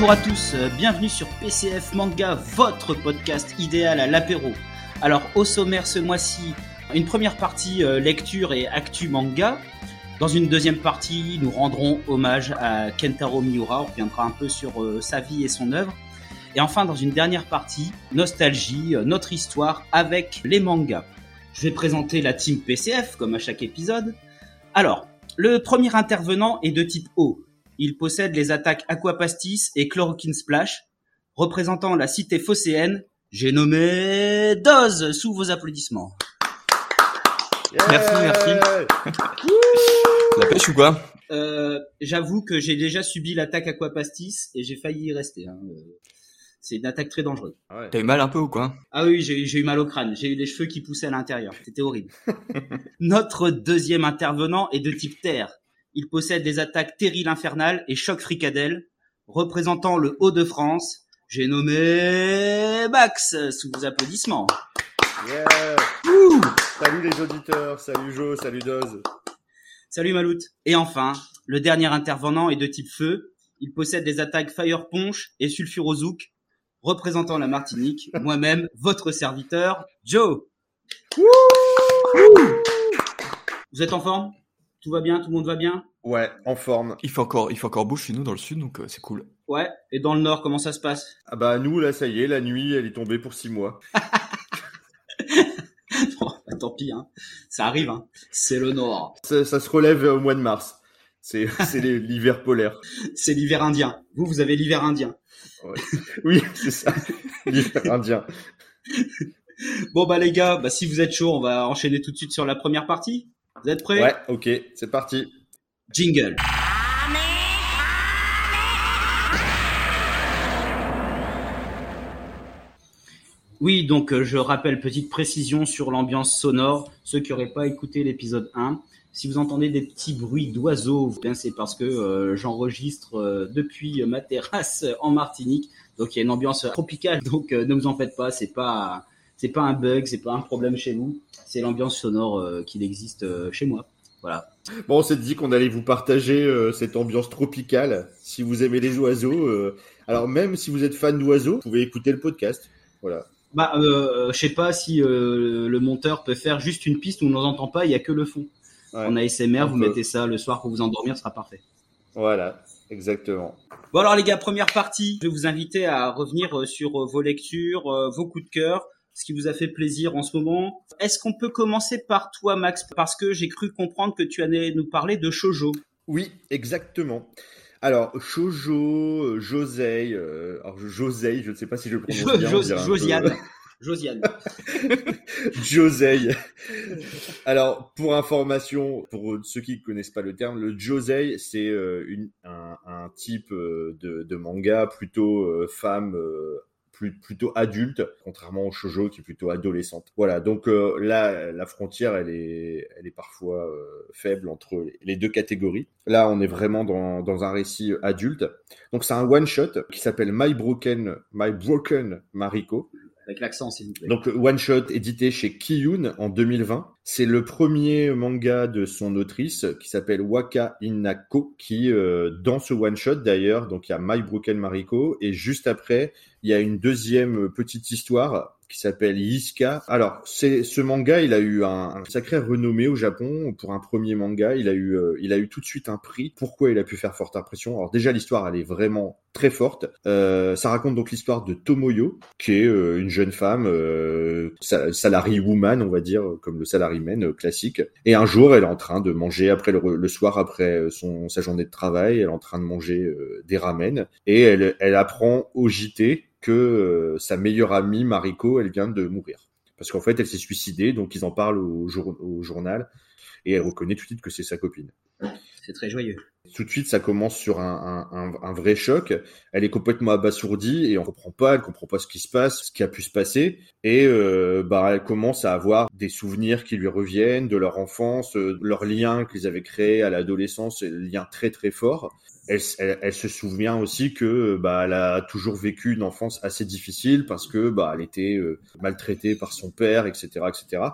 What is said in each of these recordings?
Bonjour à tous, euh, bienvenue sur PCF Manga, votre podcast idéal à l'apéro. Alors au sommaire ce mois-ci, une première partie euh, lecture et actu manga. Dans une deuxième partie, nous rendrons hommage à Kentaro Miura, on reviendra un peu sur euh, sa vie et son œuvre. Et enfin, dans une dernière partie, nostalgie, notre histoire avec les mangas. Je vais présenter la team PCF, comme à chaque épisode. Alors, le premier intervenant est de type O. Il possède les attaques Aquapastis et Chloroquine Splash. Représentant la cité phocéenne, j'ai nommé Doz sous vos applaudissements. Merci, merci. La pêche ou quoi? Euh, J'avoue que j'ai déjà subi l'attaque Aquapastis et j'ai failli y rester. hein. Euh, C'est une attaque très dangereuse. T'as eu mal un peu ou quoi? Ah oui, j'ai j'ai eu mal au crâne. J'ai eu les cheveux qui poussaient à l'intérieur. C'était horrible. Notre deuxième intervenant est de type terre. Il possède des attaques terriles infernales et choc fricadelle. Représentant le Haut-de-France, j'ai nommé Max sous vos applaudissements. Yeah. Salut les auditeurs, salut Jo, salut Doz. Salut Malout. Et enfin, le dernier intervenant est de type feu. Il possède des attaques Fire Punch et Sulfurozouk. Représentant la Martinique, moi-même, votre serviteur, Joe. Vous êtes en forme? Tout va bien Tout le monde va bien? Ouais, en forme. Il fait encore, il fait encore beau chez nous dans le sud, donc euh, c'est cool. Ouais. Et dans le Nord, comment ça se passe? Ah bah nous là, ça y est, la nuit, elle est tombée pour six mois. Bon, bah, Tant pis, hein. Ça arrive, hein. C'est le Nord. Ça, ça se relève au mois de mars. C'est l'hiver polaire. C'est l'hiver indien. Vous, vous avez l'hiver indien. Oui, c'est ça. L'hiver indien. Bon bah les gars, bah si vous êtes chaud, on va enchaîner tout de suite sur la première partie. Vous êtes prêts? Ouais, ok, c'est parti. Jingle. Oui, donc euh, je rappelle, petite précision sur l'ambiance sonore. Ceux qui n'auraient pas écouté l'épisode 1, si vous entendez des petits bruits d'oiseaux, bien c'est parce que euh, j'enregistre euh, depuis ma terrasse en Martinique. Donc il y a une ambiance tropicale, donc ne vous en faites pas, c'est pas c'est pas un bug, c'est pas un problème chez nous, c'est l'ambiance sonore euh, qu'il existe euh, chez moi. Voilà. Bon, on s'est dit qu'on allait vous partager euh, cette ambiance tropicale. Si vous aimez les oiseaux, euh, alors même si vous êtes fan d'oiseaux, vous pouvez écouter le podcast. Voilà. Bah, je sais pas si le monteur peut faire juste une piste où on n'entend pas, il y a que le fond. Ouais. En ASMR, On vous peut. mettez ça le soir pour vous endormir, ce sera parfait. Voilà, exactement. Bon alors les gars, première partie, je vais vous inviter à revenir sur vos lectures, vos coups de cœur, ce qui vous a fait plaisir en ce moment. Est-ce qu'on peut commencer par toi Max Parce que j'ai cru comprendre que tu allais nous parler de Shoujo. Oui, exactement. Alors, Shoujo, euh, Josei, euh, alors Josei, je ne sais pas si je le prononce Jo- bien. Jo- Josiane. Josiane. Josei. Alors, pour information, pour ceux qui ne connaissent pas le terme, le Josei, c'est euh, un, un type euh, de, de manga plutôt femme, plutôt adulte, contrairement au shoujo qui est plutôt adolescente. Voilà, donc euh, là, la frontière, elle est, elle est parfois euh, faible entre les deux catégories. Là, on est vraiment dans, dans un récit adulte. Donc, c'est un one-shot qui s'appelle My Broken, My Broken Mariko. Donc One Shot édité chez Kiyun en 2020. C'est le premier manga de son autrice qui s'appelle Waka Inako qui euh, dans ce One Shot d'ailleurs, donc il y a My Broken Mariko et juste après, il y a une deuxième petite histoire qui s'appelle Yiska. Alors, c'est ce manga, il a eu un, un sacré renommée au Japon pour un premier manga. Il a eu, euh, il a eu tout de suite un prix. Pourquoi il a pu faire forte impression? Alors déjà, l'histoire, elle est vraiment très forte. Euh, ça raconte donc l'histoire de Tomoyo, qui est euh, une jeune femme, euh, sa- salary woman, on va dire, comme le salaryman euh, classique. Et un jour, elle est en train de manger après le, le soir après son sa journée de travail, elle est en train de manger euh, des ramen et elle, elle apprend au JT que euh, sa meilleure amie Mariko, elle vient de mourir. Parce qu'en fait, elle s'est suicidée, donc ils en parlent au, jour- au journal et elle reconnaît tout de suite que c'est sa copine. C'est très joyeux. Tout de suite, ça commence sur un, un, un, un vrai choc. Elle est complètement abasourdie et on comprend pas, elle comprend pas ce qui se passe, ce qui a pu se passer. Et euh, bah, elle commence à avoir des souvenirs qui lui reviennent de leur enfance, euh, leurs liens qu'ils avaient créés à l'adolescence, des liens très très forts. Elle, elle, elle se souvient aussi que bah, elle a toujours vécu une enfance assez difficile parce que bah, elle était euh, maltraitée par son père, etc., etc.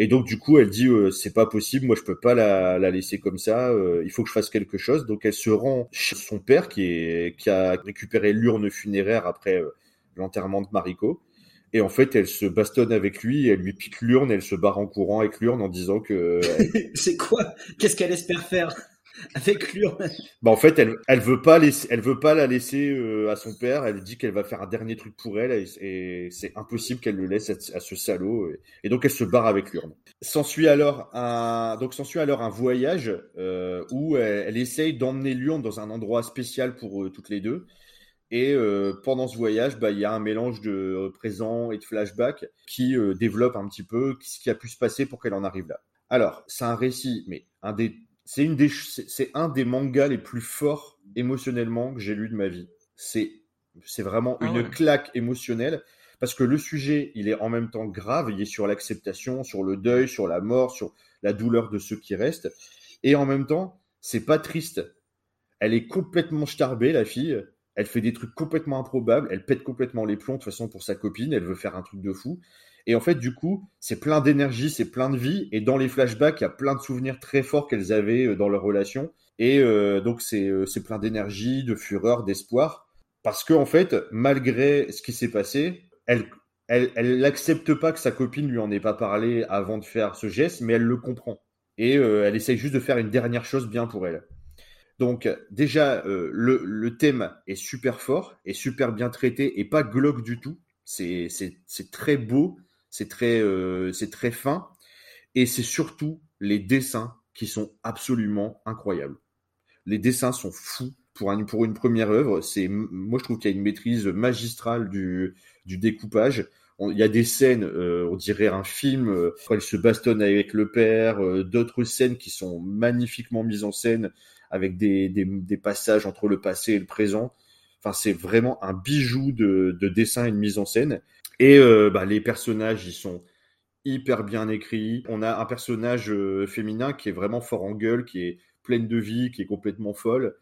Et donc du coup, elle dit euh, c'est pas possible, moi je peux pas la, la laisser comme ça, euh, il faut que je fasse quelque chose. Donc elle se rend chez son père qui est qui a récupéré l'urne funéraire après euh, l'enterrement de Mariko. Et en fait, elle se bastonne avec lui, elle lui pique l'urne, elle se barre en courant avec l'urne en disant que. c'est quoi? Qu'est-ce qu'elle espère faire? Avec lui. Bah en fait, elle elle veut pas la laisser euh, à son père. Elle dit qu'elle va faire un dernier truc pour elle et, c'est impossible qu'elle le laisse à, ce salaud. Et, donc elle se barre avec l'urne. S'ensuit alors un alors un voyage euh, où elle, essaye d'emmener l'urne dans un endroit spécial pour eux, toutes les deux. Et euh, pendant ce voyage, bah, il y a un mélange de présent et de flashback qui développe un petit peu ce qui a pu se passer pour qu'elle en arrive là. Alors, c'est un récit, mais un des c'est une des, c'est un des mangas les plus forts émotionnellement que j'ai lu de ma vie. C'est, c'est vraiment ah une claque émotionnelle parce que le sujet, il est en même temps grave, il est sur l'acceptation, sur le deuil, sur la mort, sur la douleur de ceux qui restent, et en même temps, c'est pas triste. Elle est complètement starbée, la fille. Elle fait des trucs complètement improbables. Elle pète complètement les plombs de toute façon pour sa copine. Elle veut faire un truc de fou. Et en fait, du coup, c'est plein d'énergie, c'est plein de vie. Et dans les flashbacks, il y a plein de souvenirs très forts qu'elles avaient euh, dans leur relation. Et euh, donc, euh, c'est plein d'énergie, de fureur, d'espoir. Parce que en fait, malgré ce qui s'est passé, elle, elle, n'accepte pas que sa copine lui en ait pas parlé avant de faire ce geste, mais elle le comprend. Et elle essaye juste de faire une dernière chose bien pour elle. Donc déjà, le, le, thème est super fort, est super bien traité et pas glauque du tout. C'est très beau, c'est très, euh, c'est très fin, et c'est surtout les dessins qui sont absolument incroyables. Les dessins sont fous pour, pour une première œuvre. C'est, moi, je trouve qu'il y a une maîtrise magistrale du, du découpage. il y a des scènes, euh, on dirait un film, euh, se bastonne avec le père, d'autres scènes qui sont magnifiquement mises en scène avec des, des, des, passages entre le passé et le présent. Enfin, c'est vraiment un bijou de, de dessin et de mise en scène. Et euh, bah, les personnages, ils sont hyper bien écrits. On a un personnage euh, féminin qui est vraiment fort en gueule, qui est pleine de vie, qui est complètement folle,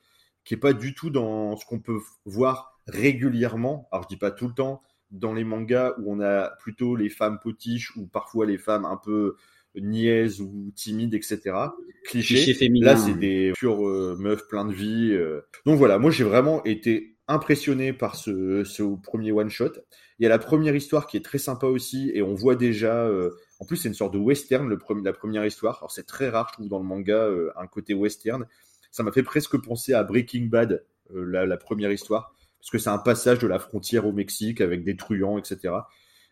qui est pas du tout dans ce qu'on peut voir régulièrement. Alors je dis pas tout le temps dans les mangas où on a plutôt les femmes potiches ou parfois les femmes un peu niaises ou timides, etc. Cliché. féminin. Là, c'est des pures euh, meufs plein de vie. Donc voilà, moi j'ai vraiment été impressionné par ce, premier one shot. Il y a la première histoire qui est très sympa aussi, et on voit déjà. Euh, en plus, c'est une sorte de western, le la première histoire. Alors, c'est très rare, je trouve, dans le manga, euh, un côté western. Ça m'a fait presque penser à Breaking Bad, euh, la, première histoire, parce que c'est un passage de la frontière au Mexique avec des truands, etc.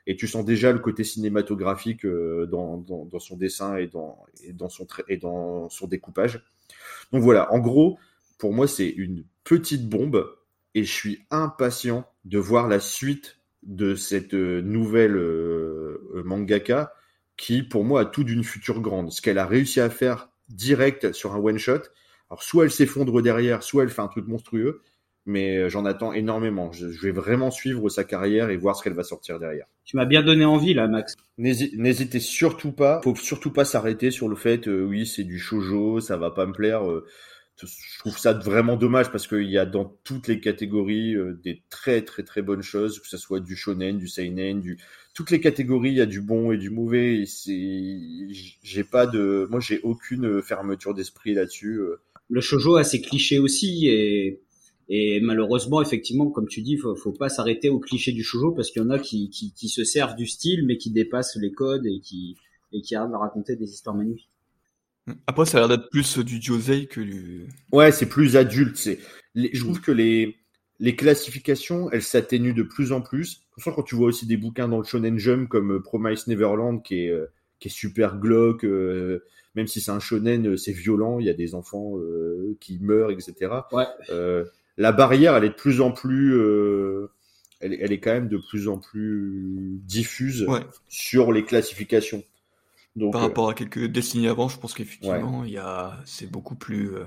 Et tu sens déjà le côté cinématographique dans, son dessin et dans, et dans, son, et dans son découpage. Donc voilà, en gros, pour moi, c'est une petite bombe et je suis impatient de voir la suite de cette euh, nouvelle euh, euh, mangaka qui, pour moi, a tout d'une future grande. Ce qu'elle a réussi à faire direct sur un one shot. Alors, soit elle s'effondre derrière, soit elle fait un truc monstrueux, mais j'en attends énormément. Je, vais vraiment suivre sa carrière et voir ce qu'elle va sortir derrière. Tu m'as bien donné envie là, Max. N'hésitez surtout pas, faut surtout pas s'arrêter sur le fait, oui, c'est du shojo, ça va pas me plaire je trouve ça vraiment dommage parce qu'il y a dans toutes les catégories euh, des très très très bonnes choses, que ce soit du shonen, du seinen, du toutes les catégories, il y a du bon et du mauvais. j'ai pas de, moi j'ai aucune fermeture d'esprit là-dessus. Euh. Le shojo a ses clichés aussi et malheureusement effectivement comme tu dis, faut, faut pas s'arrêter aux clichés du shojo parce qu'il y en a qui se servent du style mais qui dépassent les codes et qui et qui arrivent à raconter des histoires magnifiques. Après, ça a l'air d'être plus du Josei que du. Ouais, c'est plus adulte. C'est, je trouve que les les classifications, elles s'atténuent de plus en plus. Quand tu vois aussi des bouquins dans le Shonen Jump comme euh, Promise Neverland, qui est euh, qui est super glauque, euh, même si c'est un shonen, c'est violent. Il y a des enfants qui meurent, etc. Ouais. la barrière, elle est de plus en plus. Elle, elle, est quand même de plus en plus diffuse sur les classifications. Par euh, rapport à quelques décennies avant, je pense qu'effectivement, il y a, c'est beaucoup plus, euh,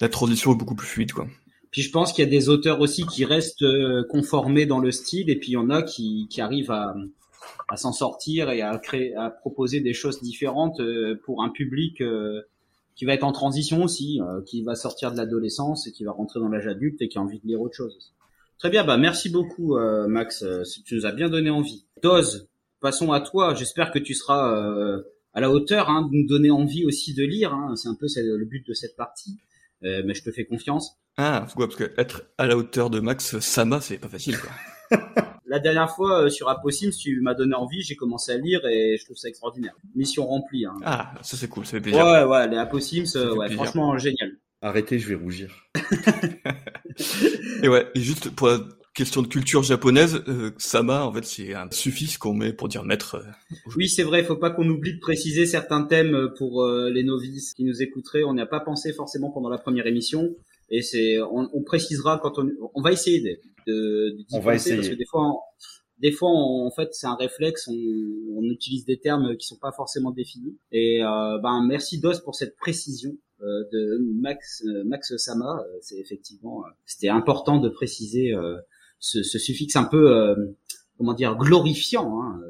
la transition est beaucoup plus fluide, quoi. Puis je pense qu'il y a des auteurs aussi qui restent euh, conformés dans le style, et puis il y en a qui, qui arrivent à, à s'en sortir et à créer, à proposer des choses différentes pour un public qui va être en transition aussi, qui va sortir de l'adolescence et qui va rentrer dans l'âge adulte et qui a envie de lire autre chose. Très bien, bah merci beaucoup Max, tu nous as bien donné envie. Dose, passons à toi. J'espère que tu seras à la hauteur, hein, de nous donner envie aussi de lire. Hein. C'est un peu le but de cette partie. Euh, mais je te fais confiance. Ah, quoi, parce que être à la hauteur de Max Sama, c'est pas facile, quoi. la dernière fois euh, sur Apossims, tu m'as donné envie, j'ai commencé à lire et je trouve ça extraordinaire. Mission remplie. Hein. Ah, ça c'est cool, ça fait plaisir. Ouais, ouais, les Apossims, euh, ouais, franchement génial. Arrêtez, je vais rougir. et ouais, et juste pour la question de culture japonaise, euh, sama en fait c'est un suffixe qu'on met pour dire maître. Euh, oui, c'est vrai, il faut pas qu'on oublie de préciser certains thèmes pour les novices qui nous écouteraient. On n'y a pas pensé forcément pendant la première émission. Et c'est, on, on, précisera quand on, on va essayer de, de, on va essayer. parce que des fois, des fois, en fait, c'est un réflexe. On, on, utilise des termes qui sont pas forcément définis. Et euh, ben, merci Dos pour cette précision euh, de Max euh, Max Sama. Euh, c'est effectivement, c'était important de préciser ce, ce, suffixe un peu, comment dire, glorifiant. Hein,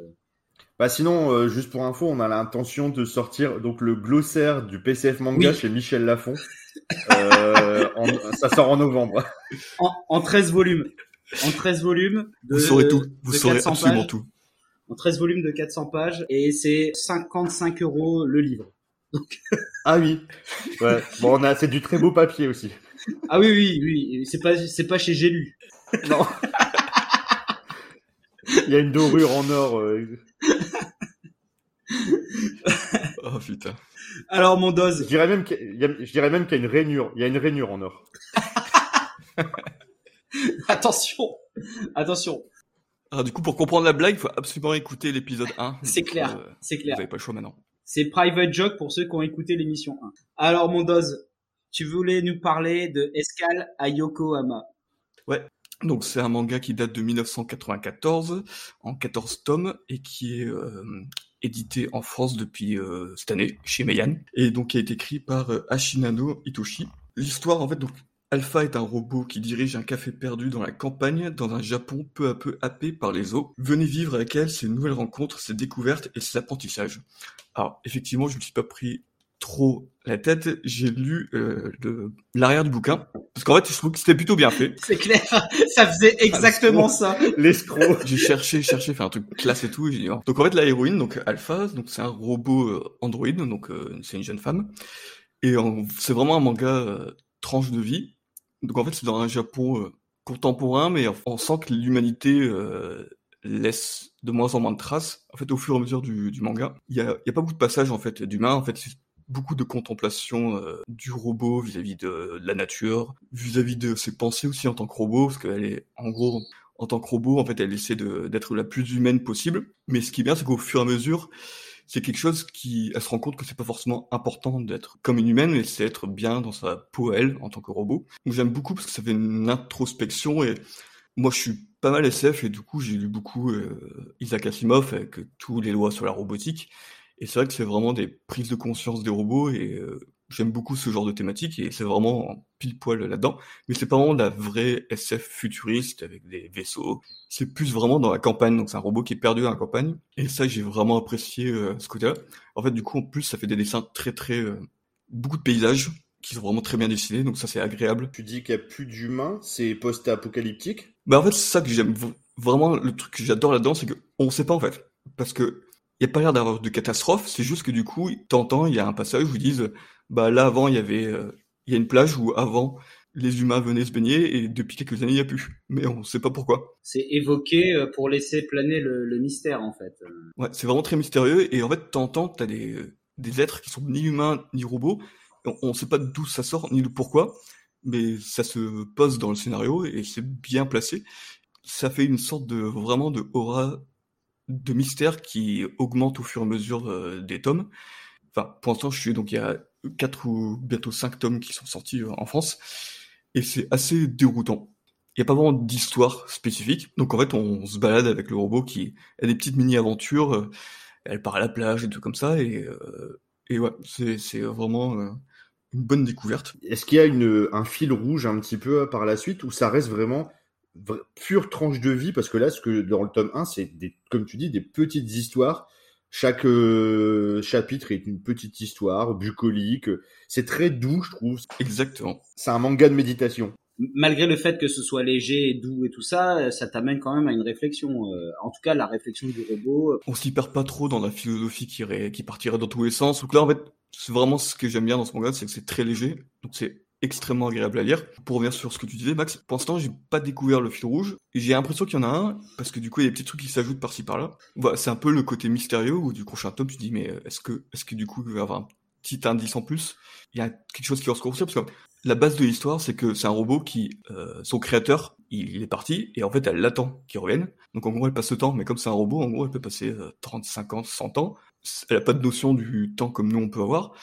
bah sinon, juste pour info, on a l'intention de sortir donc le glossaire du PCF manga chez Michel Lafon. Euh, ça sort en novembre. En, en 13 volumes. En 13 volumes. De, vous saurez tout. Vous saurez absolument pages. tout. En 13 volumes de 400 pages. Et c'est 55 euros le livre. Donc... ah oui. Ouais. Bon, on a, c'est du très beau papier aussi. Ah oui, oui, oui. C'est pas, c'est pas chez J'ai lu. Non. Il y a une dorure en or. Euh... oh putain. Alors mon dose. Je dirais même qu'il y a, je dirais même qu'il y a une rainure. Il y a une rainure en or. attention, attention. Alors du coup, pour comprendre la blague, il faut absolument écouter l'épisode 1. C'est clair, euh, c'est clair. Vous n'avez pas le choix maintenant. C'est private joke pour ceux qui ont écouté l'émission 1. Alors mon dose, tu voulais nous parler de Escale à Yokohama. Ouais. Donc c'est un manga qui date de 1994 en 14 tomes et qui est euh, édité en France depuis euh, cette année chez Meian et donc qui a été écrit par euh, Ashinano Itoshi. L'histoire en fait donc Alpha est un robot qui dirige un café perdu dans la campagne, dans un Japon peu à peu happé par les eaux. Venez vivre avec elle ses nouvelles rencontres, ses découvertes et ses apprentissages. Alors, effectivement, je me suis pas pris trop la tête, j'ai lu euh, l'arrière du bouquin parce qu'en fait je trouve que c'était plutôt bien fait. C'est clair, ça faisait exactement ça. L'escroc. J'ai cherché, cherché, faire un truc classe et tout. Et oh. Donc en fait la héroïne, donc Alpha, donc c'est un robot euh, android, donc euh, c'est une jeune femme et c'est vraiment un manga euh, tranche de vie. Donc en fait c'est dans un Japon contemporain, mais on sent que l'humanité laisse de moins en moins de traces. En fait, au fur et à mesure du, du manga, il y a, y a, pas beaucoup de passages en fait d'humains. En fait, beaucoup de contemplation euh, du robot vis-à-vis de, la nature, vis-à-vis de ses pensées aussi en tant que robot, parce qu'elle est, en gros, en tant que robot, en fait, elle essaie d'être la plus humaine possible. Mais ce qui est bien, c'est qu'au fur et à mesure, c'est quelque chose qui, elle se rend compte que c'est pas forcément important d'être comme une humaine, mais c'est être bien dans sa peau elle, en tant que robot. Donc j'aime beaucoup parce que ça fait une introspection et moi je suis pas mal SF et du coup j'ai lu beaucoup euh, Isaac Asimov avec tous les lois sur la robotique et c'est vrai que c'est vraiment des prises de conscience des robots et euh, j'aime beaucoup ce genre de thématique et c'est vraiment pile poil là-dedans. Mais c'est pas vraiment la vraie SF futuriste avec des vaisseaux. C'est plus vraiment dans la campagne. Donc c'est un robot qui est perdu dans la campagne. Et ça, j'ai vraiment apprécié euh, ce côté-là. En fait, du coup, en plus, ça fait des dessins très très euh, beaucoup de paysages qui sont vraiment très bien dessinés. Donc ça, c'est agréable. Tu dis qu'il y a plus d'humains, c'est post-apocalyptique? Bah en fait, c'est ça que j'aime vraiment. Le truc que j'adore là-dedans, c'est que on sait pas en fait, parce que il n'y a pas l'air d'avoir de catastrophe, c'est juste que du coup, t'entends, il y a un passage où ils disent, bah là avant, il y avait, euh, il y a une plage où avant, les humains venaient se baigner et depuis quelques années, il n'y a plus. Mais on ne sait pas pourquoi. C'est évoqué euh, pour laisser planer le, mystère, en fait. Ouais, c'est vraiment très mystérieux et en fait, t'entends, t'as des, des êtres qui sont ni humains ni robots. On ne sait pas d'où ça sort ni de pourquoi, mais ça se pose dans le scénario et c'est bien placé. Ça fait une sorte de vraiment de aura de mystère qui augmente au fur et à mesure euh, des tomes. Enfin, pour l'instant, je suis donc il y a quatre ou bientôt cinq tomes qui sont sortis euh, en France, et c'est assez déroutant. Il n'y a pas vraiment d'histoire spécifique, donc en fait, on se balade avec le robot qui a des petites mini-aventures. Euh, elle part à la plage et tout comme ça, et, et ouais, c'est vraiment une bonne découverte. Est-ce qu'il y a une, un fil rouge un petit peu par la suite, ou ça reste vraiment pure tranche de vie parce que là ce que dans le tome 1 c'est des comme tu dis des petites histoires chaque euh, chapitre est une petite histoire bucolique c'est très doux je trouve exactement c'est un manga de méditation malgré le fait que ce soit léger et doux et tout ça, ça t'amène quand même à une réflexion. Euh, en tout cas, la réflexion du robot. On s'y perd pas trop dans la philosophie qui, irait, qui partirait dans tous les sens. Donc là, en fait, c'est vraiment ce que j'aime bien dans ce manga, c'est que c'est très léger. Donc c'est extrêmement agréable à lire. Pour revenir sur ce que tu disais, Max, pour l'instant, j'ai pas découvert le fil rouge. J'ai l'impression qu'il y en a un, parce que du coup, il y a des petits trucs qui s'ajoutent par-ci par-là. C'est un peu le côté mystérieux où du prochain tome, tu dis, mais est-ce que, est-ce que du coup, il va y avoir un petit indice en plus? Il y a quelque chose qui va se construire, parce que la base de l'histoire, c'est que c'est un robot qui, euh, son créateur, il, est parti, et en fait, elle l'attend qu'il revienne. Donc en gros, elle passe le temps, mais comme c'est un robot, en gros, elle peut passer euh, 30, 50, 100 ans. Elle a pas de notion du temps comme nous on peut avoir.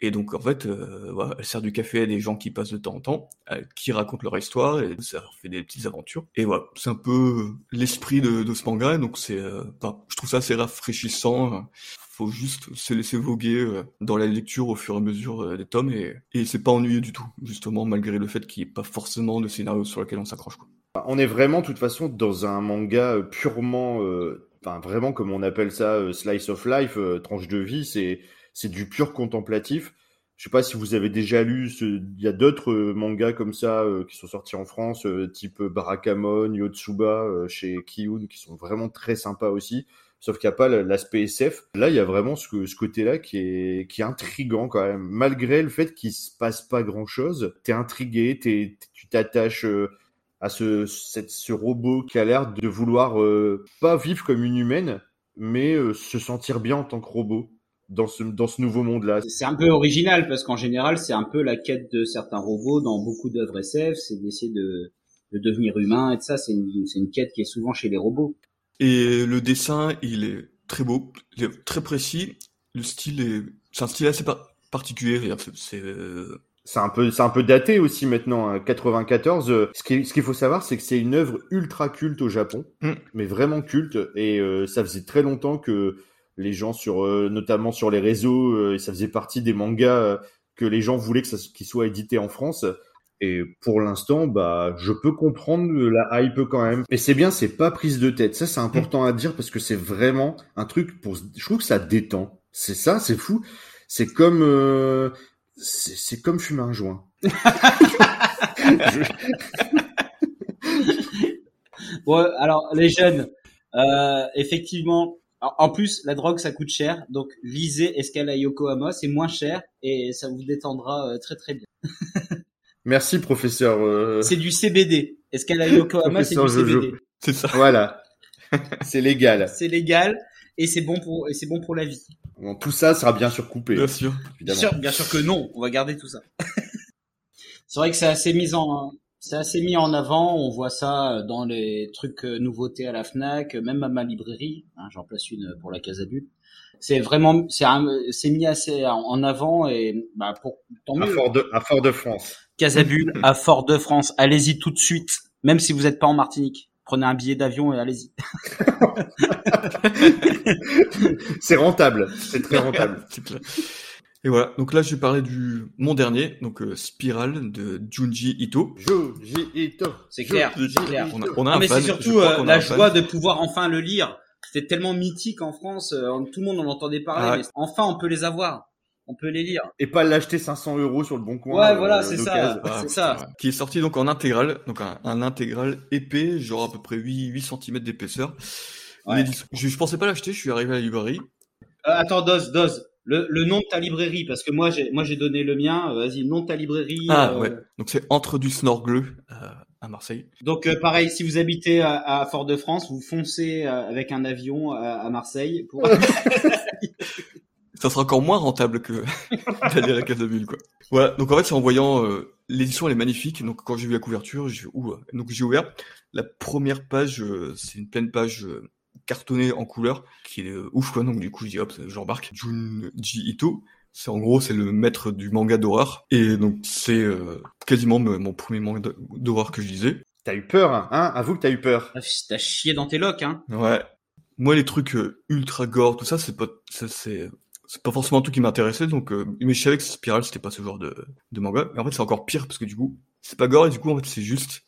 Et donc en fait, euh, voilà, elle sert du café à des gens qui passent de temps en temps, euh, qui racontent leur histoire et ça fait des petites aventures. Et voilà, c'est un peu l'esprit de, de, ce manga. Donc c'est, euh, je trouve ça assez rafraîchissant. Faut juste se laisser voguer euh, dans la lecture au fur et à mesure euh, des tomes et, et c'est pas ennuyeux du tout, justement malgré le fait qu'il n'y ait pas forcément de scénario sur lequel on s'accroche. On est vraiment, de toute façon, dans un manga purement, enfin vraiment comme on appelle ça, slice of life, tranche de vie. C'est c'est du pur contemplatif. Je sais pas si vous avez déjà lu, il y a d'autres euh, mangas comme ça euh, qui sont sortis en France, euh, type Barakamon, Yotsuba, euh, chez Kiyun, qui sont vraiment très sympas aussi. Sauf qu'il n'y a pas l'aspect SF. Là, il y a vraiment ce, ce côté-là qui est, qui est intrigant quand même. Malgré le fait qu'il se passe pas grand-chose, t'es intrigué, es, tu t'attaches à ce, ce robot qui a l'air de vouloir pas vivre comme une humaine, mais se sentir bien en tant que robot dans ce, dans ce nouveau monde-là. C'est un peu original parce qu'en général, c'est un peu la quête de certains robots dans beaucoup d'œuvres SF, c'est d'essayer de, de, devenir humain et de ça. C'est une, une quête qui est souvent chez les robots. Et le dessin, il est très beau, il est très précis. Le style est, c'est un style assez particulier. C'est, euh, c'est un peu, c'est un peu daté aussi maintenant. Hein. 94. Euh, ce qu'il, ce qu'il faut savoir, c'est que c'est une œuvre ultra culte au Japon, mm. mais vraiment culte. Et euh, ça faisait très longtemps que les gens sur euh, notamment sur les réseaux euh, et ça faisait partie des mangas euh, que les gens voulaient que ça qu'il soit édité en France. Et pour l'instant bah je peux comprendre la hype quand même. Mais c'est bien c'est pas prise de tête. Ça c'est important à dire parce que c'est vraiment un truc pour je trouve que ça détend. C'est ça c'est fou. C'est comme euh, c'est comme fumer un joint. Ouais alors les jeunes euh, effectivement en plus, la drogue, ça coûte cher. Donc, lisez Escala Yokohama, c'est moins cher et ça vous détendra euh, très très bien. Merci, professeur. Euh... C'est du CBD. Escala Yokohama, c'est du CBD. C'est ça. Voilà. c'est légal. C'est légal et c'est bon pour et c'est bon pour la vie. Bon, tout ça sera bien sûr coupé. Bien sûr. Bien sûr, bien sûr que non. On va garder tout ça. c'est vrai que c'est assez mis en c'est assez mis en avant. On voit ça dans les trucs euh, nouveautés à la Fnac, même à ma librairie. Hein, J'en place une pour la Casabule. C'est vraiment, c'est c'est mis assez en avant et bah pour tant mieux. À Fort de, à Fort de France. Casabule à Fort de France. Allez-y tout de suite, même si vous n'êtes pas en Martinique. Prenez un billet d'avion et allez-y. c'est rentable, c'est très rentable. Et voilà, donc là je vais parler du mon dernier, donc euh, Spiral de Junji Ito. Junji Ito. C'est clair, c'est clair. On a, on a mais c'est surtout euh, la joie de pouvoir enfin le lire. C'était tellement mythique en France, euh, tout le monde en entendait parler. Ah mais enfin, on peut les avoir. On peut les lire. Et pas l'acheter 500 euros sur le bon coin. Ouais, voilà, c'est ça. Ah, c'est ça. Qui est sorti donc en intégral, donc un, un intégral épais, genre à peu près 8, 8 cm d'épaisseur. Ouais. Je, je pensais pas l'acheter, je suis arrivé à la librairie. attends, dose, dose le, le, nom de ta librairie, parce que moi j'ai moi j'ai donné le mien. Euh, vas-y, nom de ta librairie. Ah euh... ouais. Donc c'est entre du Snorgleux euh, à Marseille. Donc euh, pareil, si vous habitez à, à Fort-de-France, vous foncez avec un avion à, à Marseille pour. Ça sera encore moins rentable que d'aller à la Casabule, quoi. Voilà. Donc en fait, c'est en voyant l'édition, elle est magnifique. Donc quand j'ai vu la couverture, j'ai. Donc j'ai ouvert la première page. c'est une pleine page cartonné en couleur, qui est ouf quoi. Donc du coup, je dis hop, j'embarque. Junji Ito, c'est en gros c'est le maître du manga d'horreur et donc c'est euh, quasiment mon premier manga d'horreur que je lisais. T'as eu peur, hein, hein? Avoue que t'as eu peur. Ah, t'as chié dans tes locks, hein Ouais. Moi, les trucs euh, ultra gore, tout ça, c'est pas, c'est, c'est pas forcément tout qui m'intéressait. Donc, euh, mais je savais que Spiral, c'était pas ce genre de, de manga. Mais en fait, c'est encore pire parce que du coup, c'est pas gore et du coup, en fait, c'est juste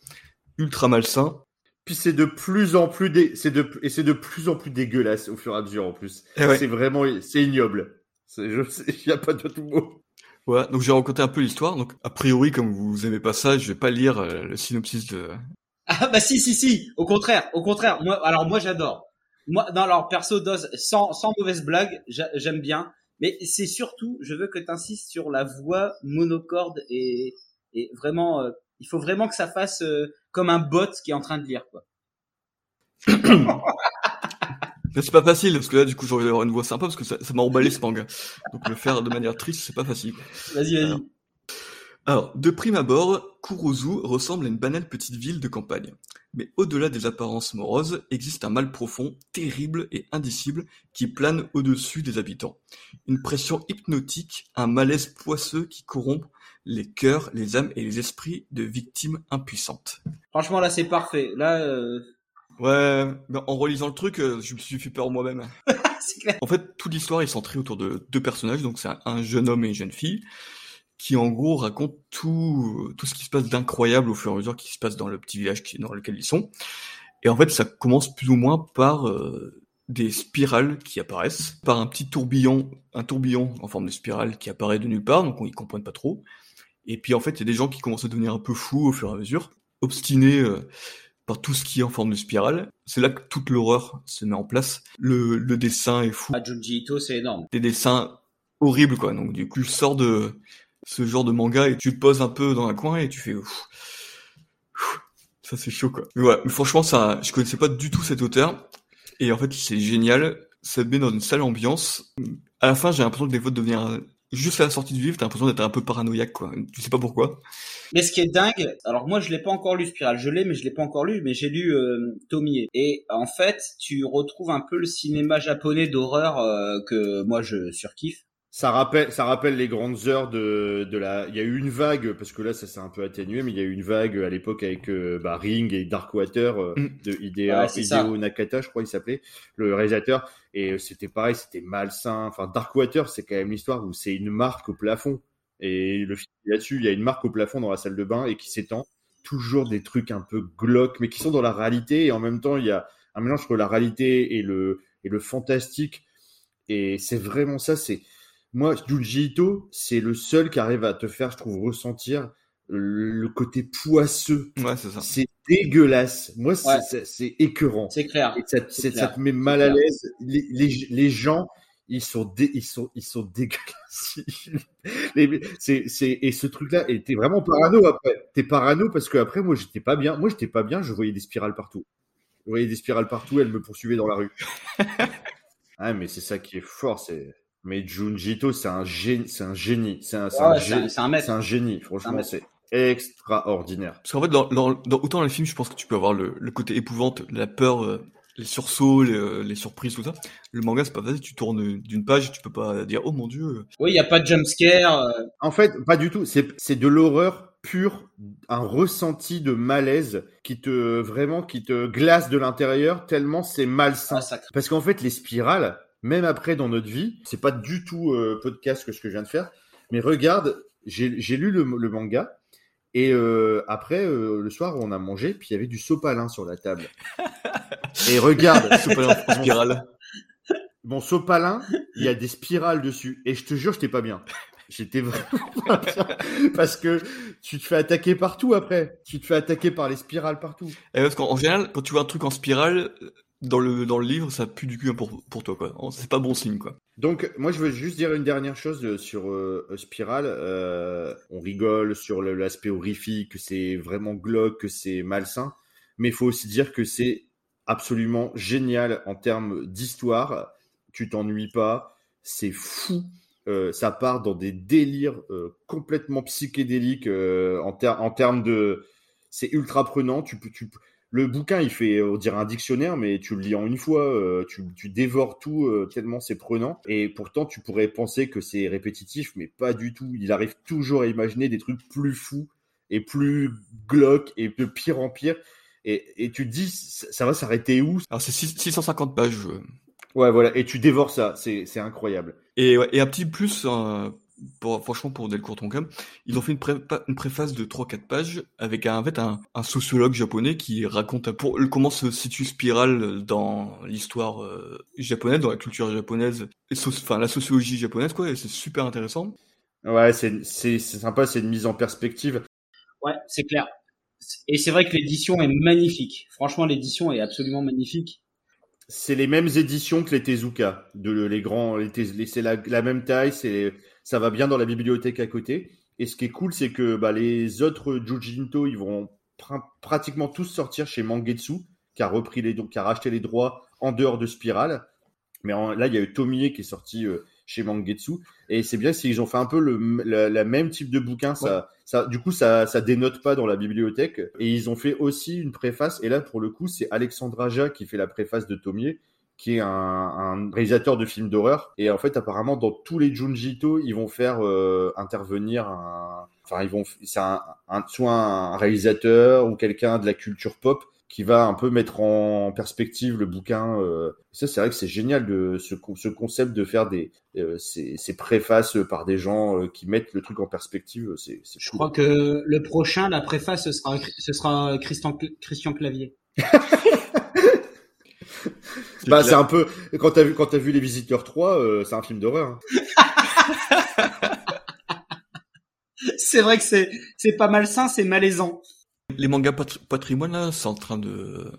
ultra malsain puis c'est de plus en plus dé... c'est de et c'est de plus en plus dégueulasse au fur et à mesure en plus. ouais. C'est vraiment c'est ignoble. C'est je sais, il y a pas d'autre mot. Ouais, donc j'ai raconté un peu l'histoire. Donc a priori, comme vous aimez pas ça, je vais pas lire euh, le synopsis de. Ah bah si si si, au contraire, au contraire. Moi, alors moi j'adore. Moi, dans leur perso dose sans sans mauvaise blague, j'aime bien. Mais c'est surtout, je veux que tu insistes sur la voix monocorde et et vraiment, euh, il faut vraiment que ça fasse euh, comme un bot qui est en train de lire quoi. c'est pas facile parce que là du coup j'aurais avoir une voix sympa parce que ça m'a emballé ce manga. Donc le faire de manière triste c'est pas facile. Vas-y vas-y. Alors, de prime abord, Kurozu ressemble à une banale petite ville de campagne. Mais au-delà des apparences moroses, existe un mal profond, terrible et indicible qui plane au-dessus des habitants. Une pression hypnotique, un malaise poisseux qui corrompt les cœurs, les âmes et les esprits de victimes impuissantes. Franchement, là, c'est parfait. Là, euh, Ouais, en relisant le truc, euh, je me suis fait peur moi-même. clair. En fait, toute l'histoire est centrée autour de deux personnages, donc c'est un jeune homme et une jeune fille, qui en gros racontent tout, tout ce qui se passe d'incroyable au fur et à mesure qui se passe dans le petit village dans lequel ils sont. Et en fait, ça commence plus ou moins par euh, des spirales qui apparaissent, par un petit tourbillon, un tourbillon en forme de spirale qui apparaît de nulle part, donc on y comprend pas trop. Et puis en fait, il y a des gens qui commencent à devenir un peu fous au fur et à mesure, obstinés euh, par tout ce qui est en forme de spirale. C'est là que toute l'horreur se met en place. Le, le dessin est fou. Ah, Junji Ito, c'est énorme. Des dessins horribles, quoi. Donc du coup, je sors de ce genre de manga et tu te poses un peu dans un coin et tu fais ouf, ça c'est chaud quoi. Mais ouais, mais franchement ça, je connaissais pas du tout cet auteur et en fait c'est génial, ça te met dans une sale ambiance. À la fin j'ai l'impression que des fois de devenir juste à la sortie du livre, t'as l'impression d'être un peu paranoïaque quoi. Tu sais pas pourquoi. Mais ce qui est dingue, alors moi je l'ai pas encore lu Spiral, je l'ai mais je l'ai pas encore lu, mais j'ai lu euh, Tomie et en fait tu retrouves un peu le cinéma japonais d'horreur euh, que moi je surkiffe ça rappelle, ça rappelle les grandes heures de, de la. Il y a eu une vague parce que là, ça s'est un peu atténué, mais il y a eu une vague à l'époque avec euh, bah, Ring et Darkwater euh, mm. de Hideo, Nakata, je crois, il s'appelait le réalisateur. Et euh, c'était pareil, c'était malsain. Enfin, Darkwater, c'est quand même l'histoire où c'est une marque au plafond. Et le film là-dessus, il y a une marque au plafond dans la salle de bain et qui s'étend. Toujours des trucs un peu glauques, mais qui sont dans la réalité. Et en même temps, il y a un mélange entre la réalité et le et le fantastique. Et c'est vraiment ça. C'est moi, Junji Ito, c'est le seul qui arrive à te faire, je trouve, ressentir le côté poisseux. Ouais, c'est ça. C'est dégueulasse. Moi, c'est écœurant. C'est clair. Et ça, te met mal à l'aise. Les, les, les, gens, ils sont, ils sont, ils sont dégueulasses. c'est, c'est, et ce truc-là, et t'es vraiment parano après. T'es parano parce que après, moi, j'étais pas bien. Moi, j'étais pas bien. Je voyais des spirales partout. Je voyais des spirales partout. Elles me poursuivaient dans la rue. ah, mais c'est ça qui est fort. C'est, mais Junjito, c'est un génie, c'est un génie, c'est un, c'est un, c'est un, génie. Franchement, c'est extraordinaire. Parce qu'en fait, dans, dans, dans, autant dans les films, je pense que tu peux avoir le, le côté épouvante, la peur, euh, les sursauts, les, euh, les, surprises, tout ça. Le manga, c'est pas facile. Tu tournes d'une page, tu peux pas dire, oh mon dieu. Oui, il y a pas de jumpscare. Euh. En fait, pas du tout. C'est, c'est de l'horreur pure, un ressenti de malaise qui te vraiment qui te glace de l'intérieur tellement c'est malsain. Ah, Parce qu'en fait, les spirales même après dans notre vie. C'est pas du tout euh, podcast que ce que je viens de faire, mais regarde, j'ai lu le, manga et euh, après euh, le soir on a mangé, puis il y avait du sopalin sur la table. et regarde, sopalin spirale. Bon sopalin, il y a des spirales dessus et je te jure, j'étais pas bien. J'étais vraiment pas bien parce que tu te fais attaquer partout après. Tu te fais attaquer par les spirales partout. Et parce qu'en général, quand tu vois un truc en spirale, dans le, dans le livre, ça pue du cul pour, pour toi, quoi. C'est pas bon signe, quoi. Donc, moi, je veux juste dire une dernière chose euh, sur euh, Spiral. Euh, on rigole sur l'aspect horrifique, que c'est vraiment glauque, que c'est malsain. Mais il faut aussi dire que c'est absolument génial en termes d'histoire. Tu t'ennuies pas. C'est fou. ça part dans des délires complètement psychédéliques en, en termes de. C'est ultra prenant. Tu peux, le bouquin, il fait, on dirait un dictionnaire, mais tu le lis en une fois, euh, tu, tu, dévores tout euh, tellement c'est prenant. Et pourtant, tu pourrais penser que c'est répétitif, mais pas du tout. Il arrive toujours à imaginer des trucs plus fous et plus glauques et de pire en pire. Et, et tu te dis, ça va s'arrêter où? Alors c'est 650 pages. Ouais, voilà. Et tu dévores ça. C'est incroyable. Et, ouais, et un petit plus, euh, pour, franchement, pour Delcourt Tonkam, ils ont fait une, une préface de 3-4 pages avec un, en fait, un, un, sociologue japonais qui raconte pour, comment se situe Spiral dans l'histoire euh, japonaise, dans la culture japonaise, et enfin la sociologie japonaise, quoi, et c'est super intéressant. Ouais, c'est c'est sympa, c'est une mise en perspective. Ouais, c'est clair. Et c'est vrai que l'édition est magnifique. Franchement, l'édition est absolument magnifique. C'est les mêmes éditions que les Tezuka, de les grands, les, c'est la, la, même taille, c'est ça va bien dans la bibliothèque à côté. Et ce qui est cool, c'est que bah, les autres Jujinto, ils vont pr pratiquement tous sortir chez Mangetsu, qui a repris les, qui a racheté les droits en dehors de Spiral. Mais là, il y a eu Tomie qui est sorti euh, chez Mangetsu. Et c'est bien s'ils ont fait un peu le la, même type de bouquin. Ça, ça, du coup, ça, ça dénote pas dans la bibliothèque. Et ils ont fait aussi une préface. Et là, pour le coup, c'est Alexandre Aja qui fait la préface de Tomie qui est un, un réalisateur de films d'horreur. Et en fait, apparemment, dans tous les Junjito, ils vont faire euh, intervenir un, enfin, ils vont, c'est un, un, soit un réalisateur ou quelqu'un de la culture pop qui va un peu mettre en perspective le bouquin. Euh. Ça, c'est vrai que c'est génial de ce, ce, concept de faire des euh, ces, ces, préfaces par des gens qui mettent le truc en perspective. C'est, Je crois que le prochain, la préface, ce sera ce sera Christian Christian Clavier. bah, c'est un peu quand t'as vu quand as vu les Visiteurs 3, euh, c'est un film d'horreur. Hein. c'est vrai que c'est c'est pas malsain, c'est malaisant. Les mangas patrimoine là, c'est en train de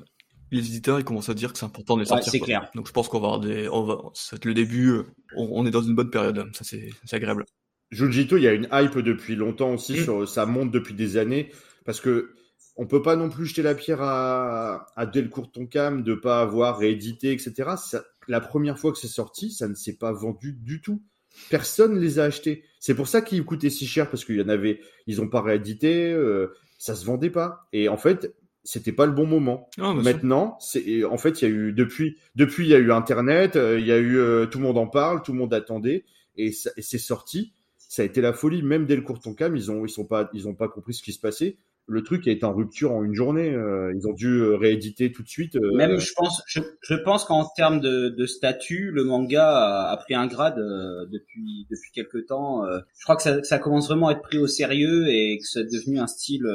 les éditeurs ils commencent à dire que c'est important de les sortir. Ouais, c'est clair. Donc je pense qu'on va avoir des on va c'est le début, euh, on, on, est dans une bonne période, ça c'est c'est agréable. Jujito, il y a une hype depuis longtemps aussi mmh. sur ça monte depuis des années parce que on peut pas non plus jeter la pierre à, à Delcourt Tonkam de pas avoir réédité, etc. la première fois que c'est sorti, ça ne s'est pas vendu du tout. Personne les a achetés. C'est pour ça qu'ils coûtaient si cher parce qu'il y en avait, ils ont pas réédité, euh, ça se vendait pas. Et en fait, c'était pas le bon moment. Ah, Maintenant, c'est en fait, il y a eu depuis, depuis il y a eu Internet, euh, il y a eu euh, tout le monde en parle, tout le monde attendait et, et c'est sorti. Ça a été la folie. Même Delcourt Tonkam, ils ont, ils sont pas, ils ont pas compris ce qui se passait le truc été en rupture en une journée. Euh, ils ont dû euh, rééditer tout de suite. Euh, Même, je pense, je, je pense qu'en termes de, de, statut, le manga a, a pris un grade depuis depuis quelques temps. je crois que ça, ça, commence vraiment à être pris au sérieux et que c'est devenu un style.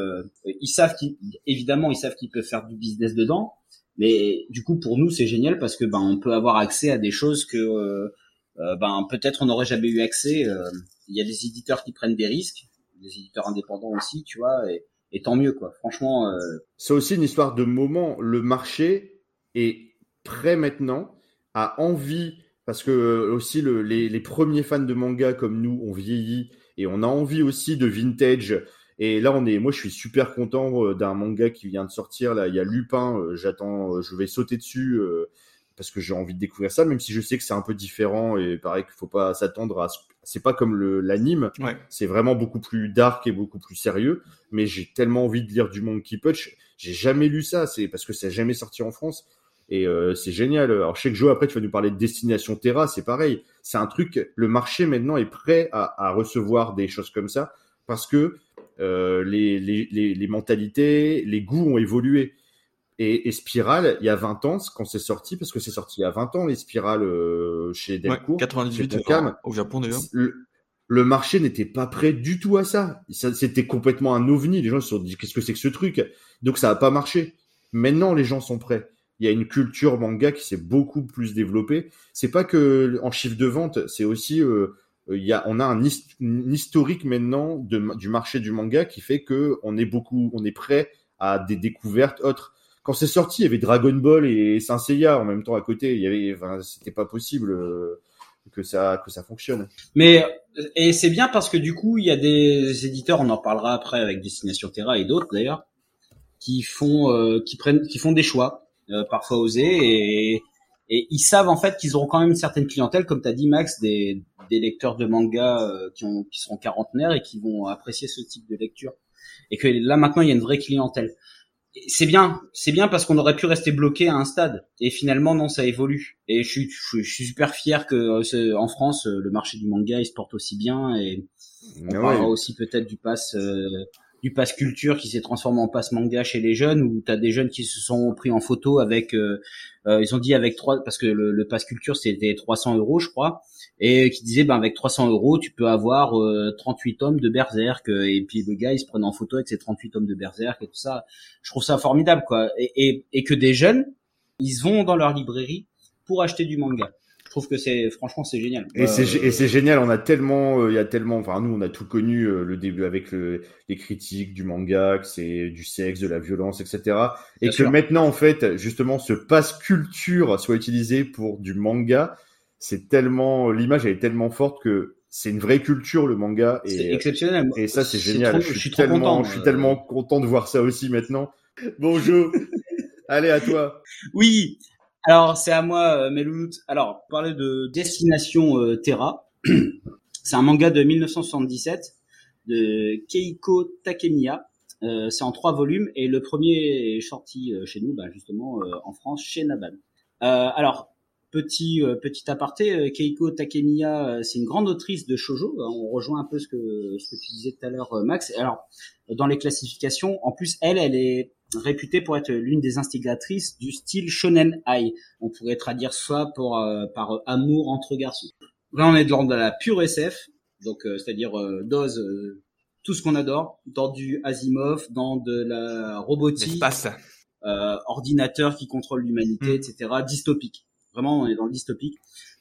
ils savent qu'ils, évidemment, ils savent qu'ils peuvent faire du business dedans, mais du coup, pour nous, c'est génial parce que ben on peut avoir accès à des choses que ben peut-être on n'aurait jamais eu accès. Il y a des éditeurs qui prennent des risques, des éditeurs indépendants aussi, tu vois. Et, et tant mieux quoi. Franchement. Euh... C'est aussi une histoire de moment. Le marché est prêt maintenant, a envie parce que euh, aussi le, les, premiers fans de manga comme nous ont vieilli et on a envie aussi de vintage. Et là, on est, moi, je suis super content euh, d'un manga qui vient de sortir. Là, il y a Lupin. J'attends, je vais sauter dessus parce que j'ai envie de découvrir ça, même si je sais que c'est un peu différent et pareil qu'il faut pas s'attendre à. C'est pas comme le l'anime, ouais. c'est vraiment beaucoup plus dark et beaucoup plus sérieux. Mais j'ai tellement envie de lire du Monkey Punch, j'ai jamais lu ça, c'est parce que ça jamais sorti en France et euh, c'est génial. Alors je sais que Joe après tu vas nous parler de Destination Terra, c'est pareil, c'est un truc. Le marché maintenant est prêt à, à recevoir des choses comme ça parce que euh, les, les, les, les mentalités, les goûts ont évolué. Et, et Spiral, il y a 20 ans, quand c'est sorti, parce que c'est sorti il y a 20 ans, les spirales euh, chez Delcourt. Ouais, 98 Cam, au Japon d'ailleurs. Le, le, marché n'était pas prêt du tout à ça. ça C'était complètement un ovni. Les gens se sont dit, qu'est-ce que c'est que ce truc? Donc ça n'a pas marché. Maintenant, les gens sont prêts. Il y a une culture manga qui s'est beaucoup plus développée. C'est pas que en chiffre de vente, c'est aussi euh, il y a, on a un, historique maintenant de, du marché du manga qui fait que on est beaucoup, on est prêt à des découvertes autres quand c'est sorti, il y avait Dragon Ball et Saint Seiya en même temps à côté. Il y avait, enfin, c'était pas possible euh, que ça que ça fonctionne. Mais et c'est bien parce que du coup, il y a des éditeurs, on en parlera après avec Destination Terra et d'autres d'ailleurs, qui font euh, qui prennent qui font des choix euh, parfois osés et et ils savent en fait qu'ils auront quand même une certaine clientèle, comme tu as dit Max, des, des lecteurs de manga euh, qui, ont, qui seront quarantenaires et qui vont apprécier ce type de lecture. Et que là maintenant il y a une vraie clientèle c'est bien, c'est bien parce qu'on aurait pu rester bloqué à un stade. Et finalement, non, ça évolue. Et je suis, je, suis super fier que euh, en France, euh, le marché du manga il se porte aussi bien. Et on ah parlera aussi peut-être du pass, euh, du pass culture qui s'est transformé en pass manga chez les jeunes, où tu as des jeunes qui se sont pris en photo avec, ils ont dit avec trois, parce que le, le pass culture c'était 300 euros, je crois et qui disait ben avec 300 euros tu peux avoir 38 euh, tomes de Berserk et puis le gars il se prenait en photo avec ses 38 tomes de Berserk et tout ça. Je trouve ça formidable quoi. Et, et, et que des jeunes ils vont dans leur librairie pour acheter du manga Je trouve que c'est franchement c'est génial. Et c'est et c'est génial. On a tellement, il y a tellement. Enfin, nous, on a tout connu le début avec le, les critiques du manga, que c'est du sexe, de la violence, etc. Et que maintenant, en fait, justement, ce passe culture soit utilisé pour du manga, c'est tellement l'image elle est tellement forte que c'est une vraie culture le manga c'est exceptionnel. Et ça c'est génial. je, suis tellement, content, je suis tellement content de voir ça aussi maintenant. Bonjour. Allez à toi. Oui. Alors c'est à moi euh, Melout. Alors parler de Destination euh, Terra. c'est un manga de 1977 de Keiko Takemiya. Euh, c'est en trois volumes et le premier est sorti euh, chez nous, bah, justement en France chez Naban. alors Petit euh, petit aparté, euh, Keiko Takemiya, euh, c'est une grande autrice de shojo. On rejoint un peu ce que ce que tu disais tout à l'heure, Max. Alors, dans les classifications, en plus, elle, elle est réputée pour être l'une des instigatrices du style shonen ai. On pourrait traduire ça pour par amour entre garçons. Là, on est dans de la pure SF, donc c'est-à-dire dose tout ce qu'on adore, dans du Asimov, dans de la robotique, euh, ordinateur qui contrôle l'humanité, hmm. etc. Dystopique. Vraiment, on est dans le dystopique.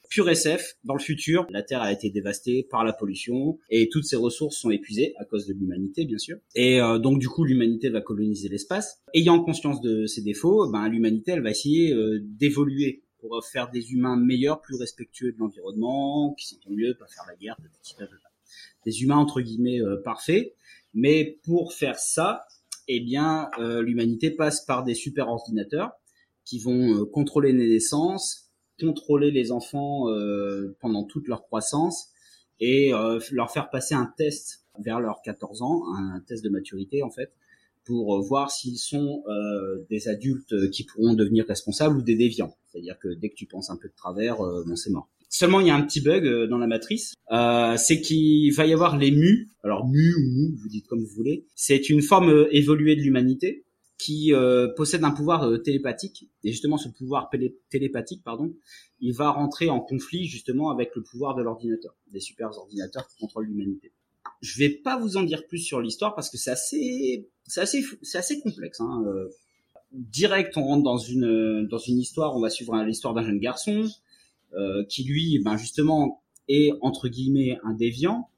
Pure SF, dans le futur, la Terre a été dévastée par la pollution et toutes ses ressources sont épuisées à cause de l'humanité, bien sûr. Et euh, donc du coup, l'humanité va coloniser l'espace. Ayant conscience de ses défauts, ben l'humanité, elle va essayer euh, d'évoluer pour faire des humains meilleurs, plus respectueux de l'environnement, qui s'entendent mieux, pas faire la guerre, des humains entre guillemets euh, parfaits. Mais pour faire ça, eh bien, l'humanité passe par des super ordinateurs qui vont contrôler les naissances, contrôler les enfants euh, pendant toute leur croissance et euh, leur faire passer un test vers leurs 14 ans, un test de maturité en fait, pour voir s'ils sont euh, des adultes qui pourront devenir responsables ou des déviants. C'est-à-dire que dès que tu penses un peu de travers, bon c'est mort. Seulement, il y a un petit bug dans la matrice, euh, c'est qu'il va y avoir les mu. Alors mu ou mu, vous dites comme vous voulez. C'est une forme évoluée de l'humanité qui euh, possède un pouvoir euh, télépathique. Et justement ce pouvoir télépathique pardon il va rentrer en conflit justement avec le pouvoir de l'ordinateur des super ordinateurs qui contrôlent l'humanité. Je vais pas vous en dire plus sur l'histoire parce que c'est assez c'est assez c'est assez complexe hein. Euh, direct on rentre dans une dans une histoire on va suivre l'histoire d'un jeune garçon qui lui ben justement est entre guillemets un déviant.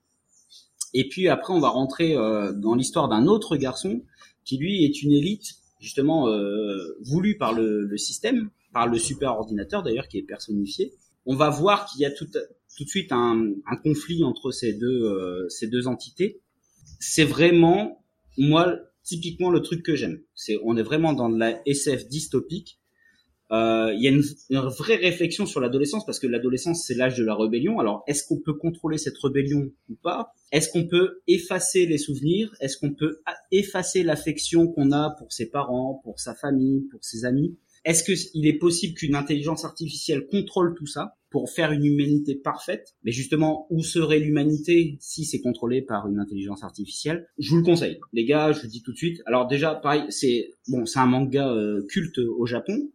Et puis après on va rentrer dans l'histoire d'un autre garçon qui lui est une élite justement euh, voulue par le, système, par le super ordinateur d'ailleurs qui est personnifié. On va voir qu'il y a tout, de suite un, conflit entre ces deux, euh, ces deux entités. C'est vraiment moi typiquement le truc que j'aime. C'est on est vraiment dans de la SF dystopique il y a une, une, vraie réflexion sur l'adolescence parce que l'adolescence c'est l'âge de la rébellion. Alors est-ce qu'on peut contrôler cette rébellion ou pas? Est-ce qu'on peut effacer les souvenirs? Est-ce qu'on peut effacer l'affection qu'on a pour ses parents, pour sa famille, pour ses amis? Est-ce qu'il est possible qu'une intelligence artificielle contrôle tout ça pour faire une humanité parfaite? Mais justement, où serait l'humanité si c'est contrôlé par une intelligence artificielle? Je vous le conseille, les gars. Je vous dis tout de suite. Alors déjà, pareil, c'est bon, c'est un manga euh, culte au Japon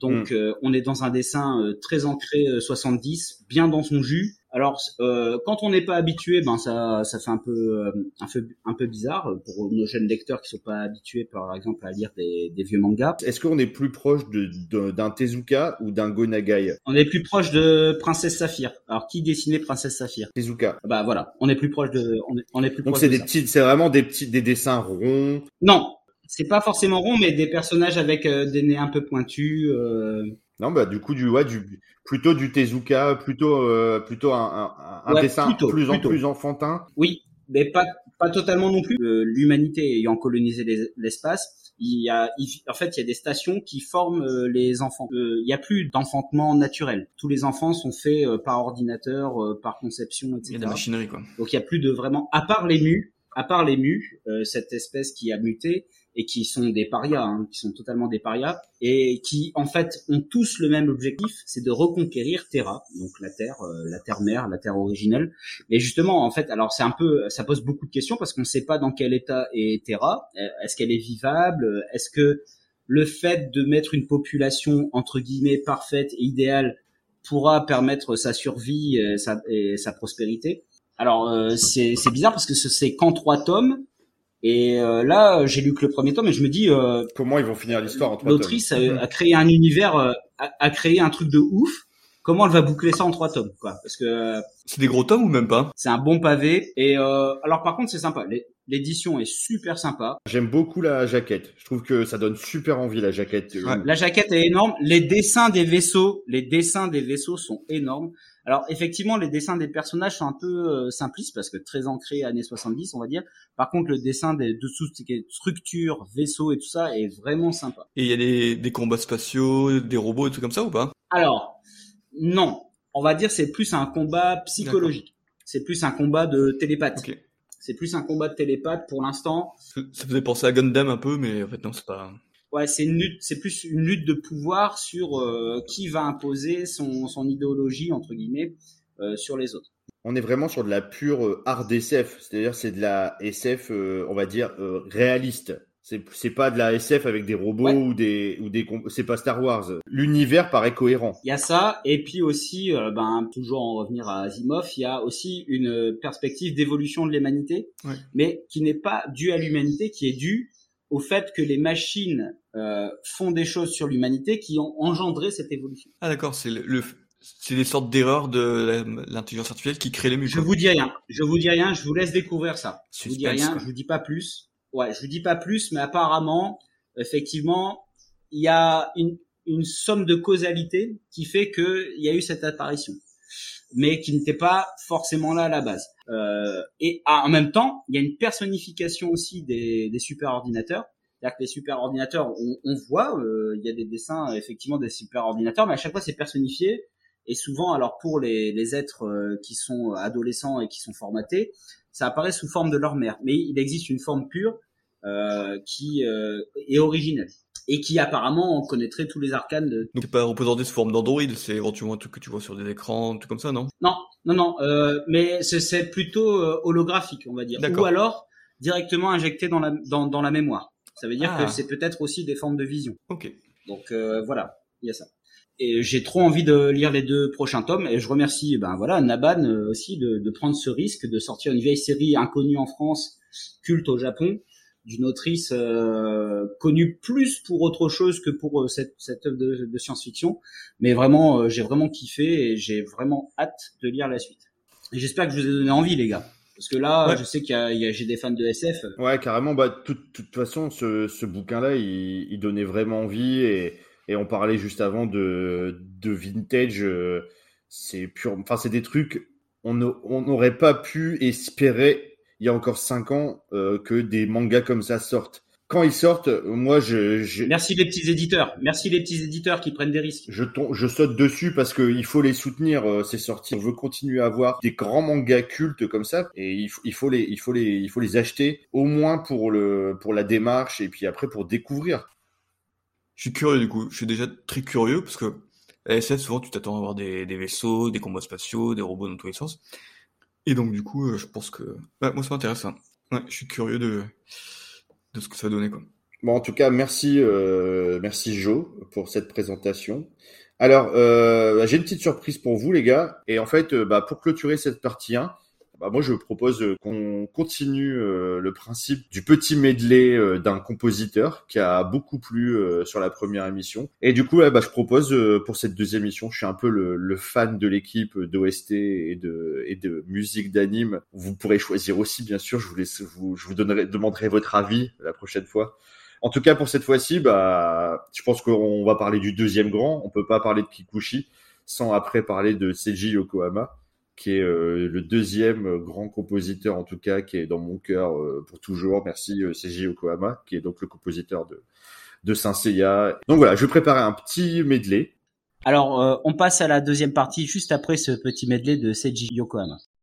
donc, mm. euh, on est dans un dessin euh, très ancré 70, euh, bien dans son jus. Alors, quand on n'est pas habitué, ben ça, ça fait un peu, un peu, un peu bizarre pour nos jeunes lecteurs qui sont pas habitués, par exemple, à lire des, des vieux mangas. Est-ce qu'on est plus proche de, d'un Tezuka ou d'un Gonagai? On est plus proche de Princesse Saphir. Alors, qui dessinait Princesse Saphir? Tezuka. Bah voilà, on est plus proche de, on est, on est plus Donc c'est des petits, c'est vraiment des petits, des dessins ronds? Non, c'est pas forcément rond, mais des personnages avec euh, des nez un peu pointus. Euh... Non, bah du coup du ouais, du plutôt du Tezuka, plutôt euh, plutôt un, un, un dessin plus en plus enfantin. Oui, mais pas pas totalement non plus. Euh, l'humanité ayant colonisé l'espace, il y a en fait il y a des stations qui forment euh, les enfants. il y a plus d'enfantement naturel. Tous les enfants sont faits par ordinateur, par conception, etc. Il y a de la machinerie quoi. Donc il y a plus de vraiment, à part les mus, à part les mus, cette espèce qui a muté, et qui sont des parias, hein, qui sont totalement des parias, et qui en fait ont tous le même objectif, c'est de reconquérir Terra, donc la Terre, euh, la Terre mère, la Terre originelle. Et justement, en fait, alors c'est un peu, ça pose beaucoup de questions parce qu'on ne sait pas dans quel état est Terra. Est-ce qu'elle est vivable? Est-ce que le fait de mettre une population entre guillemets parfaite et idéale pourra permettre sa survie et sa, et sa prospérité? Alors euh, c'est bizarre parce que c'est qu'en trois tomes et euh, là, j'ai lu que le premier tome et je me dis euh, comment ils vont finir l'histoire. L'autrice a, a, créé un univers, euh, a, a, créé un truc de ouf. comment elle va boucler ça en trois tomes, quoi? Parce que C'est des gros tomes ou même pas? c'est un bon pavé. Et euh, alors par contre, c'est sympa. L'é- L'édition est super sympa. J'aime beaucoup la jaquette. Je trouve que ça donne super envie la jaquette. Ouais. La jaquette est énorme. Les dessins des vaisseaux, les dessins des vaisseaux sont énormes. Alors effectivement, les dessins des personnages sont un peu euh, simplistes parce que très ancrés années 70, on va dire. Par contre, le dessin des dessous, ce qui est structure, vaisseaux et tout ça est vraiment sympa. Et il y a des, des combats spatiaux, des robots et tout comme ça ou pas? Alors, non. On va dire c'est plus un combat psychologique. C'est plus un combat de télépathe. Ok. C'est plus un combat de télépathe pour l'instant. Ça faisait penser à Gundam un peu, mais en fait non, c'est pas... Ouais, c'est une lutte, c'est plus une lutte de pouvoir sur euh, qui va imposer son, son idéologie entre guillemets euh, sur les autres. On est vraiment sur de la pure euh, art SF, c'est-à-dire c'est de la SF, euh, on va dire euh, réaliste. C'est c'est pas de la SF avec des robots Ouais. ou des ou des c'est pas Star Wars. L'univers paraît cohérent. Il y a ça, et puis aussi, euh, ben toujours en revenir à Asimov, il y a aussi une perspective d'évolution de l'humanité, Ouais. mais qui n'est pas due à l'humanité, qui est due au fait que les machines euh, font des choses sur l'humanité qui ont engendré cette évolution. Ah d'accord, c'est le, le- c'est des sortes d'erreurs de l'intelligence artificielle qui créent les mutants. Je vous dis rien, je vous dis rien, je vous laisse découvrir ça. Je vous dis Suspense, rien, quoi. je vous dis pas plus. Ouais, je vous dis pas plus, mais apparemment, effectivement, il y a une, une somme de causalité qui fait que il y a eu cette apparition, mais qui n'était pas forcément là à la base. Euh, et ah, en même temps, il y a une personnification aussi des, des super ordinateurs. C'est-à-dire que les super ordinateurs, on, voit, euh, il y a des dessins effectivement des super ordinateurs, mais à chaque fois c'est personnifié. Et souvent, alors pour les, êtres euh, qui sont adolescents et qui sont formatés, ça apparaît sous forme de leur mère. Mais il existe une forme pure euh, qui est originelle et qui apparemment connaîtrait tous les arcanes de... Donc c'est pas représenté sous forme d'android, c'est éventuellement un truc que tu vois sur des écrans, truc comme ça, non? Non, non, non, euh, mais c'est- plutôt euh, holographique, on va dire. D'accord. Ou alors directement injecté dans la, dans, dans la mémoire. Ça veut dire Ah. que c'est peut-être aussi des formes de vision. Ok. Donc euh, voilà, il y a ça. Et j'ai trop envie de lire les deux prochains tomes et je remercie ben voilà Naban euh, aussi de, de prendre ce risque de sortir une vieille série inconnue en France, culte au Japon, d'une autrice euh, connue plus pour autre chose que pour euh, cette, cette œuvre de, de science-fiction. Mais vraiment, euh, j'ai vraiment kiffé et j'ai vraiment hâte de lire la suite. Et j'espère que je vous ai donné envie les gars. Parce que là, Ouais. je sais qu'il y a, il y a- j'ai des fans de SF. Ouais, carrément. Bah, de toute, toute façon, ce, ce bouquin-là, il, il donnait vraiment envie et, et on parlait juste avant de, de vintage. euh, C'est pur, enfin, c'est des trucs. On n'aurait pas pu espérer il y a encore cinq ans euh, que des mangas comme ça sortent. Quand ils sortent, moi, je, je, Merci les petits éditeurs. Merci les petits éditeurs qui prennent des risques. je, tom- je saute dessus parce qu'il faut les soutenir, euh, ces sorties. On veut continuer à avoir des grands mangas cultes comme ça et il, faut- il faut les, il faut les, il faut les acheter au moins pour le, pour la démarche et puis après pour découvrir. Je suis curieux du coup, je suis déjà très curieux parce que à SF souvent tu t'attends à avoir des, des vaisseaux, des combats spatiaux, des robots dans tous les sens. Et donc du coup, euh, je pense que ouais, moi ça m'intéresse. hein. Ouais, je suis curieux de de ce que ça va donner quoi. Bon, en tout cas, merci, euh, merci Joe pour cette présentation. Alors, euh, j'ai une petite surprise pour vous, les gars. Et en fait, euh, bah, pour clôturer cette partie 1, bah, moi, je propose euh, qu'on continue euh, le principe du petit medley euh, d'un compositeur qui a beaucoup plu sur la première émission. Et du coup, bah, je propose pour cette deuxième émission, je suis un peu le, le fan de l'équipe d'OST et de, et de musique d'anime. Vous pourrez choisir aussi, bien sûr. Je vous laisse, vous, je vous donnerai, demanderai votre avis la prochaine fois. En tout cas, pour cette fois-ci, bah, je pense qu'on va parler du deuxième grand. On peut pas parler de Kikuchi sans après parler de Seiji Yokohama, qui est euh, le deuxième euh, grand compositeur, en tout cas, qui est dans mon cœur euh, pour toujours. Merci Seiji Yokohama, qui est donc le compositeur de, Saint Seiya. Donc voilà, je vais préparer un petit medley. Alors, on passe à la deuxième partie juste après ce petit medley de Seiji Yokohama.「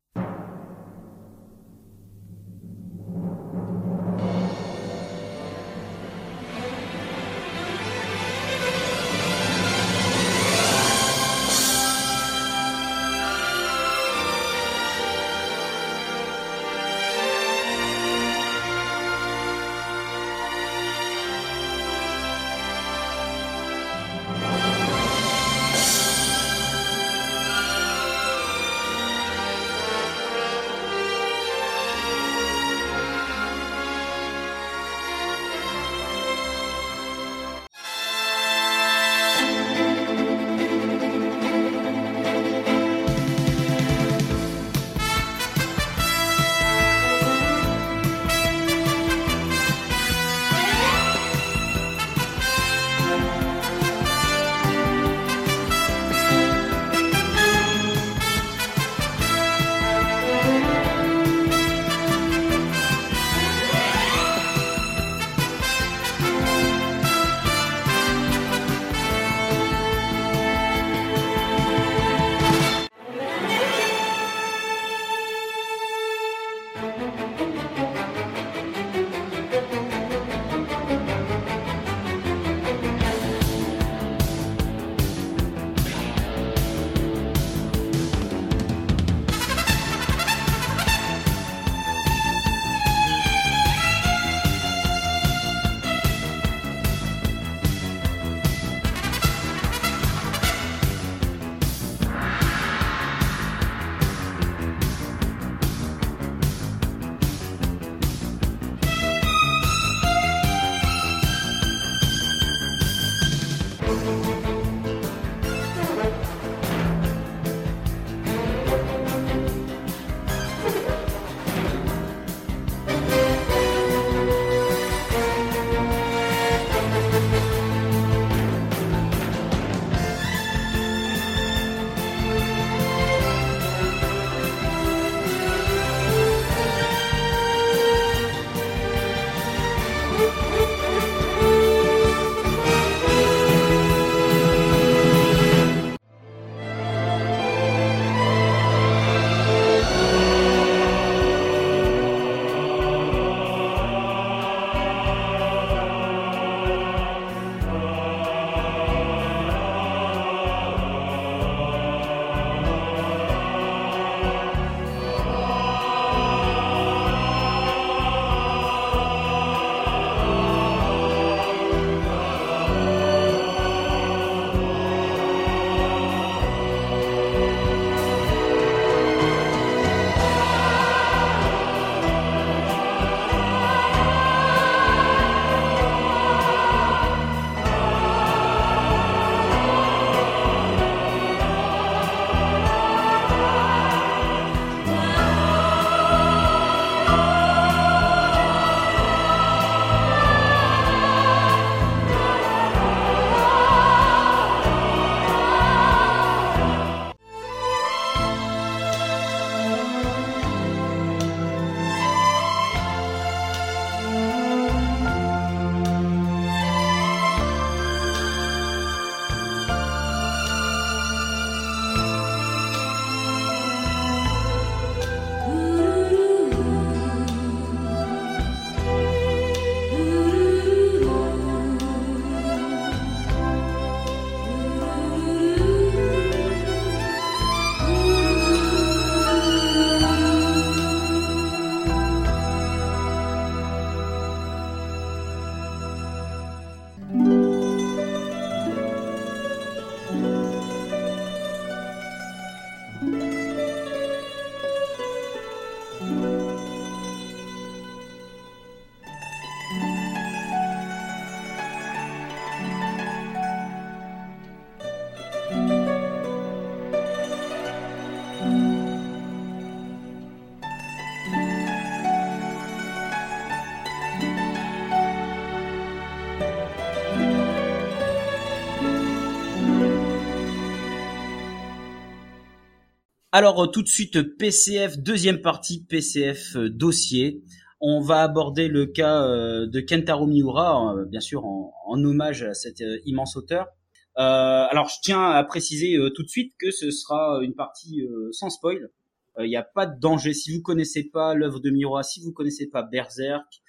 Alors tout de suite PCF deuxième partie PCF dossier. On va aborder le cas de Kentaro Miura, bien sûr en, en hommage à cet immense auteur. alors je tiens à préciser tout de suite que ce sera une partie sans spoil. Il n'y a pas de danger si vous connaissez pas l'œuvre de Miura, si vous connaissez pas Berserk,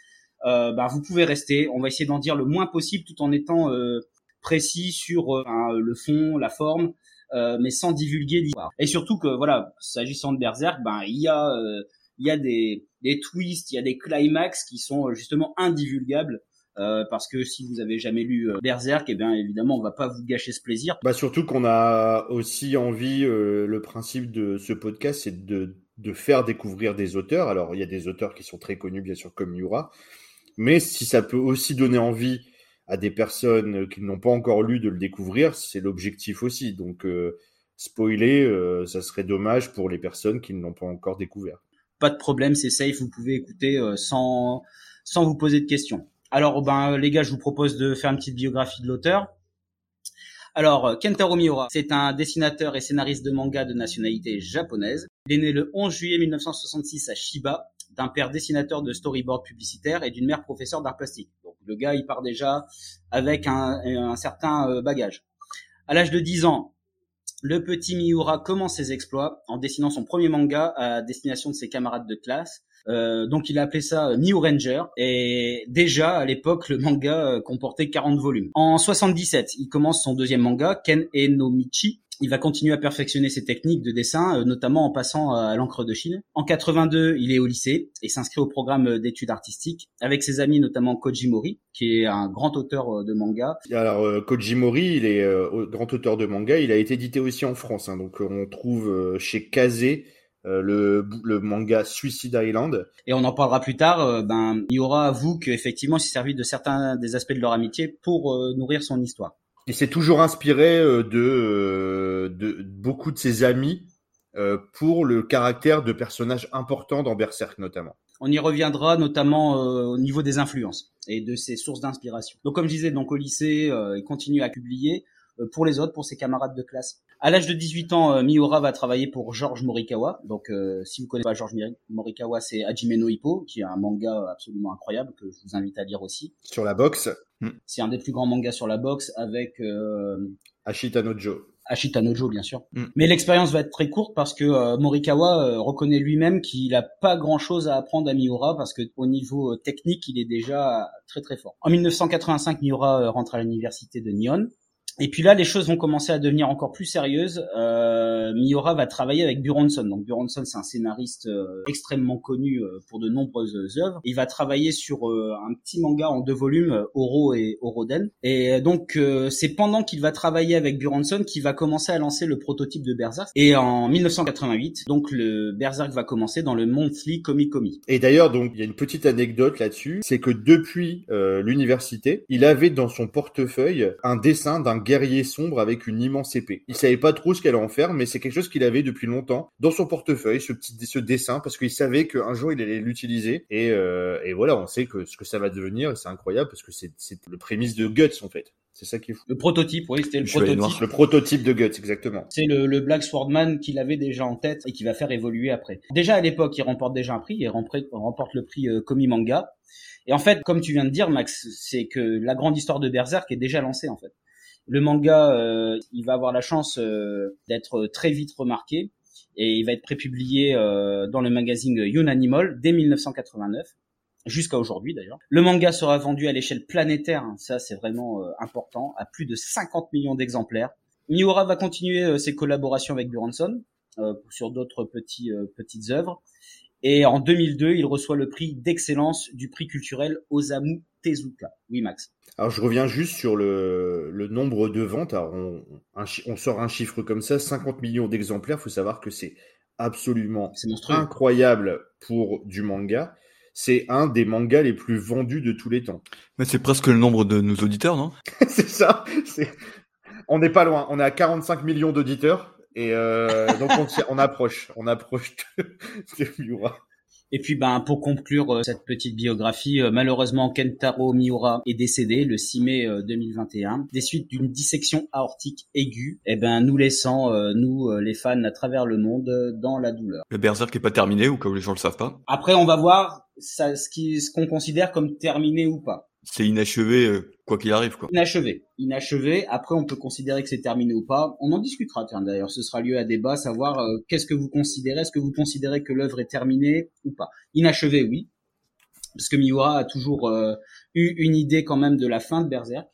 euh, bah, vous pouvez rester. On va essayer d'en dire le moins possible tout en étant euh, précis sur euh, le fond, la forme, mais sans divulguer l'histoire. Et surtout que voilà, s'agissant de Berserk, ben il y a il y a des, des twists, il y a des climax qui sont justement indivulgables. Euh, parce que si vous avez jamais lu Berserk, eh bien évidemment on va pas vous gâcher ce plaisir. Bah surtout qu'on a aussi envie, euh, le principe de ce podcast, c'est de, de faire découvrir des auteurs. Alors il y a des auteurs qui sont très connus bien sûr comme Yura, mais si ça peut aussi donner envie à des personnes qui n'ont pas encore lu de le découvrir, c'est l'objectif aussi. Donc, euh, spoiler, euh, ça serait dommage pour les personnes qui ne l'ont pas encore découvert. Pas de problème, c'est safe, vous pouvez écouter euh, sans, sans vous poser de questions. Alors, ben, les gars, je vous propose de faire une petite biographie de l'auteur. Alors, Kentaro Miura, c'est un dessinateur et scénariste de manga de nationalité japonaise. Il est né le 11 juillet 1966 à Shiba, d'un père dessinateur de storyboard publicitaire et d'une mère professeure d'art plastique. Donc le gars, il part déjà avec un, certain euh, bagage. À l'âge de 10 ans, le petit Miura commence ses exploits en dessinant son premier manga à destination de ses camarades de classe. Euh, donc il a appelé ça euh, Miu Ranger et déjà à l'époque le manga comportait 40 volumes. En 77, il commence son deuxième manga Ken Enomichi il va continuer à perfectionner ses techniques de dessin, euh, notamment en passant à l'encre de Chine. En 82, il est au lycée et s'inscrit au programme d'études artistiques avec ses amis, notamment Koji Mori, qui est un grand auteur euh, de manga. Alors euh, Koji Mori, il est grand auteur de manga. Il a été édité aussi en France, hein. donc on trouve chez Kazé le, le, manga Suicide Island. Et on en parlera plus tard. ben, il y aura vous qu'effectivement, il s'est servi de certains des aspects de leur amitié pour nourrir son histoire. Il s'est toujours inspiré euh, de, euh, de beaucoup de ses amis euh, pour le caractère de personnages importants dans Berserk notamment. On y reviendra notamment au niveau des influences et de ses sources d'inspiration. Donc comme je disais, donc au lycée, il continue à publier pour les autres, pour ses camarades de classe. À l'âge de 18 ans, Miura va travailler pour George Morikawa. Donc, si vous connaissez pas George Morikawa, c'est Hajime no Hippo, qui est un manga absolument incroyable que je vous invite à lire aussi. Sur la boxe. Hmm. C'est un des plus grands mangas sur la boxe avec euh, Ashita Nojo. Ashita Nojo, bien sûr. Hmm. Mais l'expérience va être très courte parce que Morikawa reconnaît lui-même qu'il n'a pas grand-chose à apprendre à Miura parce que au niveau technique, il est déjà très très fort. En 1985, Miura rentre à l'université de Nyon et puis là, les choses vont commencer à devenir encore plus sérieuses. Euh, Miura va travailler avec Buronson. Donc Buronson, c'est un scénariste euh, extrêmement connu euh, pour de nombreuses œuvres. Il va travailler sur euh, un petit manga en deux volumes, Oro et Oroden. Et donc c'est pendant qu'il va travailler avec Buronson qu'il va commencer à lancer le prototype de Berserk. Et en 1988, donc le Berserk va commencer dans le Monthly Comic Comic. Et d'ailleurs, donc il y a une petite anecdote là-dessus, c'est que depuis l'université, il avait dans son portefeuille un dessin d'un guerrier sombre avec une immense épée. Il savait pas trop ce qu'elle allait en faire, mais c'est quelque chose qu'il avait depuis longtemps dans son portefeuille, ce petit ce dessin, parce qu'il savait qu'un jour il allait l'utiliser. Et, euh, et voilà, on sait que ce que ça va devenir, c'est incroyable parce que c'est le prémisse de Guts en fait. C'est ça qui est fou. Le prototype, oui, c'était le prototype. Le prototype de Guts, exactement. C'est le, le, Black Swordman qu'il avait déjà en tête et qui va faire évoluer après. Déjà à l'époque, il remporte déjà un prix, il remporte, remporte le prix euh, Komi Manga. Et en fait, comme tu viens de dire, Max, c'est que la grande histoire de Berserk est déjà lancée en fait. Le manga, euh, il va avoir la chance euh, d'être très vite remarqué et il va être prépublié euh, dans le magazine Young Animal dès 1989 jusqu'à aujourd'hui d'ailleurs. Le manga sera vendu à l'échelle planétaire, hein, ça c'est vraiment important, à plus de 50 millions d'exemplaires. Miura va continuer ses collaborations avec Buronson sur d'autres petits petites œuvres. Et en 2002, il reçoit le prix d'excellence du prix culturel Osamu Tezuka. Oui, Max. Alors je reviens juste sur le, le nombre de ventes. Alors on, on, sort un chiffre comme ça, 50 millions d'exemplaires. faut savoir que c'est absolument incroyable pour du manga. C'est un des mangas les plus vendus de tous les temps. Mais c'est presque le nombre de nos auditeurs, non? C'est ça. On n'est pas loin. On est à 45 millions d'auditeurs. Et euh, donc on, on, approche, on approche de, de Et puis, ben, pour conclure euh, cette petite biographie, euh, malheureusement, Kentaro Miura est décédé le 6 mai 2021 des suites d'une dissection aortique aiguë. Et eh ben, nous laissant, nous, les fans à travers le monde, dans la douleur. Le Berserk est pas terminé ou comme les gens le savent pas? Après, on va voir ça, ce qui, ce qu'on considère comme terminé ou pas. C'est inachevé, euh, quoi qu'il arrive, quoi. Inachevé. Inachevé. Après, on peut considérer que c'est terminé ou pas. On en discutera, tiens, d'ailleurs. Ce sera lieu à débat, savoir euh, qu'est-ce que vous considérez. Est-ce que vous considérez que l'œuvre est terminée ou pas? Inachevé, oui. Parce que Miura a toujours euh, eu une idée quand même de la fin de Berserk.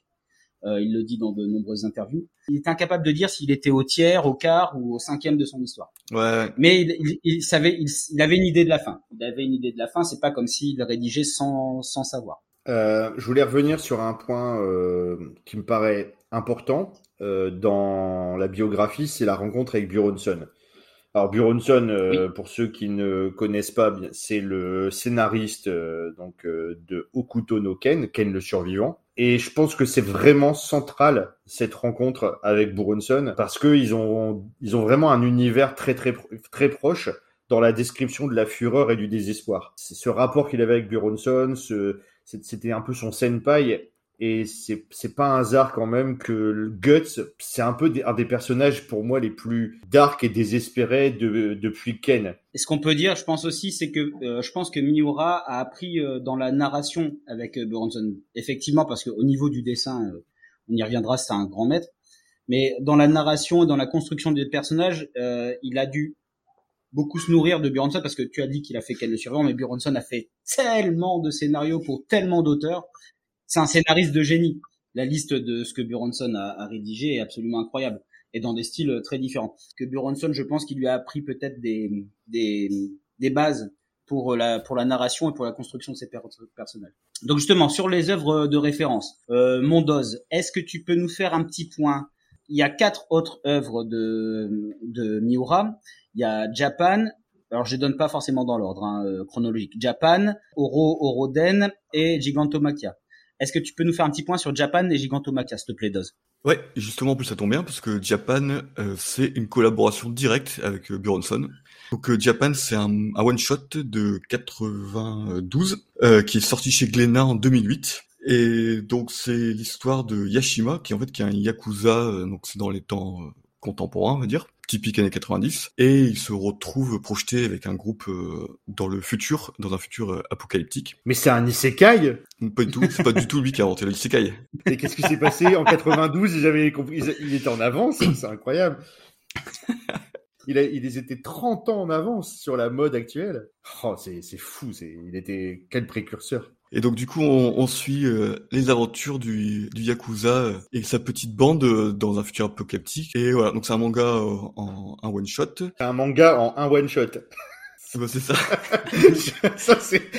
il le dit dans de nombreuses interviews. Il est incapable de dire s'il était au tiers, au quart ou au cinquième de son histoire. Ouais. Mais il, savait, il, avait une idée de la fin. Il avait une idée de la fin. C'est pas comme s'il rédigeait sans, sans savoir. Euh, je voulais revenir sur un point euh, qui me paraît important euh, dans la biographie, c'est la rencontre avec Buronson. Alors Buronson, pour ceux qui ne connaissent pas, c'est le scénariste donc de Okuto no Ken, Ken le survivant. Et je pense que c'est vraiment central cette rencontre avec Buronson parce que ils ont ils ont vraiment un univers très très très proche dans la description de la fureur et du désespoir. C'est ce rapport qu'il avait avec Buronson, ce c'était un peu son senpai. Et c'est, pas un hasard quand même que Guts, c'est un peu un des personnages pour moi les plus dark et désespérés de, depuis Ken. Et ce qu'on peut dire, je pense aussi, c'est que euh, je pense que Miura a appris euh, dans la narration avec euh, Buronson. Effectivement, parce qu'au niveau du dessin, on y reviendra, c'est un grand maître. Mais dans la narration et dans la construction des personnages, il a dû beaucoup se nourrir de Buronson parce que tu as dit qu'il a fait Ken le survivant, mais Buronson a fait tellement de scénarios pour tellement d'auteurs. C'est un scénariste de génie. La liste de ce que Buronson a, rédigé est absolument incroyable et dans des styles très différents. Que Buronson, je pense qu'il lui a appris peut-être des, des, des bases pour la pour la narration et pour la construction de ses personnages. Donc justement sur les œuvres de référence, euh, Mondoz, est-ce que tu peux nous faire un petit point Il y a quatre autres œuvres de de Miura il y a Japan, alors je donne pas forcément dans l'ordre hein, euh, chronologique. Japan, Oro Oroden et Gigantomachia. Est-ce que tu peux nous faire un petit point sur Japan et Gigantomachia, s'il te plaît, Doz? Ouais, justement, plus ça tombe bien parce que Japan, euh, c'est une collaboration directe avec euh, Buronson. Donc Japan, c'est un, un one shot de 92 qui est sorti chez Glénat en 2008. Et donc c'est l'histoire de Yashima, qui en fait qui est un yakuza, donc c'est dans les temps contemporains, on va dire typique années 90, et il se retrouve projeté avec un groupe euh, dans le futur, dans un futur euh, apocalyptique. Mais c'est un isekai? Pas du tout, c'est pas du tout lui qui a inventé le isekai. Et qu'est-ce qui s'est passé en 92 J'avais compris, il était en avance, c'est incroyable. Il, a, il était 30 ans en avance sur la mode actuelle. Oh, c'est fou, il était quel précurseur. Et donc du coup, on, on suit euh, les aventures du, du yakuza euh, et sa petite bande euh, dans un futur apocalyptique. Et voilà, donc c'est un manga en un one shot. Un manga en un one shot. Bah, c'est ça. ça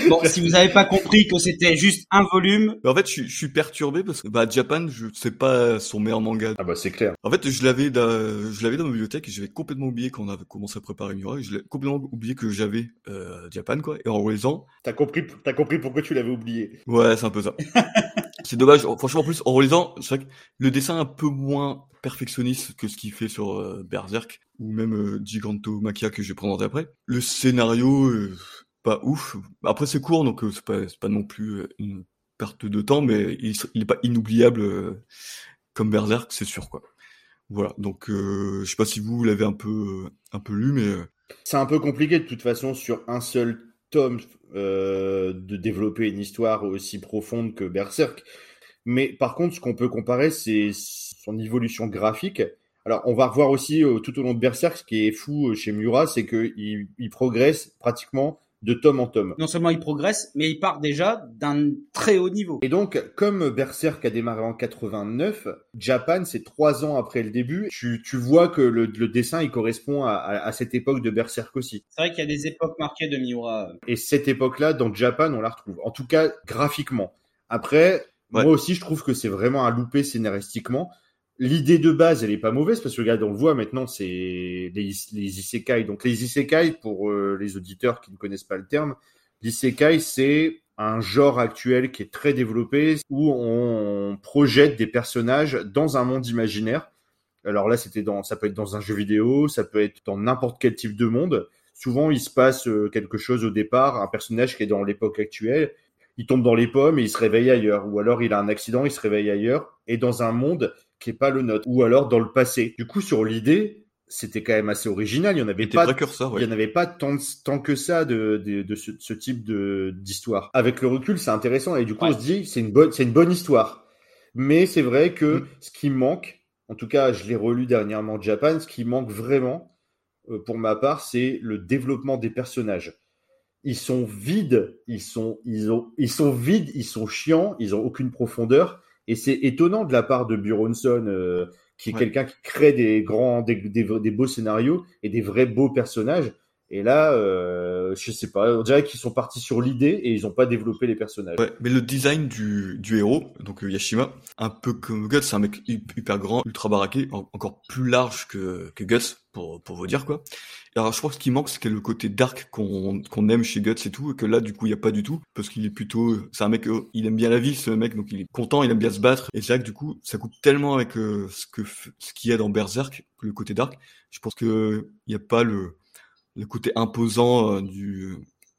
bon, si vous n'avez pas compris que c'était juste un volume. en fait, je, je, suis perturbé parce que bah Japan, je sais pas son meilleur manga. Ah bah c'est clair. En fait, je l'avais dans, je l'avais dans ma bibliothèque et j'avais complètement oublié quand on avait commencé à préparer Miura. Je l'ai complètement oublié que j'avais euh, Japan quoi. Et en relisant. T'as compris, t'as compris pourquoi tu l'avais oublié. Ouais, c'est un peu ça. c'est dommage. Franchement, en plus, en relisant, c'est vrai que le dessin est un peu moins perfectionniste que ce qu'il fait sur euh, Berserk ou même euh, Giganto Machia que je vais présenter après. Le scénario, euh, pas ouf. Après, c'est court, donc c'est pas, pas non plus une perte de temps, mais il, il est pas inoubliable comme Berserk, c'est sûr, quoi. Voilà, donc je sais pas si vous l'avez un peu, un peu lu, mais... C'est un peu compliqué de toute façon sur un seul tome de développer une histoire aussi profonde que Berserk. Mais par contre, ce qu'on peut comparer, c'est son évolution graphique. Alors, on va revoir aussi euh, tout au long de Berserk, ce qui est fou euh, chez Mura, c'est qu'il il progresse pratiquement de tome en tome. Non seulement il progresse, mais il part déjà d'un très haut niveau. Et donc, comme Berserk a démarré en 89, Japan, c'est trois ans après le début. Tu, tu vois que le, le, dessin, il correspond à, à, cette époque de Berserk aussi. C'est vrai qu'il y a des époques marquées de Miura. Et cette époque-là, dans Japan, on la retrouve. En tout cas, graphiquement. Après, moi aussi, je trouve que c'est vraiment un loupé scénaristiquement. L'idée de base, elle est pas mauvaise parce que regarde, on le voit maintenant, c'est les, isekai. Donc les isekai, pour euh, les auditeurs qui ne connaissent pas le terme, l'isekai c'est un genre actuel qui est très développé où on projette des personnages dans un monde imaginaire. Alors là, ça peut être dans un jeu vidéo, ça peut être dans n'importe quel type de monde. souvent il se passe euh, quelque chose au départ, un personnage qui est dans l'époque actuelle, il tombe dans les pommes et il se réveille ailleurs, ou alors il a un accident, il se réveille ailleurs, et dans un monde qui est pas le nôtre, ou alors dans le passé. Du coup, sur l'idée, c'était quand même assez original. Il y en avait pas, il y en avait pas tant, tant que ça de, de, de ce, ce, type de d'histoire. Avec le recul, c'est intéressant et du coup, on se dit c'est une bonne, c'est une bonne histoire. Mais c'est vrai que mm. ce qui manque, en tout cas, je l'ai relu dernièrement Japan, ce qui manque vraiment, euh, pour ma part, c'est le développement des personnages. Ils sont vides, ils sont, ils ont, ils sont vides, ils sont chiants, ils ont aucune profondeur. Et c'est étonnant de la part de Buronson, euh, qui est quelqu'un qui crée des grands, des, des, beaux scénarios et des vrais beaux personnages. Et là, euh, je sais pas, on dirait qu'ils sont partis sur l'idée et ils ont pas développé les personnages. Ouais, mais le design du, du héros, donc euh, Yashima, un peu comme Guts, c'est un mec hyper grand, ultra baraqué, encore plus large que, que Guts, pour, pour vous dire quoi. Alors je crois que ce qui manque, c'est le côté dark qu'on qu'on aime chez Guts et tout, et que là du coup il y a pas du tout, parce qu'il est plutôt, c'est un mec, euh, il aime bien la vie, ce mec, donc il est content, il aime bien se battre. Et que du coup, ça coupe tellement avec euh, ce que ce qu'il y a dans Berserk, le côté dark. Je pense que il y a pas le le côté imposant euh, du,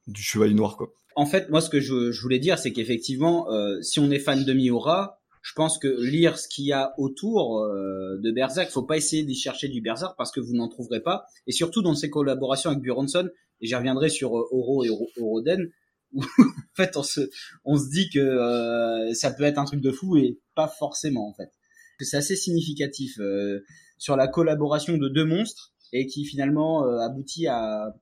du chevalier noir quoi. En fait, moi ce que je, je voulais dire, c'est qu'effectivement, euh, si on est fan de Miura, je pense que lire ce qu'il y a autour euh, de Berserk, faut pas essayer d'y chercher du Berserk parce que vous n'en trouverez pas. Et surtout dans ses collaborations avec Buronson, et j'y reviendrai sur Oro et Oroden, où en fait on se, on se dit que ça peut être un truc de fou et pas forcément en fait. C'est assez significatif sur la collaboration de deux monstres et qui finalement euh, aboutit à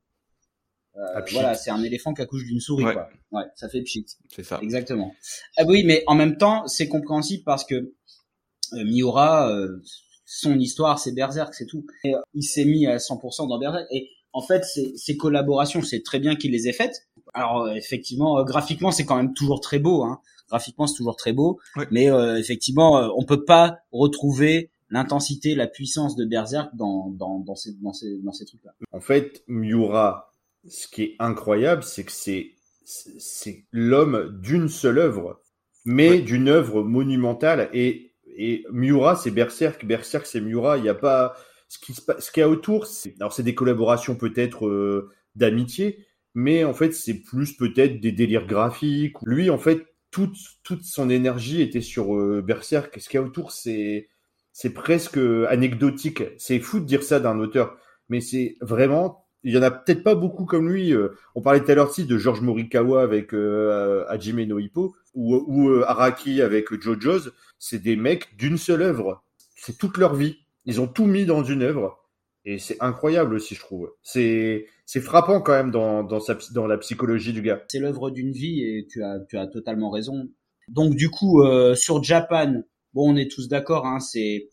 euh, voilà, c'est un éléphant qui accouche d'une souris, quoi. Ouais, ça fait pchit. C'est ça. Exactement. Ah oui, mais en même temps, c'est compréhensible parce que euh, Miura, euh, son histoire, c'est Berserk, c'est tout. Et, il s'est mis à 100% dans Berserk. Et en fait, ces, collaborations, c'est très bien qu'il les ait faites. Alors, effectivement, graphiquement, c'est quand même toujours très beau. Hein. Graphiquement, c'est toujours très beau. Mais effectivement, on peut pas retrouver l'intensité, la puissance de Berserk dans, dans, dans ces, dans ces, dans ces trucs-là. En fait, Miura, ce qui est incroyable, c'est que c'est, c'est l'homme d'une seule œuvre, mais d'une œuvre monumentale. Et, et Miura, c'est Berserk, Berserk, c'est Miura. Il n'y a pas, ce qui ce qu'il y a autour, c'est, alors c'est des collaborations peut-être euh, d'amitié, mais en fait, c'est plus peut-être des délires graphiques. Lui, en fait, toute, toute son énergie était sur euh, Berserk. Ce qu'il y a autour, c'est, c'est presque anecdotique. C'est fou de dire ça d'un auteur, mais c'est vraiment. Il y en a peut-être pas beaucoup comme lui. Euh, on parlait tout à l'heure de George Morikawa avec euh, Hajime no Hippo ou, ou euh, Araki avec JoJo's. C'est des mecs d'une seule œuvre. C'est toute leur vie. Ils ont tout mis dans une œuvre. Et c'est incroyable aussi, je trouve. C'est c'est frappant quand même dans dans, sa, dans la psychologie du gars. C'est l'œuvre d'une vie et tu as tu as totalement raison. Donc du coup euh, sur Japan, Bon, on est tous d'accord, hein, c'est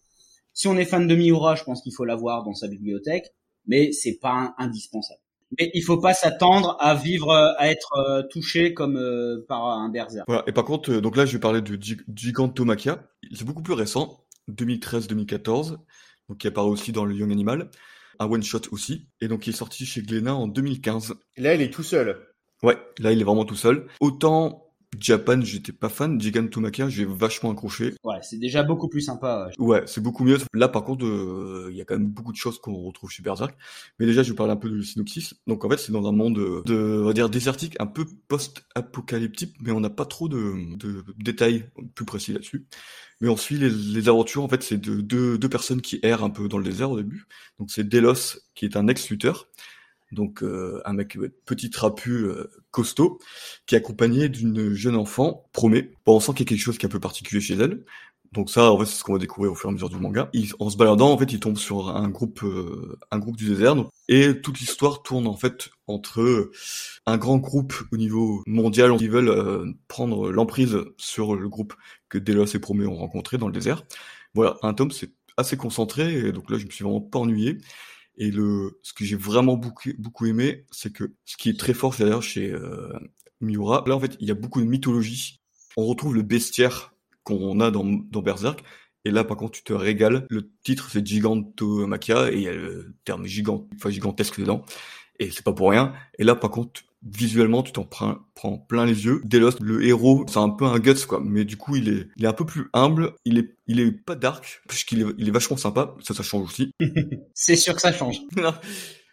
si on est fan de Miura, je pense qu'il faut l'avoir dans sa bibliothèque, mais c'est pas indispensable. Mais il faut pas s'attendre à vivre, à être euh, touché comme euh, par un berserk. Voilà. Et par contre, euh, donc là, je vais parler de Gigantomachia. C'est beaucoup plus récent, 2013-2014, donc qui apparaît aussi dans le Young Animal, un one shot aussi, et donc il est sorti chez Glénat en 2015. là, il est tout seul. Ouais, là, il est vraiment tout seul. Autant Japan, j'étais pas fan. Gigantomachia, j'ai vachement accroché. Ouais, c'est déjà beaucoup plus sympa. Ouais, c'est beaucoup mieux. Là, par contre, euh, il y a quand même beaucoup de choses qu'on retrouve chez Berserk. Mais déjà, je vais parler un peu du synopsis. Donc, en fait, c'est dans un monde de, on va dire, désertique, un peu post-apocalyptique, mais on n'a pas trop de, de, détails plus précis là-dessus. Mais on suit les, les aventures, en fait, c'est de deux, deux personnes qui errent un peu dans le désert au début. Donc, c'est Delos, qui est un ex-lutteur, donc euh, un mec euh, petit trapu euh, costaud qui est accompagné d'une jeune enfant promet bon, on sent qu'il y a quelque chose qui est un peu particulier chez elle. Donc ça en fait c'est ce qu'on va découvrir au fur et à mesure du manga. En se baladant en fait il tombe sur un groupe un groupe du désert et toute l'histoire tourne en fait entre un grand groupe au niveau mondial qui veulent prendre l'emprise sur le groupe que Delos et Promet ont rencontré dans le désert. Voilà un tome c'est assez concentré et donc là je me suis vraiment pas ennuyé et le, ce que j'ai vraiment beaucoup, beaucoup aimé, c'est que ce qui est très fort d'ailleurs chez euh, Miura, là en fait il y a beaucoup de mythologie. On retrouve le bestiaire qu'on a dans, dans Berserk, et là par contre tu te régales. Le titre c'est Gigantomachia et il y a le terme gigant, enfin gigantesque dedans, et c'est pas pour rien. Et là par contre visuellement tu t'en prends, prends, plein les yeux. Delos, le héros, c'est un peu un guts quoi, mais du coup il est, il est un peu plus humble, il est, il est pas dark, puisqu'il est, il est vachement sympa, ça ça change aussi. c'est sûr que ça change.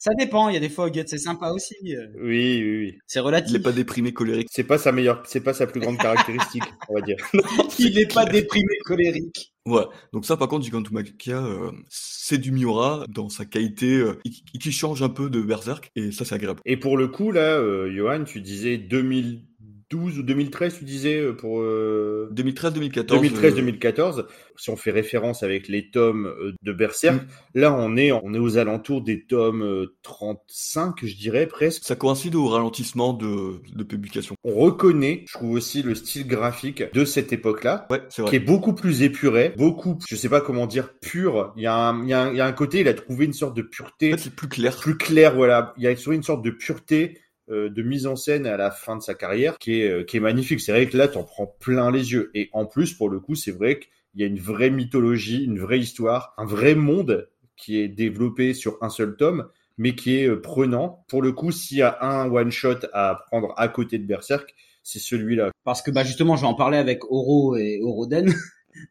Ça dépend, il y a des fois Guts c'est sympa aussi. euh. Oui, oui, oui. C'est Il relatif. est pas déprimé, colérique. C'est pas sa meilleure, c'est pas sa plus grande caractéristique, on va dire. Il est pas déprimé colérique. Voilà. Donc ça, par contre, Gigantomachia, euh, c'est du Miura dans sa qualité euh, qui, change un peu de Berserk, et ça, c'est agréable. Et pour le coup, là, euh, Johan, tu disais 2012 ou 2013, tu disais euh, pour euh, 2013-2014. 2013-2014. Si on fait référence avec les tomes euh, de Berserk, Mm. là, on est, on est aux alentours des tomes euh, 35, je dirais presque. ça coïncide au ralentissement de, de publication. On reconnaît, je trouve aussi le style graphique de cette époque-là. Ouais, c'est qui est beaucoup plus épuré, beaucoup, je sais pas comment dire, pur. Il y a un, il y a un, il y a un côté, il a trouvé une sorte de En pureté fait, c'est plus clair. plus claire, voilà. Il y a trouvé une sorte de pureté euh, de mise en scène à la fin de sa carrière qui est, euh, qui est magnifique. C'est vrai que là, t'en prends plein les yeux. Et en plus, pour le coup, c'est vrai qu'il y a une vraie mythologie, une vraie histoire, un vrai monde qui est développé sur un seul tome, mais qui est euh, prenant. Pour le coup, s'il y a un one-shot à prendre à côté de Berserk, c'est celui-là. Parce que bah justement, je vais en parler avec Oro et Oroden.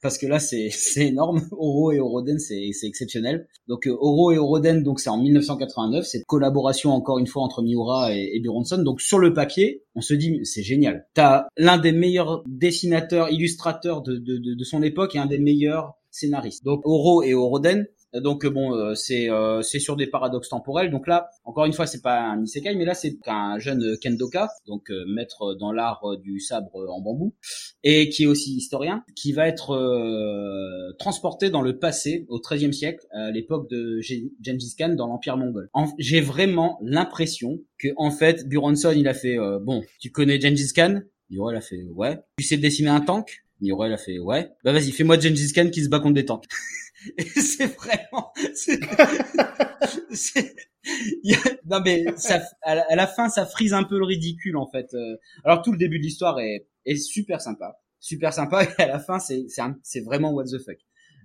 Parce que là, c'est c'est énorme. Oro et Oroden, c'est c'est exceptionnel. Donc euh, Oro et Oroden, donc c'est en 1989. C'est une collaboration encore une fois entre Miura et, et Buronson. Donc sur le papier, on se dit c'est génial. T'as l'un des meilleurs dessinateurs, illustrateurs de, de, de, de son époque et un des meilleurs scénaristes. Donc Oro et Oroden. Donc euh, bon, euh, c'est euh, c'est sur des paradoxes temporels. Donc là, encore une fois, c'est pas un isekai, mais là c'est un jeune kendoka, donc euh, maître dans l'art euh, du sabre en bambou, et qui est aussi historien, qui va être euh, transporté dans le passé, au XIIIe siècle, à l'époque de Gen- Gengis Khan dans l'Empire mongol. J'ai vraiment l'impression que en fait, Buronson, il a fait bon, tu connais Gengis Khan? Il a fait ouais. Tu sais dessiner un tank? Il a fait ouais. Bah vas-y, fais-moi Gengis Khan qui se bat contre des tanks. Et c'est vraiment, y a- non mais ça, à la, à la fin, ça frise un peu le ridicule en fait. Euh, Alors tout le début de l'histoire est, est super sympa, super sympa. Et à la fin, c'est vraiment what the fuck.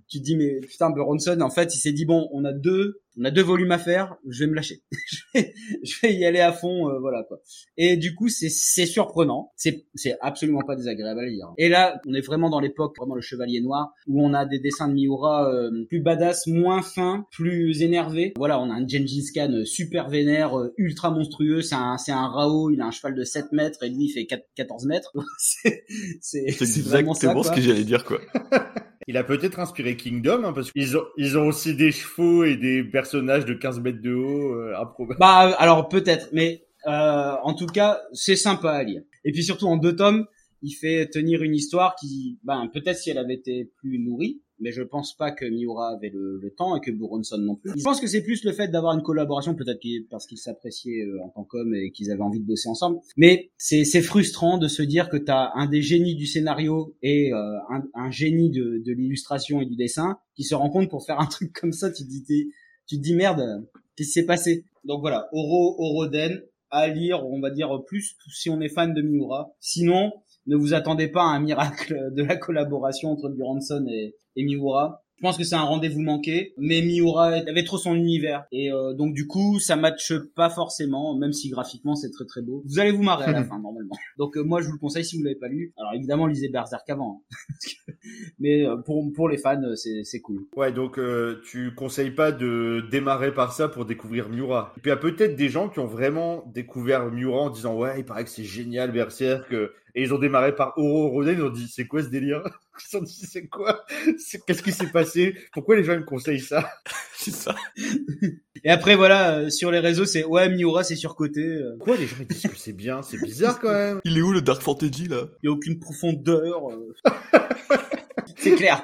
Tu te dis mais putain, Buronson, en fait, il s'est dit bon, on a deux, on a deux volumes à faire, je vais me lâcher, je, vais, je vais y aller à fond, euh, voilà quoi. Et du coup, c'est, c'est surprenant, c'est, c'est absolument pas désagréable à lire. Et là, on est vraiment dans l'époque, vraiment le Chevalier Noir, où on a des dessins de Miura euh, plus badass, moins fins, plus énervés. Voilà, on a un Gengis Khan euh, super vénère, euh, ultra monstrueux. C'est un, c'est un Rao, il a un cheval de 7 mètres et lui il fait 4 14 mètres. c'est, c'est, exactement ça. ce que j'allais dire, quoi. Il a peut-être inspiré Kingdom, hein, parce qu'ils ont, ils ont aussi des chevaux et des personnages de 15 mètres de haut, euh, improbables. Bah alors peut-être, mais euh, en tout cas c'est sympa à lire. Et puis surtout en deux tomes, il fait tenir une histoire qui, ben peut-être si elle avait été plus nourrie, mais je pense pas que Miura avait le, le temps et que Buronson non plus. Je pense que c'est plus le fait d'avoir une collaboration, peut-être qu'il- parce qu'ils s'appréciaient euh, en tant qu'hommes et qu'ils avaient envie de bosser ensemble. Mais c'est frustrant de se dire que t'as un des génies du scénario et euh, un, un génie de, de l'illustration et du dessin qui se rencontrent pour faire un truc comme ça. Tu te dis tu dis merde, qu'est-ce qui s'est passé? Donc voilà, Oro, Oroden, à lire, on va dire plus si on est fan de Miura. Sinon, ne vous attendez pas à un miracle de la collaboration entre Buronson et, et Miura. Je pense que c'est un rendez-vous manqué, mais Miura avait trop son univers et euh, donc du coup ça matche pas forcément, même si graphiquement c'est très très beau. Vous allez vous marrer à la fin normalement. Donc euh, moi je vous le conseille si vous l'avez pas lu. Alors évidemment lisez Berserk avant, hein. mais euh, pour pour les fans c'est c'est cool. Ouais, donc tu conseilles pas de démarrer par ça pour découvrir Miura. Et puis il y a peut-être des gens qui ont vraiment découvert Miura en disant ouais, il paraît que c'est génial Berserk, et ils ont démarré par Oro Roden, ils ont dit c'est quoi ce délire? Ils se sont dit c'est quoi? Qu'est-ce qui s'est passé? Pourquoi les gens me conseillent ça? C'est ça. Et après voilà euh, sur les réseaux c'est ouais Miura c'est surcoté, euh, Pourquoi les gens ils disent que c'est bien? C'est bizarre quand même. Il est où le Dark Fantasy, là? Il y a aucune profondeur. euh. c'est clair.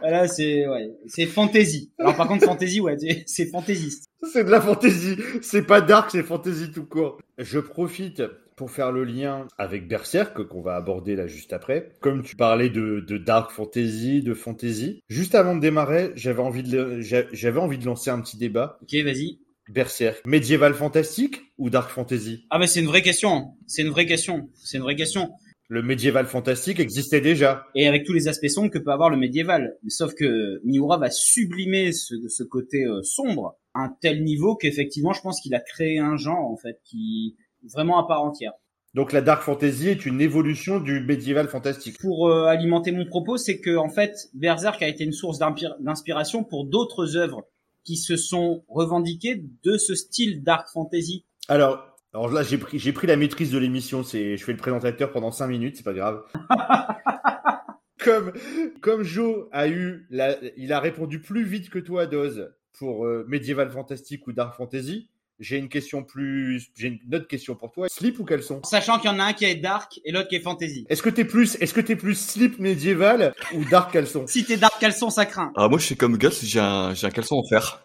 Voilà, c'est ouais, c'est fantasy. Alors par contre fantasy ouais, c'est- fantaisiste. C'est de la fantaisie. C'est pas dark, c'est fantaisie tout court. Je profite pour faire le lien avec Berserk qu'on va aborder là juste après. Comme tu parlais de, de dark fantasy, de fantasy. Juste avant de démarrer, j'avais envie de j'a- j'avais envie de lancer un petit débat. Ok vas-y. Berserk, médiéval fantastique ou dark fantasy? Ah bah c'est une vraie question. C'est une vraie question. C'est une vraie question. Le médiéval fantastique existait déjà. Et avec tous les aspects sombres que peut avoir le médiéval. Sauf que Miura va sublimer ce, ce côté euh, sombre à un tel niveau qu'effectivement je pense qu'il a créé un genre en fait qui vraiment à part entière. Donc la dark fantasy est une évolution du médiéval fantastique. pour euh, alimenter mon propos, c'est que en fait, Berserk a été une source d'inspiration pour d'autres œuvres qui se sont revendiqués de ce style dark fantasy. Alors, alors là, j'ai pris, j'ai pris la maîtrise de l'émission. C'est, je fais le présentateur pendant cinq minutes, c'est pas grave. comme, comme Joe a eu, la, il a répondu plus vite que toi, Doz, pour euh, médiéval fantastique ou dark fantasy. J'ai une question plus, j'ai une autre question pour toi. Slip ou caleçon? Sachant qu'il y en a un qui est dark et l'autre qui est fantasy. Est-ce que t'es plus, est-ce que t'es plus slip médiéval ou dark caleçon? Si t'es dark caleçon, ça craint. Ah, moi, je suis comme Gus, j'ai un, j'ai un caleçon en fer.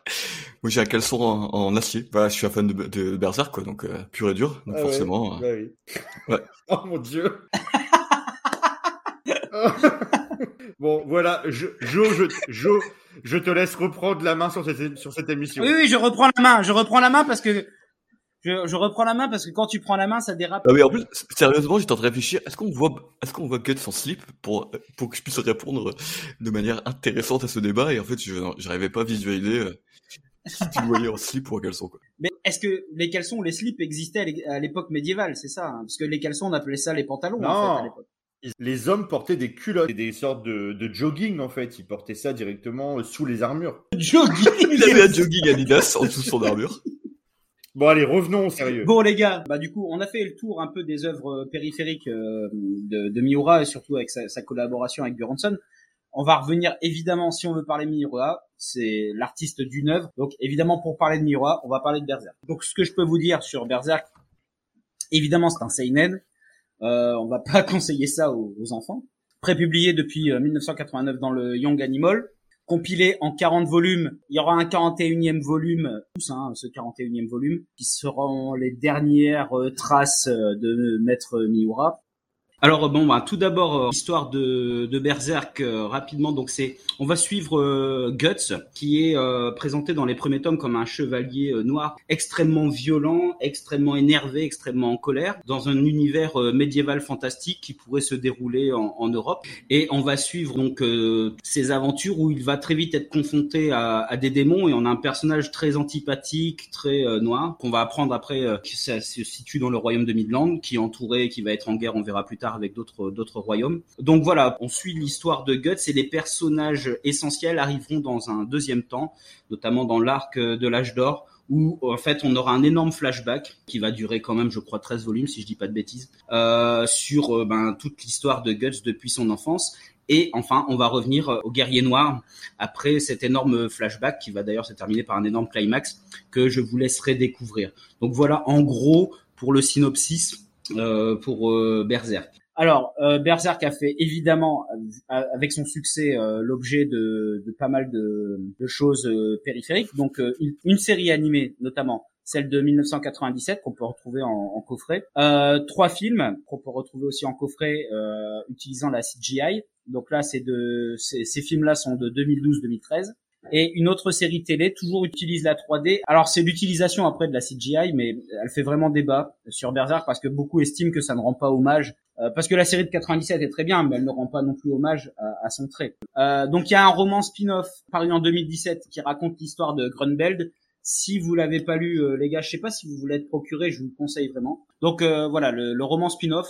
Moi, j'ai un caleçon en, en acier. Voilà, je suis un fan de, de Berserk, quoi, donc euh, pur et dur, donc Ah ouais, forcément. euh, bah oui. Ouais. oh mon dieu. bon, voilà, Jo, je, Jo, je te laisse reprendre la main sur cette, sur cette émission. Oui, oui, je reprends la main. Je reprends la main parce que je, je reprends la main parce que quand tu prends la main, ça dérape. Ah oui, en plus, sérieusement, j'étais en train de réfléchir. Est-ce qu'on voit, est-ce qu'on voit Guts en slip pour, pour que je puisse répondre de manière intéressante à ce débat? Et en fait, je j'arrivais pas à visualiser euh, si tu le voyais en slip ou en caleçon, quoi. Mais est-ce que les caleçons ou les slips existaient à l'é- à l'époque médiévale? C'est ça hein Parce que les caleçons, on appelait ça les pantalons en Non. fait à l'époque. Les hommes portaient des culottes et des sortes de, de jogging, en fait. Ils portaient ça directement sous les armures. Jogging. Il avait un jogging Adidas en dessous de son armure. Bon, allez, revenons au sérieux. Bon les gars, bah du coup, on a fait le tour un peu des œuvres périphériques euh, de, de Miura et surtout avec sa, sa collaboration avec Björnsson. On va revenir évidemment si on veut parler de Miura, c'est l'artiste d'une œuvre. Donc évidemment pour parler de Miura, on va parler de Berserk. Donc ce que je peux vous dire sur Berserk, évidemment c'est un seinen. Euh, on va pas conseiller ça aux, enfants. Prépublié depuis euh, 1989 dans le Young Animal, compilé en 40 volumes. Il y aura un 41e volume, tous hein, ce 41e volume, qui seront les dernières euh, traces euh, de Maître Miura. Alors bon, bah, tout d'abord euh, histoire de, de Berserk euh, rapidement. Donc c'est, on va suivre euh, Guts, qui est euh, présenté dans les premiers tomes comme un chevalier euh, noir extrêmement violent, extrêmement énervé, extrêmement en colère, dans un univers euh, médiéval fantastique qui pourrait se dérouler en, en Europe. Et on va suivre donc ses aventures où il va très vite être confronté à, à des démons et on a un personnage très antipathique, très noir qu'on va apprendre après ça se situe dans le royaume de Midland, qui est entouré, qui va être en guerre, on verra plus tard avec d'autres royaumes. Donc voilà, on suit l'histoire de Guts et les personnages essentiels arriveront dans un deuxième temps, notamment dans l'arc de l'âge d'or où en fait on aura un énorme flashback qui va durer quand même je crois 13 volumes si je dis pas de bêtises euh, sur euh, ben, toute l'histoire de Guts depuis son enfance et enfin on va revenir euh, au guerrier noir après cet énorme flashback qui va d'ailleurs se terminer par un énorme climax que je vous laisserai découvrir donc voilà en gros pour le synopsis pour euh, Berserk alors, euh, Berserk a fait évidemment, euh, avec son succès, euh, l'objet de, de pas mal de, de choses euh, périphériques. Donc, euh, une, série animée, notamment celle de 1997 qu'on peut retrouver en, en coffret. Euh, trois films qu'on peut retrouver aussi en coffret euh, utilisant la CGI. Donc là, c'est de ces films-là sont de 2012-2013. Et une autre série télé toujours utilise la 3D. Alors c'est l'utilisation après de la CGI, mais elle fait vraiment débat sur Berserk parce que beaucoup estiment que ça ne rend pas hommage. euh, parce que la série de 97 est très bien, mais elle ne rend pas non plus hommage à, son trait. Euh, donc il y a un roman spin-off paru en 2017 qui raconte l'histoire de Grunbeld. Si vous l'avez pas lu, euh, les gars, je sais pas si vous voulez être procuré, je vous le conseille vraiment. Donc euh, voilà, le, le roman spin-off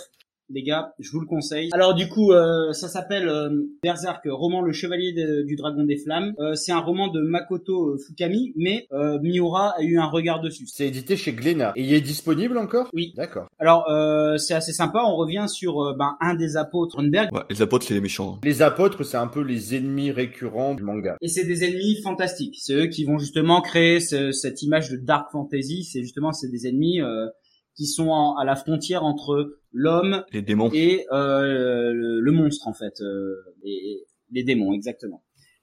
les gars, je vous le conseille. Alors du coup, euh, ça s'appelle euh, Berserk, roman Le Chevalier de- du Dragon des Flammes. Euh, c'est un roman de Makoto euh, Fukami, mais euh, Miura a eu un regard dessus. C'est édité chez Glénat. Et il est disponible encore? Oui. D'accord. Alors euh, c'est assez sympa. On revient sur euh, ben, un des apôtres Runberg. Ouais, les apôtres, c'est les méchants. Les apôtres, c'est un peu les ennemis récurrents du manga. Et c'est des ennemis fantastiques. C'est eux qui vont justement créer ce- cette image de dark fantasy. C'est justement c'est des ennemis euh, qui sont en- à la frontière entre l'homme Les démons. et euh, le, le monstre en fait, euh, les, les démons exactement.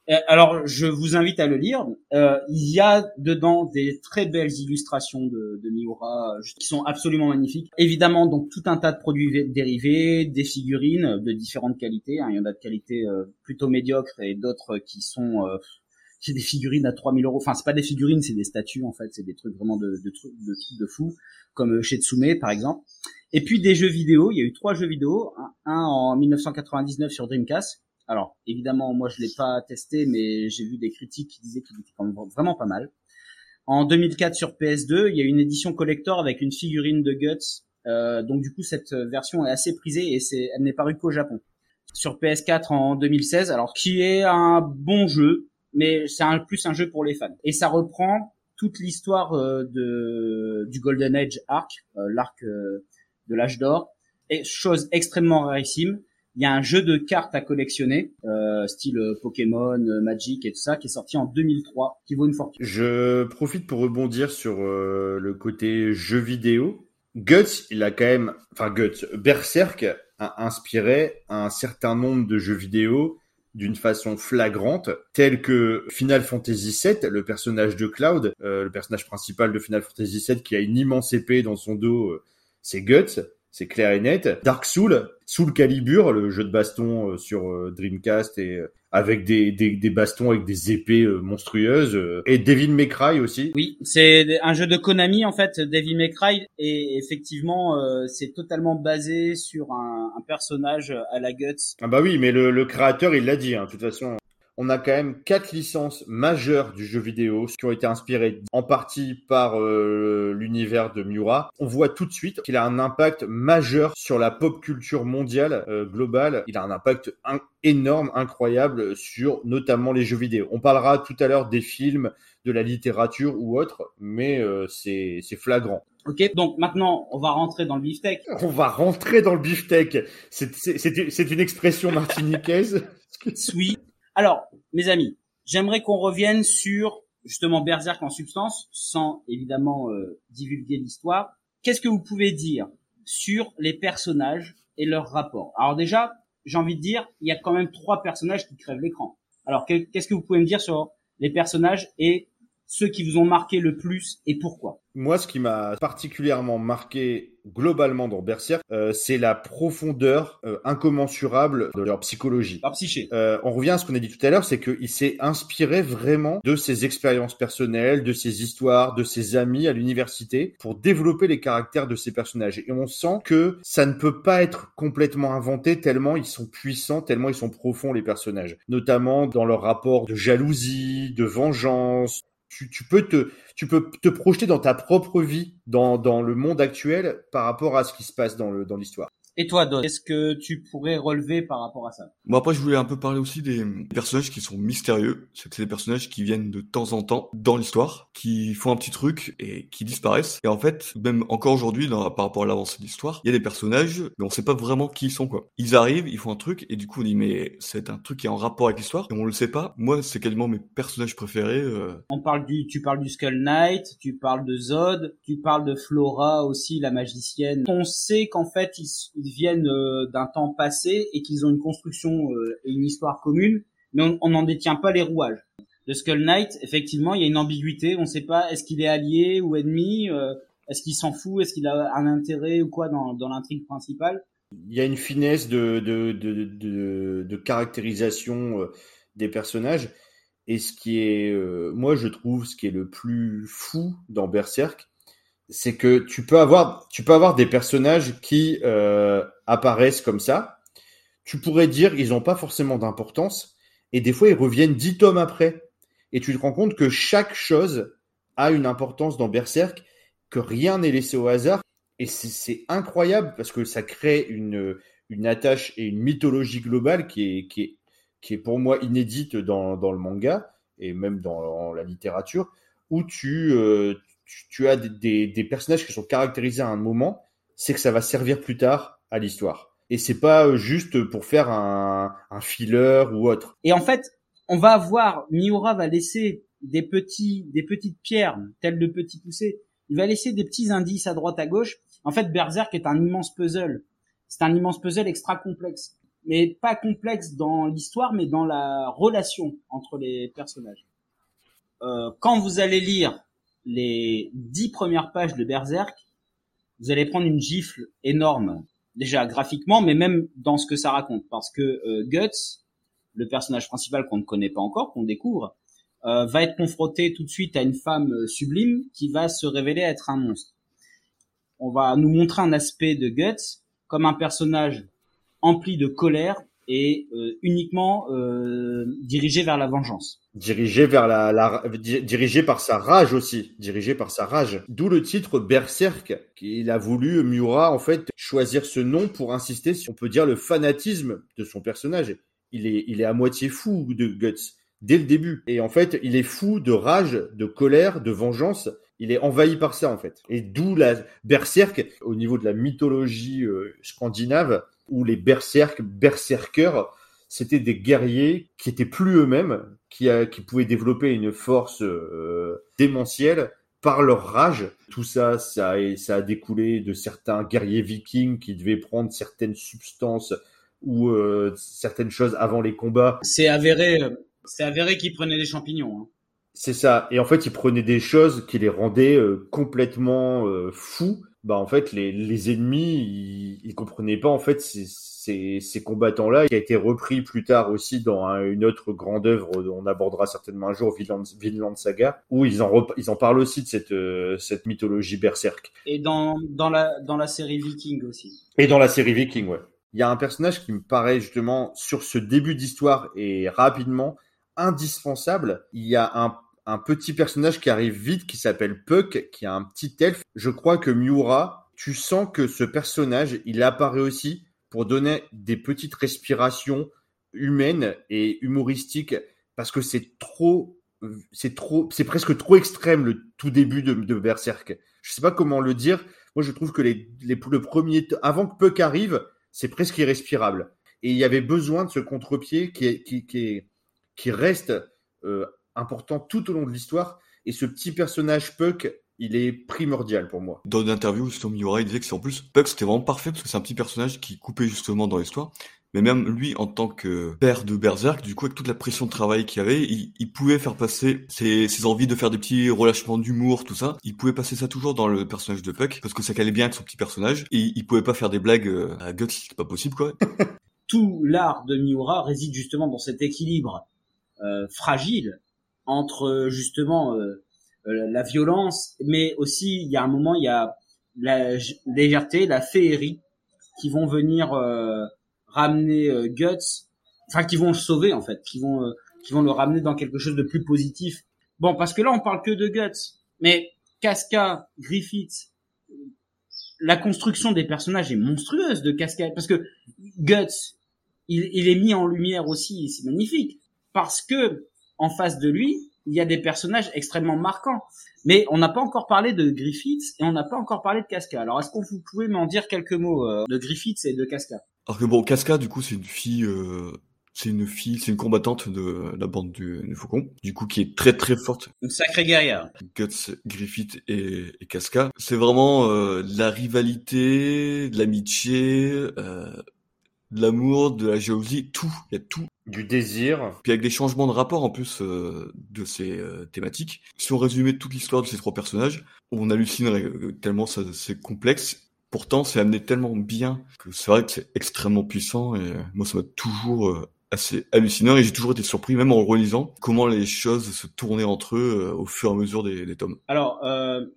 Euh, Alors je vous invite à le lire. Euh, il y a dedans des très belles illustrations de, de Miura qui sont absolument magnifiques. Évidemment donc tout un tas de produits vé- dérivés, des figurines de différentes qualités. hein. Il y en a de qualité euh, plutôt médiocre et d'autres qui sont euh, c'est des figurines à 3000 euros. Enfin, c'est pas des figurines, c'est des statues en fait. C'est des trucs vraiment de, de trucs de trucs de fou, comme euh, chez Tsume par exemple. Et puis des jeux vidéo. Il y a eu trois jeux vidéo. Un, en 1999 sur Dreamcast. Alors évidemment, moi je l'ai pas testé, mais j'ai vu des critiques qui disaient qu'il était quand même vraiment pas mal. En 2004 sur PS2, il y a une édition collector avec une figurine de Guts. Euh, donc du coup, cette version est assez prisée et c'est, elle n'est parue qu'au Japon. Sur PS4 en 2016, alors qui est un bon jeu, mais c'est un, plus un jeu pour les fans. Et ça reprend toute l'histoire euh, de du Golden Age arc, euh, l'arc euh, de l'âge d'or, et chose extrêmement rarissime. Il y a un jeu de cartes à collectionner, style Pokémon, Magic et tout ça, qui est sorti en 2003, qui vaut une fortune. Je profite pour rebondir sur le côté jeu vidéo. Guts, il a quand même, enfin Guts, Berserk a inspiré un certain nombre de jeux vidéo d'une façon flagrante, tel que Final Fantasy VII, le personnage de Cloud, euh, le personnage principal de Final Fantasy VII qui a une immense épée dans son dos, euh, c'est Guts c'est clair et net. Dark Soul, Soul Calibur, le jeu de baston euh, sur euh, Dreamcast et avec des, des, des, bastons avec des épées monstrueuses et Devil May Cry aussi. Oui, c'est un jeu de Konami en fait, Devil May Cry et effectivement c'est totalement basé sur un, un, personnage à la Guts. Ah bah oui, mais le, le créateur il l'a dit, hein, de toute façon on a quand même quatre licences majeures du jeu vidéo qui ont été inspirées en partie par euh, l'univers de Miura. On voit tout de suite qu'il a un impact majeur sur la pop culture mondiale euh, globale. Il a un impact énorme, incroyable sur notamment les jeux vidéo. On parlera tout à l'heure des films, de la littérature ou autre, mais euh, c'est flagrant. Ok, donc maintenant on va rentrer dans le beefsteak. On va rentrer dans le beefsteak. C'est une expression martiniquaise. oui, alors, mes amis, j'aimerais qu'on revienne sur justement Berserk en substance, sans évidemment euh, divulguer l'histoire. Qu'est-ce que vous pouvez dire sur les personnages et leur rapport Alors déjà, j'ai envie de dire, il y a quand même trois personnages qui crèvent l'écran. Alors qu'est-ce que vous pouvez me dire sur les personnages et ceux qui vous ont marqué le plus et pourquoi Moi, ce qui m'a particulièrement marqué globalement dans Berserk, euh, c'est la profondeur euh, incommensurable de leur psychologie. Leur psyché. Euh, on revient à ce qu'on a dit tout à l'heure, c'est qu'il s'est inspiré vraiment de ses expériences personnelles, de ses histoires, de ses amis à l'université pour développer les caractères de ces personnages. Et on sent que ça ne peut pas être complètement inventé tellement ils sont puissants, tellement ils sont profonds les personnages. Notamment dans leur rapport de jalousie, de vengeance, tu, peux te, projeter dans ta propre vie, dans, le monde actuel, par rapport à ce qui se passe dans l'histoire. Et toi, Don, qu'est-ce que tu pourrais relever par rapport à ça? Moi, après, je voulais un peu parler aussi des personnages qui sont mystérieux. C'est des personnages qui viennent de temps en temps dans l'histoire, qui font un petit truc et qui disparaissent. Et en fait, même encore aujourd'hui, par rapport à l'avancée de l'histoire, il y a des personnages, mais on sait pas vraiment qui ils sont, quoi. Ils arrivent, ils font un truc, et du coup, on dit, mais c'est un truc qui est en rapport avec l'histoire, et on le sait pas. Moi, c'est quasiment mes personnages préférés. Euh. On parle du, tu parles du Skull Knight, tu parles de Zod, tu parles de Flora aussi, la magicienne. On sait qu'en fait, ils, viennent euh, d'un temps passé et qu'ils ont une construction euh, et une histoire commune, mais on n'en détient pas les rouages. Le Skull Knight, effectivement, il y a une ambiguïté. On ne sait pas est-ce qu'il est allié ou ennemi, euh, est-ce qu'il s'en fout, est-ce qu'il a un intérêt ou quoi dans, l'intrigue principale. Il y a une finesse de, caractérisation des personnages. Et ce qui est, moi, je trouve, ce qui est le plus fou dans Berserk, c'est que tu peux avoir, tu peux avoir des personnages qui euh, apparaissent comme ça. Tu pourrais dire ils n'ont pas forcément d'importance et des fois ils reviennent dix tomes après et tu te rends compte que chaque chose a une importance dans Berserk, que rien n'est laissé au hasard et c'est incroyable parce que ça crée une une attache et une mythologie globale qui est qui est qui est pour moi inédite dans dans le manga et même dans, la littérature où tu euh, tu, as des, des, personnages qui sont caractérisés à un moment, c'est que ça va servir plus tard à l'histoire. Et c'est pas euh, juste pour faire un, un filler ou autre. Et en fait, on va avoir Miura va laisser des petits, des petites pierres, telles de petits poussés. Il va laisser des petits indices à droite à gauche. En fait, Berserk est un immense puzzle. C'est un immense puzzle extra complexe, mais pas complexe dans l'histoire, mais dans la relation entre les personnages. Euh, quand vous allez lire les dix premières pages de Berserk, vous allez prendre une gifle énorme, déjà graphiquement, mais même dans ce que ça raconte, parce que euh, Guts, le personnage principal qu'on ne connaît pas encore, qu'on découvre, euh, va être confronté tout de suite à une femme euh, sublime qui va se révéler être un monstre. On va nous montrer un aspect de Guts comme un personnage empli de colère et euh, uniquement euh, dirigé vers la vengeance. Dirigé vers la, la, dirigé par sa rage aussi, dirigé par sa rage. D'où le titre Berserk, qu'il a voulu Miura en fait choisir ce nom pour insister, si on peut dire, le fanatisme de son personnage. Il est, il est à moitié fou de Guts. dès le début. Et en fait, il est fou de rage, de colère, de vengeance. Il est envahi par ça en fait. Et d'où la berserk au niveau de la mythologie euh, scandinave, où les berserk, berserkers, c'était des guerriers qui étaient plus eux-mêmes, qui, qui pouvaient développer une force euh, démentielle par leur rage. Tout ça, ça a, ça a découlé de certains guerriers vikings qui devaient prendre certaines substances ou euh, certaines choses avant les combats. C'est avéré, c'est avéré qu'ils prenaient des champignons. Hein. C'est ça. Et en fait, ils prenaient des choses qui les rendaient euh, complètement euh, fous. Bah, en fait, les, les ennemis, ils, ils comprenaient pas en fait ces, ces, ces combattants-là, qui a été repris plus tard aussi dans une autre grande œuvre dont on abordera certainement un jour, Vinland, Vinland Saga, où ils en, ils en parlent aussi de cette, euh, cette mythologie berserk. Et dans, dans, la, dans la série Viking aussi. Et dans la série Viking, ouais. Il y a un personnage qui me paraît justement sur ce début d'histoire et rapidement indispensable. Il y a un un petit personnage qui arrive vite qui s'appelle Puck, qui a un petit elfe. Je crois que Miura, tu sens que ce personnage, il apparaît aussi pour donner des petites respirations humaines et humoristiques parce que c'est trop, c'est trop, c'est presque trop extrême le tout début de, Berserk. Je sais pas comment le dire. Moi, je trouve que les, les le premier, avant que Puck arrive, c'est presque irrespirable. Et il y avait besoin de ce contre-pied qui, qui, qui, qui reste euh, important tout au long de l'histoire. Et ce petit personnage Puck, il est primordial pour moi. Dans une interview, justement, Miura, il disait que c'est en plus, Puck, c'était vraiment parfait parce que c'est un petit personnage qui coupait justement dans l'histoire. Mais même lui, en tant que père de Berserk, du coup, avec toute la pression de travail qu'il avait, il, il, pouvait faire passer ses, ses, envies de faire des petits relâchements d'humour, tout ça. Il pouvait passer ça toujours dans le personnage de Puck, parce que ça calait bien avec son petit personnage. Et il pouvait pas faire des blagues euh, à Guts, c'est pas possible, quoi. Tout l'art de Miura réside justement dans cet équilibre euh, fragile entre justement euh, euh, la violence, mais aussi il y a un moment il y a la légèreté, la féerie qui vont venir euh, ramener Guts, enfin qui vont le sauver en fait, qui vont qui vont le ramener dans quelque chose de plus positif. Bon, parce que là on parle que de Guts, mais Casca, Griffith, la construction des personnages est monstrueuse de Casca, parce que Guts, il, il est mis en lumière aussi, c'est magnifique, parce que en face de lui, il y a des personnages extrêmement marquants. Mais on n'a pas encore parlé de Griffiths et on n'a pas encore parlé de Casca. Alors est-ce que vous pouvez m'en dire quelques mots euh, de Griffiths et de Casca? Alors que bon, Casca, du coup, c'est une fille, euh, c'est une fille, c'est une combattante de la bande du, du, Faucon, du coup, qui est très très forte. Une sacrée guerrière. Guts, Griffith et, et Casca. C'est vraiment euh, de la rivalité, de l'amitié, euh, de l'amour, de la jalousie, tout, il y a tout. Du désir. Puis avec des changements de rapport en plus euh, de ces euh, thématiques. Si on résumait toute l'histoire de ces trois personnages, on hallucinerait euh, tellement ça, c'est complexe. Pourtant, c'est amené tellement bien que c'est vrai que c'est extrêmement puissant et moi ça m'a toujours assez hallucinant et j'ai toujours été surpris, même en le relisant, comment les choses se tournaient entre eux au fur et à mesure des, des tomes. Alors,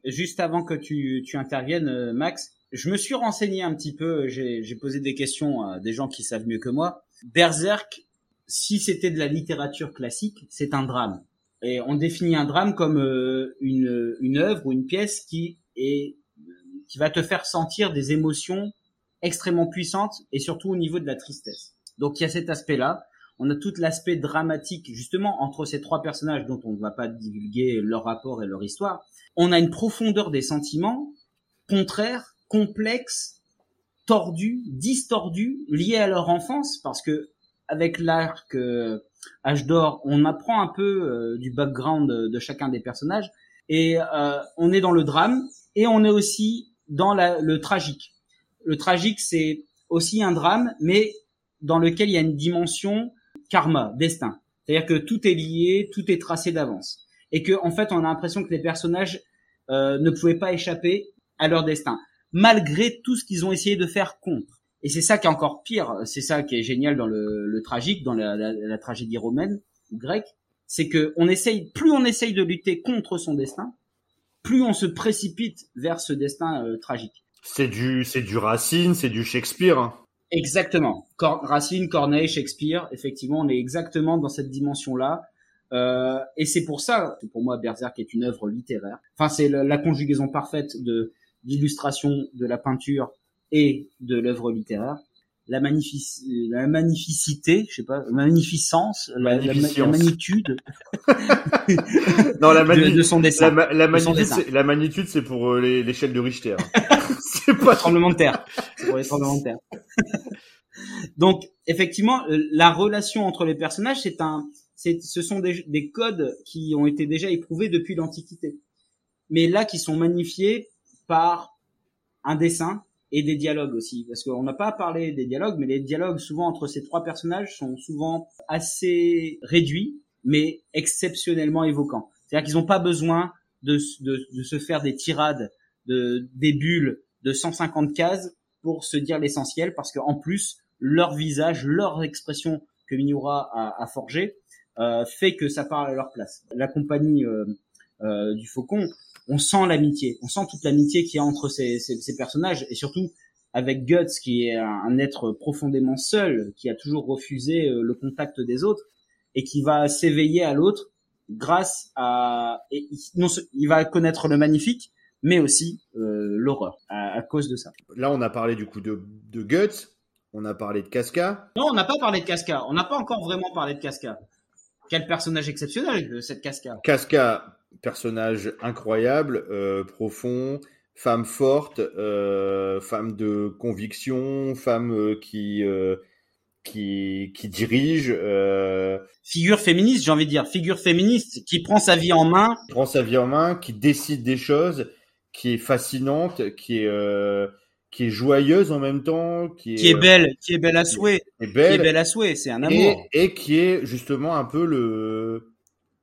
juste avant que tu, tu interviennes, Max, je me suis renseigné un petit peu, j'ai posé des questions à des gens qui savent mieux que moi. Berserk, si c'était de la littérature classique, c'est un drame. Et on définit un drame comme euh, une, une œuvre ou une pièce qui est qui va te faire sentir des émotions extrêmement puissantes et surtout au niveau de la tristesse. Donc il y a cet aspect-là. On a tout l'aspect dramatique justement entre ces trois personnages dont on ne va pas divulguer leur rapport et leur histoire. On a une profondeur des sentiments contraire complexes, tordus, distordus, liés à leur enfance, parce que avec l'arc euh, H d'or, on apprend un peu euh, du background de, chacun des personnages, et euh, on est dans le drame, et on est aussi dans la, le tragique. Le tragique, c'est aussi un drame, mais dans lequel il y a une dimension karma, destin. C'est-à-dire que tout est lié, tout est tracé d'avance, et que en fait, on a l'impression que les personnages euh, ne pouvaient pas échapper à leur destin malgré tout ce qu'ils ont essayé de faire contre. Et c'est ça qui est encore pire, c'est ça qui est génial dans le, le tragique, dans la, la, la, tragédie romaine ou grecque, c'est que on essaye, plus on essaye de lutter contre son destin, plus on se précipite vers ce destin euh, tragique. C'est du, c'est du Racine, c'est du Shakespeare. Hein. Exactement. Cor Racine, Corneille, Shakespeare, effectivement, on est exactement dans cette dimension-là. Euh, et c'est pour ça pour moi Berserk est une œuvre littéraire. Enfin, c'est la, la conjugaison parfaite de l'illustration de la peinture et de l'œuvre littéraire. la, magnific la magnificité, je sais pas, magnificence, la, la, la magnitude non, la de, de, son dessin. La, la de magnitude, c'est- la magnitude, c'est pour euh, l'échelle de Richter. c'est pas tremblement de terre. C'est pour les tremblements de terre. Donc, effectivement, euh, la relation entre les personnages, c'est un, c'est, ce sont des, des codes qui ont été déjà éprouvés depuis l'Antiquité, mais là qui sont magnifiés par un dessin et des dialogues aussi, parce qu'on n'a pas parlé des dialogues, mais les dialogues souvent entre ces trois personnages sont souvent assez réduits, mais exceptionnellement évoquants. C'est-à-dire qu'ils n'ont pas besoin de, se faire des tirades, de, des bulles de 150 cases pour se dire l'essentiel, parce qu'en plus, leur visage, leur expression que Miura a, a forgé, euh, fait que ça parle à leur place. La compagnie euh, euh, du Faucon, on sent l'amitié, on sent toute l'amitié qu'il y a entre ces, ces, ces, personnages, et surtout avec Guts, qui est un, un, être profondément seul, qui a toujours refusé euh, le contact des autres, et qui va s'éveiller à l'autre grâce à... Et non, il va connaître le magnifique, mais aussi euh, l'horreur à, à, cause de ça. Là, on a parlé du coup de, de Guts, on a parlé de Casca. Non, on n'a pas parlé de Casca. On n'a pas encore vraiment parlé de Casca. Quel personnage exceptionnel cette Casca. Casca, personnage incroyable, euh, profond, femme forte, euh, femme de conviction, femme euh, qui qui qui dirige. euh, Figure féministe, j'ai envie de dire, figure féministe qui prend sa vie en main. Prend sa vie en main, qui décide des choses, qui est fascinante, qui est euh, qui est joyeuse en même temps, qui est, qui est belle, qui est belle à souhait, qui est belle, qui est belle à souhait, c'est un amour, et, et, qui est justement un peu le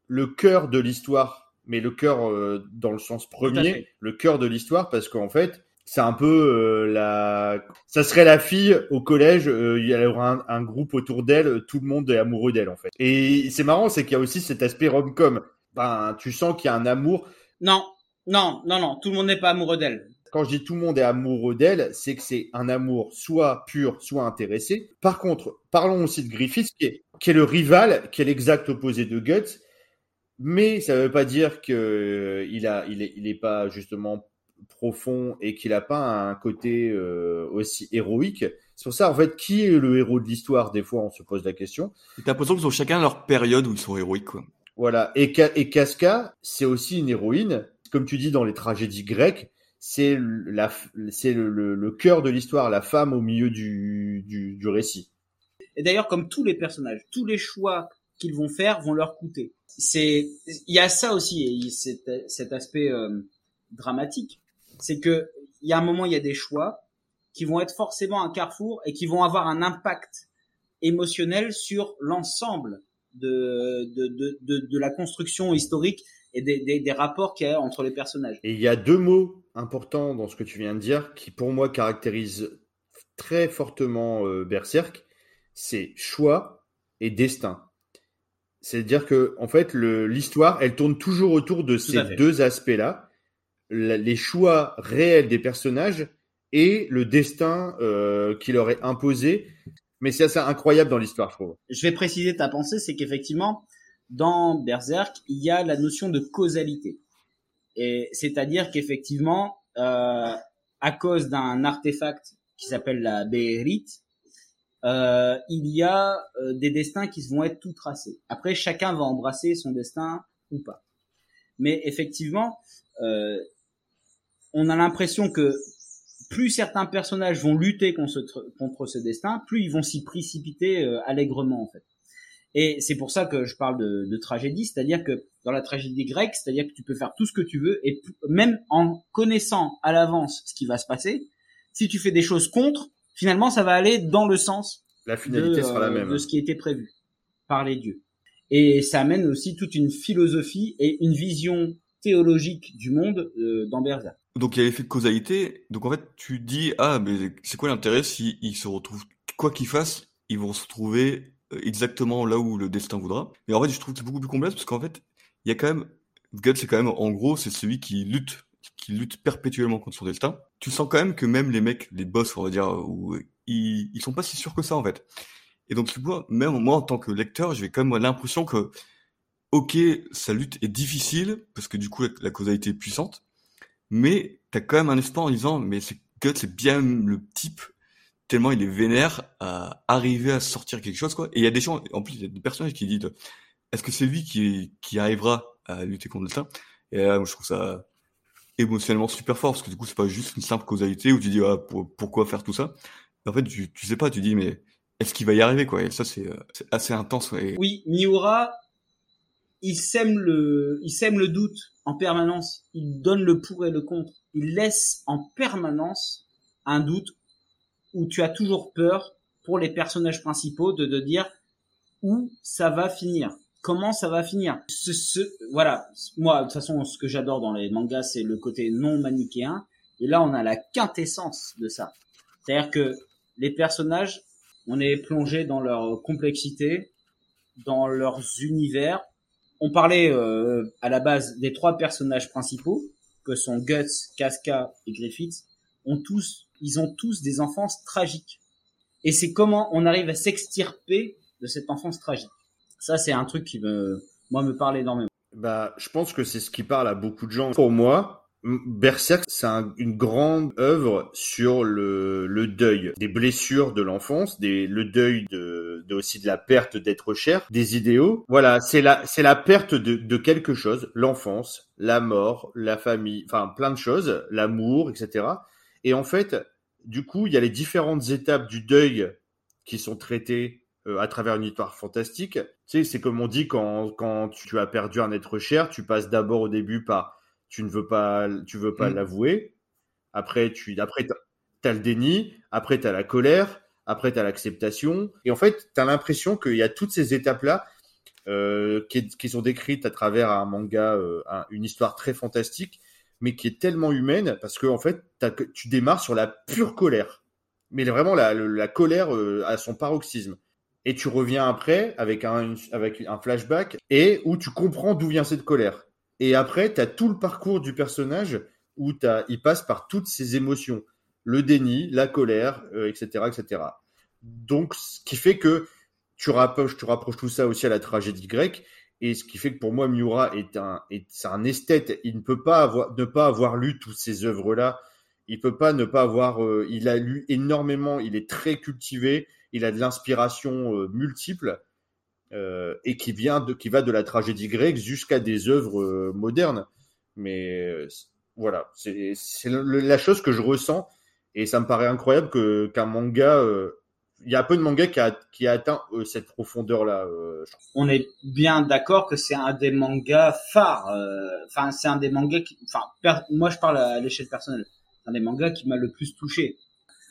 le cœur de l'histoire, mais le cœur euh, dans le sens premier, le cœur de l'histoire, parce qu'en fait, c'est un peu euh, la, ça serait la fille au collège, euh, il y aura un, un groupe autour d'elle, tout le monde est amoureux d'elle en fait. Et c'est marrant, c'est qu'il y a aussi cet aspect rom-com. Ben, tu sens qu'il y a un amour. Non, non, non, non, tout le monde n'est pas amoureux d'elle quand je dis tout le monde est amoureux d'elle, c'est que c'est un amour soit pur, soit intéressé. Par contre, parlons aussi de Griffith, qui est, qui est le rival, qui est l'exact opposé de Guts. Mais ça ne veut pas dire qu'il euh, a, il est, il est pas justement profond et qu'il n'a pas un côté euh, aussi héroïque. C'est pour ça, en fait, qui est le héros de l'histoire? Des fois, on se pose la question. T'as l'impression qu'ils ont chacun leur période où ils sont héroïques, quoi. Voilà. Et, et Casca, c'est aussi une héroïne. Comme tu dis dans les tragédies grecques, c'est la, c'est le, le, le, cœur de l'histoire, la femme au milieu du, du, du récit. Et d'ailleurs, comme tous les personnages, tous les choix qu'ils vont faire vont leur coûter. C'est, il y a ça aussi, et cet, cet aspect euh, dramatique, c'est que il y a un moment, il y a des choix qui vont être forcément un carrefour et qui vont avoir un impact émotionnel sur l'ensemble de, de, de, de, la construction historique et des, des, des rapports qu'il y a entre les personnages. Et il y a deux mots importants dans ce que tu viens de dire qui pour moi caractérisent très fortement euh, Berserk, c'est choix et destin. C'est-à-dire que en fait l'histoire, elle tourne toujours autour de ces deux aspects-là, les choix réels des personnages et le destin euh, qui leur est imposé. Mais c'est assez incroyable dans l'histoire, je trouve. Je vais préciser ta pensée, c'est qu'effectivement, dans Berserk, il y a la notion de causalité. Et c'est-à-dire qu'effectivement, euh, à cause d'un artefact qui s'appelle la Beherit, euh, il y a euh, des destins qui vont être tout tracés. Après, chacun va embrasser son destin ou pas. Mais effectivement, euh, on a l'impression que plus certains personnages vont lutter contre ce, destin, plus ils vont s'y précipiter euh, allègrement en fait. Et c'est pour ça que je parle de tragédie, c'est-à-dire que dans la tragédie grecque, c'est-à-dire que tu peux faire tout ce que tu veux, et même en connaissant à l'avance ce qui va se passer, si tu fais des choses contre, finalement ça va aller dans le sens la finalité de, sera la même. de ce qui était prévu par les dieux. Et ça amène aussi toute une philosophie et une vision théologique du monde euh, dans. Donc il y a l'effet de causalité. Donc en fait, tu dis ah mais c'est quoi l'intérêt si ils se retrouvent quoi qu'ils fassent, ils vont se retrouver exactement là où le destin voudra? Mais en fait, je trouve que c'est beaucoup plus complexe parce qu'en fait, il y a quand même Guts, c'est quand même en gros, c'est celui qui lutte, qui lutte perpétuellement contre son destin. Tu sens quand même que même les mecs, les boss, on va dire, où ils, ils sont pas si sûrs que ça en fait. Et donc tu vois, même moi en tant que lecteur, j'ai quand même l'impression que ok, sa lutte est difficile parce que du coup la, causalité est puissante, mais t'as quand même un espoir en disant mais c'est bien le type tellement il est vénère à arriver à sortir quelque chose quoi. Et il y a des gens, en plus il y a des personnages qui disent est-ce que c'est lui qui, arrivera à lutter contre ça Et là, moi, je trouve ça émotionnellement super fort parce que du coup c'est pas juste une simple causalité où tu dis ah, pourquoi faire tout ça? en fait tu, tu sais pas, tu dis mais est-ce qu'il va y arriver quoi? Et ça c'est assez intense. Oui, Miura, il sème le, il sème le doute en permanence. Il donne le pour et le contre. Il laisse en permanence un doute où tu as toujours peur pour les personnages principaux de, de dire où ça va finir. Comment ça va finir ce, ce, Voilà, moi, de toute façon, ce que j'adore dans les mangas, c'est le côté non manichéen. Et là, on a la quintessence de ça. C'est-à-dire que les personnages, on est plongé dans leur complexité, dans leurs univers. On parlait euh, à la base des trois personnages principaux, que sont Guts, Casca et Griffith. Ont tous ils ont tous des enfances tragiques. Et c'est comment on arrive à s'extirper de cette enfance tragique. Ça, c'est un truc qui me, moi, me parle énormément. Bah, je pense que c'est ce qui parle à beaucoup de gens. Pour moi, Berserk, c'est une grande œuvre sur le, deuil, des blessures de l'enfance, le deuil de, de, aussi de la perte d'être cher, des idéaux. Voilà, c'est la, c'est la perte de, de quelque chose, l'enfance, la mort, la famille, enfin plein de choses, l'amour, etc. Et en fait, du coup, il y a les différentes étapes du deuil qui sont traitées euh, à travers une histoire fantastique. Tu sais, c'est comme on dit quand, quand tu as perdu un être cher, tu passes d'abord au début par tu ne veux pas, tu veux pas mm. l'avouer. Après, tu, après, as le déni. Après, tu as la colère. Après, tu as l'acceptation. Et en fait, tu as l'impression qu'il y a toutes ces étapes-là euh, qui, qui, sont décrites à travers un manga, euh, une histoire très fantastique mais qui est tellement humaine parce que en fait, tu démarres sur la pure colère, mais vraiment la, la colère euh, à son paroxysme. Et tu reviens après avec un, flashback et où tu comprends d'où vient cette colère. Et après, tu as tout le parcours du personnage où as, il passe par toutes ces émotions, le déni, la colère, etc., euh, etc. Donc, ce qui fait que tu rapproches, tu rapproches tout ça aussi à la tragédie grecque et ce qui fait que pour moi, Miura est un, est, un esthète. Il ne peut pas ne pas avoir lu toutes ces œuvres-là. Il peut pas ne pas avoir, euh, il a lu énormément, il est très cultivé, il a de l'inspiration euh, multiple, euh, et qui vient de, qui va de la tragédie grecque jusqu'à des œuvres euh, modernes. Mais voilà, c'est, la chose que je ressens, et ça me paraît incroyable qu'un manga il y a peu de manga qui a, qui a atteint cette profondeur-là. On est bien d'accord que c'est un des mangas phares. Enfin, c'est un des mangas qui, enfin, moi je parle à l'échelle personnelle. C'est un des mangas qui m'a le plus touché.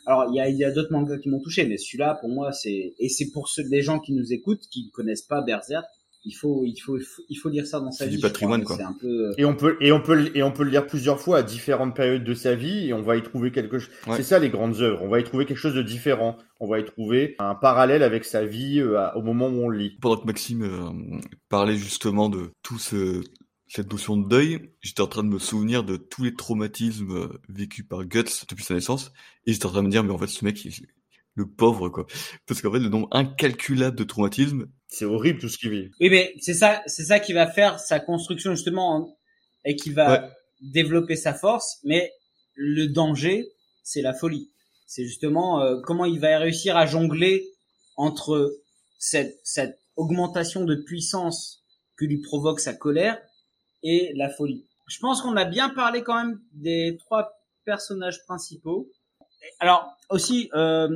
Alors, il y a, il y a d'autres mangas qui m'ont touché, mais celui-là, pour moi, c'est et c'est pour ceux les gens qui nous écoutent, qui ne connaissent pas Berserk, il faut, il faut, il faut lire ça dans sa vie. du patrimoine, quoi. Un peu... Et on peut, et on peut, et on peut le lire plusieurs fois à différentes périodes de sa vie, et on va y trouver quelque chose. C'est ça les grandes œuvres. On va y trouver quelque chose de différent. On va y trouver un parallèle avec sa vie euh, au moment où on le lit. Pendant que Maxime euh, parlait justement de tout ce, cette notion de deuil, j'étais en train de me souvenir de tous les traumatismes euh, vécus par Guts depuis sa naissance, et j'étais en train de me dire, mais en fait, ce mec, il, le pauvre quoi. Parce qu'en fait le nombre incalculable de traumatismes c'est horrible tout ce qu'il vit. Oui mais c'est ça c'est ça qui va faire sa construction justement et qui va développer sa force mais le danger c'est la folie. C'est justement euh, comment il va réussir à jongler entre cette cette augmentation de puissance que lui provoque sa colère et la folie je pense qu'on a bien parlé quand même des trois personnages principaux alors aussi, euh,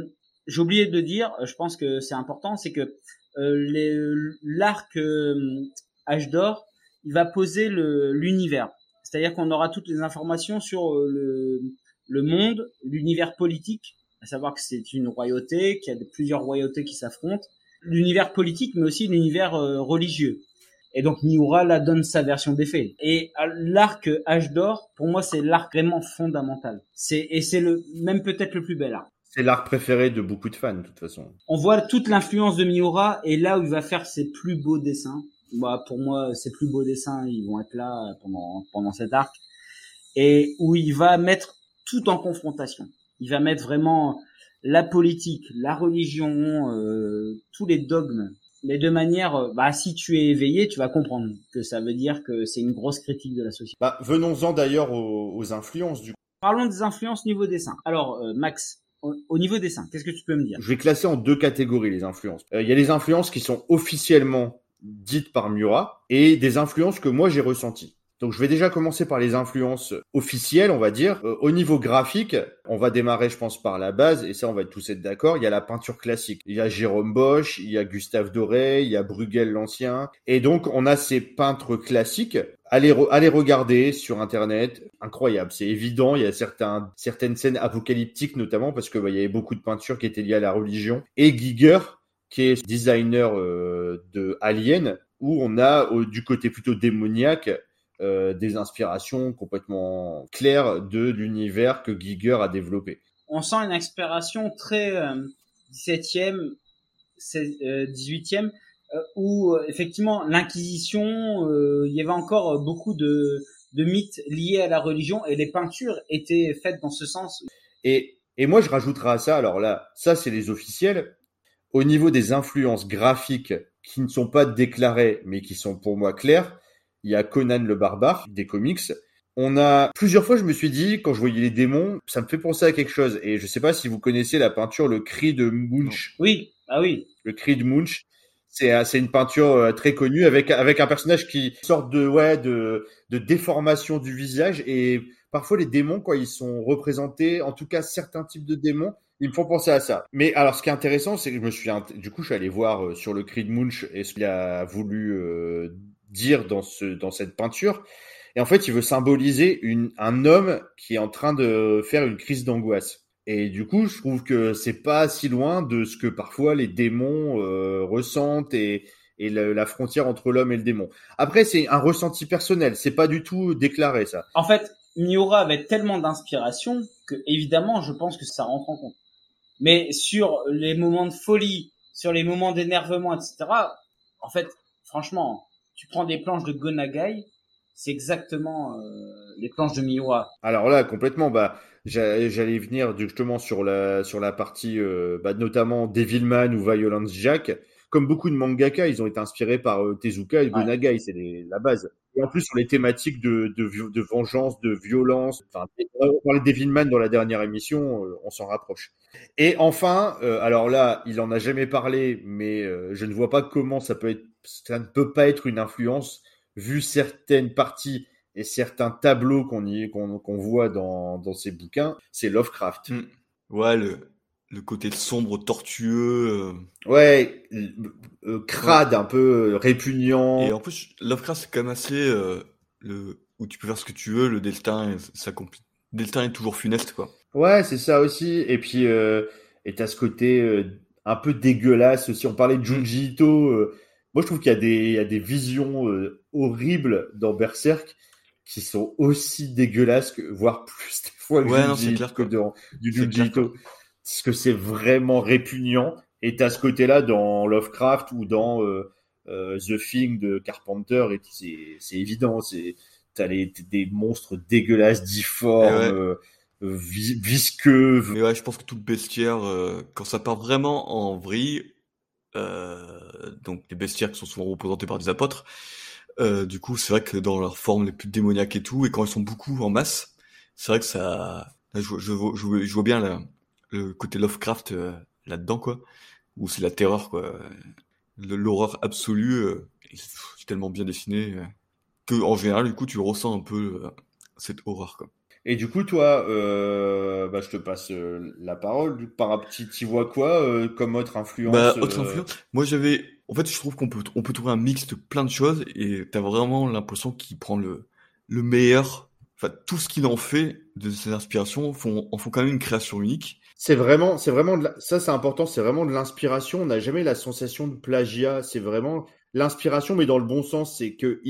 j'ai oublié de dire, je pense que c'est important, c'est que euh, l'arc euh, H d'or, il va poser l'univers. C'est-à-dire qu'on aura toutes les informations sur euh, le, le monde, l'univers politique, à savoir que c'est une royauté, qu'il y a plusieurs royautés qui s'affrontent, l'univers politique, mais aussi l'univers euh, religieux. Et donc Miura là donne sa version des faits. Et l'arc H d'or, pour moi, c'est l'arc vraiment fondamental. C'est et c'est le même peut-être le plus bel arc. C'est l'arc préféré de beaucoup de fans, de toute façon. On voit toute l'influence de Miura et là où il va faire ses plus beaux dessins. Bah, pour moi, ses plus beaux dessins, ils vont être là pendant, pendant cet arc. Et où il va mettre tout en confrontation. Il va mettre vraiment la politique, la religion, euh, tous les dogmes. Mais de manière, bah, si tu es éveillé, tu vas comprendre que ça veut dire que c'est une grosse critique de la société. Bah, venons-en d'ailleurs aux, influences du Parlons des influences niveau dessin. Alors, euh, Max, au, niveau dessin, qu'est-ce que tu peux me dire? Je vais classer en deux catégories les influences. Euh, Il y a les influences qui sont officiellement dites par Murat et des influences que moi j'ai ressenties. Donc je vais déjà commencer par les influences officielles, on va dire. Euh, au niveau graphique, on va démarrer, je pense, par la base, et ça, on va tous être d'accord. Il y a la peinture classique. Il y a Jérôme Bosch, il y a Gustave Doré, il y a Bruegel l'ancien. Et donc, on a ces peintres classiques. Allez, allez regarder sur Internet. Incroyable, c'est évident. Il y a certains, certaines scènes apocalyptiques, notamment, parce que bah, il y avait beaucoup de peintures qui étaient liées à la religion. Et Giger, qui est designer euh, de Alien, où on a du côté plutôt démoniaque euh, des inspirations complètement claires de l'univers que Giger a développé. On sent une inspiration très euh, 17e, 18e, euh, où euh, effectivement l'inquisition, il y avait encore beaucoup de, de mythes liés à la religion et les peintures étaient faites dans ce sens. Et, et moi je rajouterai à ça, alors là, ça c'est les officiels, au niveau des influences graphiques qui ne sont pas déclarées mais qui sont pour moi claires, il y a Conan le barbare des comics. On a plusieurs fois, je me suis dit quand je voyais les démons, ça me fait penser à quelque chose. Et je sais pas si vous connaissez la peinture Le Cri de Munch. Oui, ah oui. Le Cri de Munch. C'est c'est une peinture euh, très connue avec avec un personnage qui sort de ouais de de déformation du visage et parfois les démons quand ils sont représentés, en tout cas certains types de démons, ils me font penser à ça. Mais alors, ce qui est intéressant, c'est que je me suis, du coup, je suis allé voir euh, sur le cri de Munch et ce qu'il a voulu euh, dire dans, ce, dans cette peinture. Et en fait, il veut symboliser une, un homme qui est en train de faire une crise d'angoisse. Et du coup, je trouve que c'est pas si loin de ce que parfois les démons euh, ressentent et, et la frontière entre l'homme et le démon. Après, c'est un ressenti personnel, c'est pas du tout déclaré ça. En fait, Miura avait tellement d'inspiration que évidemment, je pense que ça rentre en compte. Mais sur les moments de folie, sur les moments d'énervement, etc. En fait, franchement, tu prends des planches de Gonagai, c'est exactement euh, les planches de Miura. Alors là, complètement, bah, j'allais venir justement sur la sur la partie, euh, bah, notamment Devilman ou Violence Jack. Comme beaucoup de mangaka, ils ont été inspirés par euh, Tezuka et Gonagai, c'est la base. Et en plus sur les thématiques de, de, de vengeance, de violence. Enfin, on parlait de Devilman dans la dernière émission, euh, on s'en rapproche. Et enfin, euh, alors là, il en a jamais parlé, mais euh, je ne vois pas comment ça peut être, ça ne peut pas être une influence vu certaines parties et certains tableaux qu'on qu'on voit dans, dans ces bouquins, c'est Lovecraft. Mm. Ouais, le, le côté sombre, tortueux. Ouais, crade, un peu répugnant. Et en plus, Lovecraft, c'est quand même assez le où tu peux faire ce que tu veux, le destin, ça le destin est toujours funeste, quoi. Ouais, c'est ça aussi. Et puis, euh, et t'as ce côté euh, un peu dégueulasse aussi. On parlait de Junji Ito. Euh, moi, je trouve qu'il y a des, il y a des visions euh, horribles dans Berserk qui sont aussi dégueulasses que, voire plus des fois ouais, Junji, clair, que dans du Junji Ito. Parce que c'est vraiment répugnant. Et t'as ce côté-là dans Lovecraft ou dans The Thing de Carpenter. Et c'est évident. T'as les, des monstres dégueulasses, difformes, visqueux. Mais ouais, je pense que tout le bestiaire, euh, quand ça part vraiment en vrille, euh, donc les bestiaires qui sont souvent représentés par des apôtres, euh, du coup, c'est vrai que dans leur forme les plus démoniaques et tout, et quand ils sont beaucoup en masse, c'est vrai que ça, je, je, je, je vois bien le côté Lovecraft là-dedans, quoi, où c'est la terreur, quoi, l'horreur absolue, c'est tellement bien dessiné que en général, du coup, tu ressens un peu cette horreur, quoi. Et du coup, toi, euh, bah, je te passe euh, la parole. Par petit, tu vois quoi euh, comme autre influence bah, Autre influence. Moi, j'avais. En fait, je trouve qu'on peut, on peut trouver un mix de plein de choses et t'as vraiment l'impression qu'il prend le, le meilleur. Enfin, tout ce qu'il en fait de ses inspirations font, en font quand même une création unique. C'est vraiment, c'est vraiment de la... ça, c'est important. C'est vraiment de l'inspiration. On n'a jamais la sensation de plagiat. C'est vraiment l'inspiration, mais dans le bon sens. C'est que,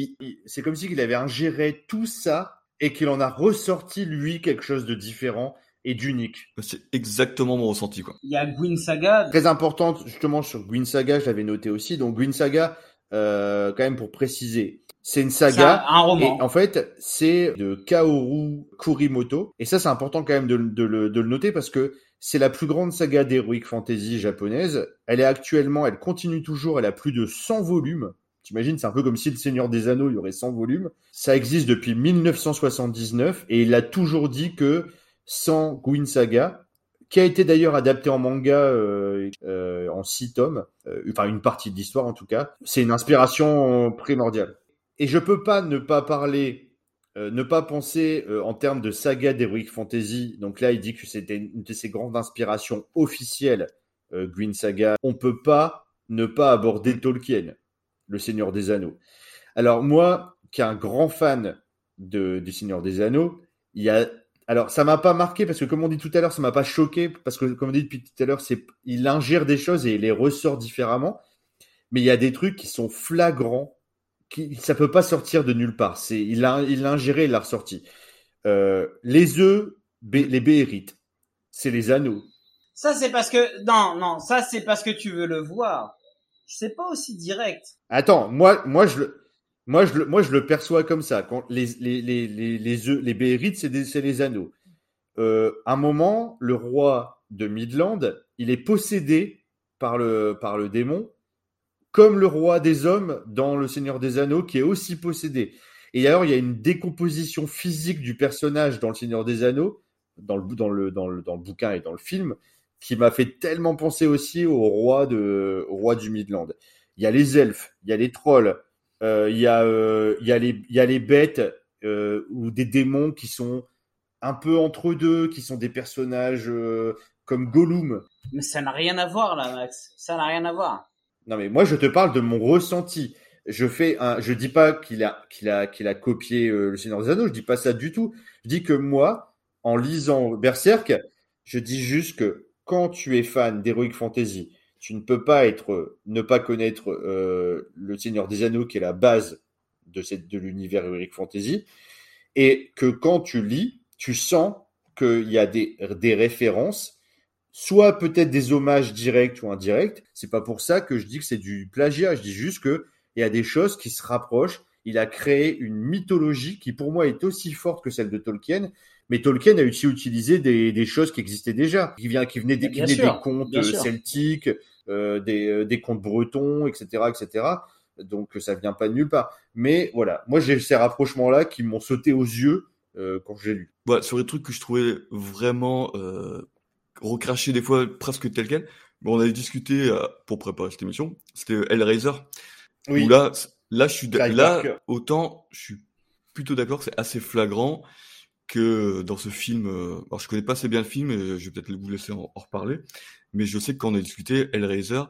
c'est comme si il avait ingéré tout ça et qu'il en a ressorti lui quelque chose de différent et d'unique. C'est exactement mon ressenti quoi. Il y a Gwyn Saga. Très importante justement sur Gwyn Saga, je l'avais noté aussi. Donc Gwyn Saga, euh, quand même pour préciser, c'est une saga. Un, un roman. Et en fait, c'est de Kaoru Kurimoto. Et ça, c'est important quand même de, de, le, de le noter parce que c'est la plus grande saga d'heroic fantasy japonaise. Elle est actuellement, elle continue toujours, elle a plus de 100 volumes. T'imagines, c'est un peu comme si le Seigneur des Anneaux, il y aurait 100 volumes. Ça existe depuis 1979 et il a toujours dit que sans Gwyn Saga, qui a été d'ailleurs adapté en manga euh, euh, en six tomes, euh, enfin une partie de l'histoire en tout cas. C'est une inspiration primordiale. Et je peux pas ne pas parler, ne pas penser en termes de saga d'Heroic Fantasy. Donc là, il dit que c'était une de ses grandes inspirations officielles, euh, Saga. On peut pas ne pas aborder Tolkien, le Seigneur des Anneaux. Alors moi, qui est un grand fan de, du Seigneur des Anneaux, il y a alors, ça m'a pas marqué parce que, comme on dit tout à l'heure, ça m'a pas choqué parce que, comme on dit depuis tout à l'heure, c'est il ingère des choses et il les ressort différemment. Mais il y a des trucs qui sont flagrants, qui ça peut pas sortir de nulle part. C'est il il l'a ingéré, il l'a ressorti. Euh, les œufs, les béhérites, c'est les anneaux. Ça, c'est parce que, non, non, ça, c'est parce que tu veux le voir. C'est pas aussi direct. Attends, moi, moi je le, perçois comme ça. Quand les les les les c'est les anneaux. Euh, un moment, le roi de Midland, il est possédé par le démon, comme le roi des hommes dans le Seigneur des Anneaux, qui est aussi possédé. Et alors, il y a une décomposition physique du personnage dans le Seigneur des Anneaux, dans le bouquin et dans le film, qui m'a fait tellement penser aussi au roi de au roi du Midland. Il y a les elfes, il y a les trolls, euh, il y a euh, il y a les il y a les bêtes euh, ou des démons qui sont un peu entre deux, qui sont des personnages comme Gollum. Mais ça n'a rien à voir, là, Max. Ça n'a rien à voir. Non mais moi je te parle de mon ressenti. Je fais un, je dis pas qu'il a qu'il a qu'il a copié le Seigneur des Anneaux, je dis pas ça du tout. Je dis que moi, en lisant Berserk, je dis juste que quand tu es fan d'Heroic Fantasy, tu ne peux pas être ne pas connaître euh, le Seigneur des Anneaux qui est la base de cette de l'univers Heroic Fantasy et que quand tu lis, tu sens qu'il y a des des références soit peut-être des hommages directs ou indirects. C'est pas pour ça que je dis que c'est du plagiat. Je dis juste que il y a des choses qui se rapprochent. Il a créé une mythologie qui, pour moi, est aussi forte que celle de Tolkien. Mais Tolkien a aussi utilisé des, des choses qui existaient déjà, qui, vient, qui venaient, des, qui Bien venaient sûr, des contes celtiques, euh, des, euh, des contes bretons, etc., etc. Donc ça vient pas de nulle part. Mais voilà, moi j'ai ces rapprochements-là qui m'ont sauté aux yeux euh, quand j'ai lu. Ouais, sur les trucs que je trouvais vraiment euh, recrachés des fois presque tel quel. Bon, on avait discuté euh, pour préparer cette émission. C'était Hellraiser. Où là, là, je suis là autant je suis plutôt d'accord, que c'est assez flagrant que dans ce film. euh, alors, je connais pas assez bien le film, et je vais peut-être vous laisser en, reparler. Mais je sais que quand on a discuté Hellraiser,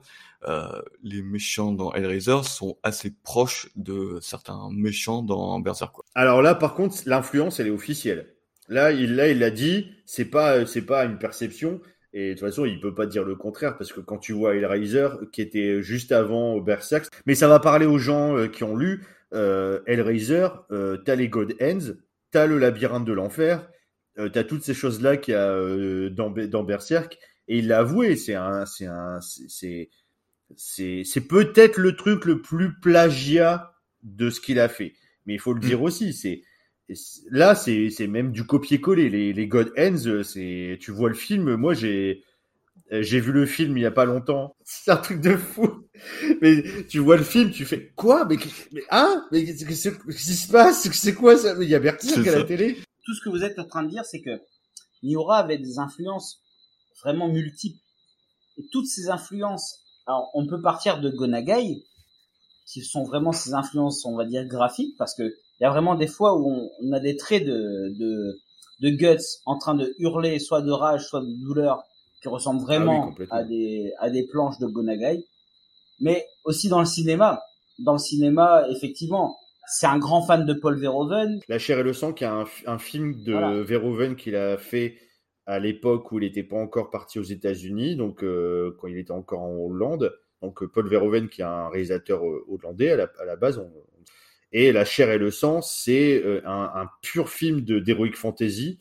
euh, les méchants dans Hellraiser sont assez proches de certains méchants dans Berserk. Alors là, par contre, l'influence, elle est officielle. Là, il l'a dit, c'est pas, c'est pas une perception. Et de toute façon, il peut pas dire le contraire parce que quand tu vois Hellraiser, qui était juste avant Berserk, mais ça va parler aux gens euh, qui ont lu euh, Hellraiser. Euh, t'as les God Ends, t'as le labyrinthe de l'enfer, euh, t'as toutes ces choses-là qu'il y a euh, dans, dans Berserk. Et il l'a avoué, c'est un, c'est un, c'est- c'est, c'est, c'est peut-être le truc le plus plagiat de ce qu'il a fait. Mais il faut le dire aussi, c'est là, c'est c'est même du copier-coller. Les, les God Ends, euh, c'est tu vois le film. Moi, j'ai j'ai vu le film il y a pas longtemps. C'est un truc de fou. Mais tu vois le film, tu fais quoi? Mais mais hein? Mais qu'est-ce qui se passe? C'est quoi ça? Mais Il y a C'est à la télé. Tout ce que vous êtes en train de dire, c'est que Miura avait des influences vraiment multiples. Et toutes ces influences, alors on peut partir de Gonagai, qui sont vraiment ces influences, on va dire, graphiques, parce que il y a vraiment des fois où on, on a des traits de, de, de Guts en train de hurler, soit de rage, soit de douleur, qui ressemblent Ah oui, vraiment à des, à des planches de Gonagai. Mais aussi dans le cinéma. Dans le cinéma, effectivement, c'est un grand fan de Paul Verhoeven. La chair et le sang, qui est un, un film de Voilà. Verhoeven qu'il a fait à l'époque où il n'était pas encore parti aux États-Unis, donc euh, quand il était encore en Hollande. Donc euh, Paul Verhoeven, qui est un réalisateur euh, hollandais à la, à la base. on- Et La chair et le sang, c'est un, un pur film de d'heroic fantasy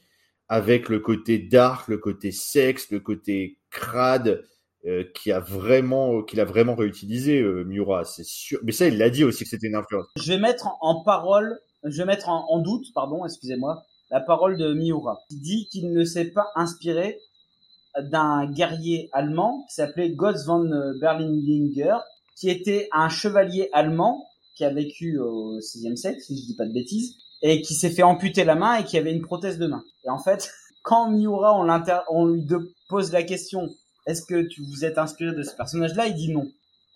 avec le côté dark, le côté sexe, le côté crade. euh, qui a vraiment qu'il a vraiment réutilisé euh, Miura c'est sûr mais ça il l'a dit aussi que c'était une influence Je vais mettre en, parole, je vais mettre en, doute, pardon, excusez-moi, la parole de Miura. Il dit qu'il ne s'est pas inspiré d'un guerrier allemand qui s'appelait Gotz von Berlinger, qui était un chevalier allemand qui a vécu au 6e siècle, si je dis pas de bêtises, et qui s'est fait amputer la main et qui avait une prothèse de main. Et en fait, quand Miura, on, lui pose la question, est-ce que tu vous êtes inspiré de ce personnage-là? Il dit non.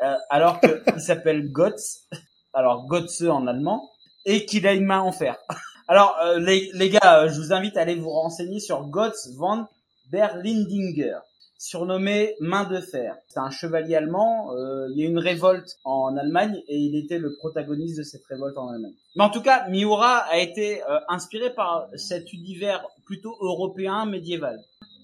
Euh, alors qu'il s'appelle Gotz, alors Gotze en allemand, et qu'il a une main en fer. Alors, euh, les, les gars, euh, je vous invite à aller vous renseigner sur Gotz von Berlindinger, surnommé Main de Fer. C'est un chevalier allemand. euh, il y a une révolte en Allemagne et il était le protagoniste de cette révolte en Allemagne. Mais en tout cas, Miura a été euh, inspiré par cet univers plutôt européen médiéval.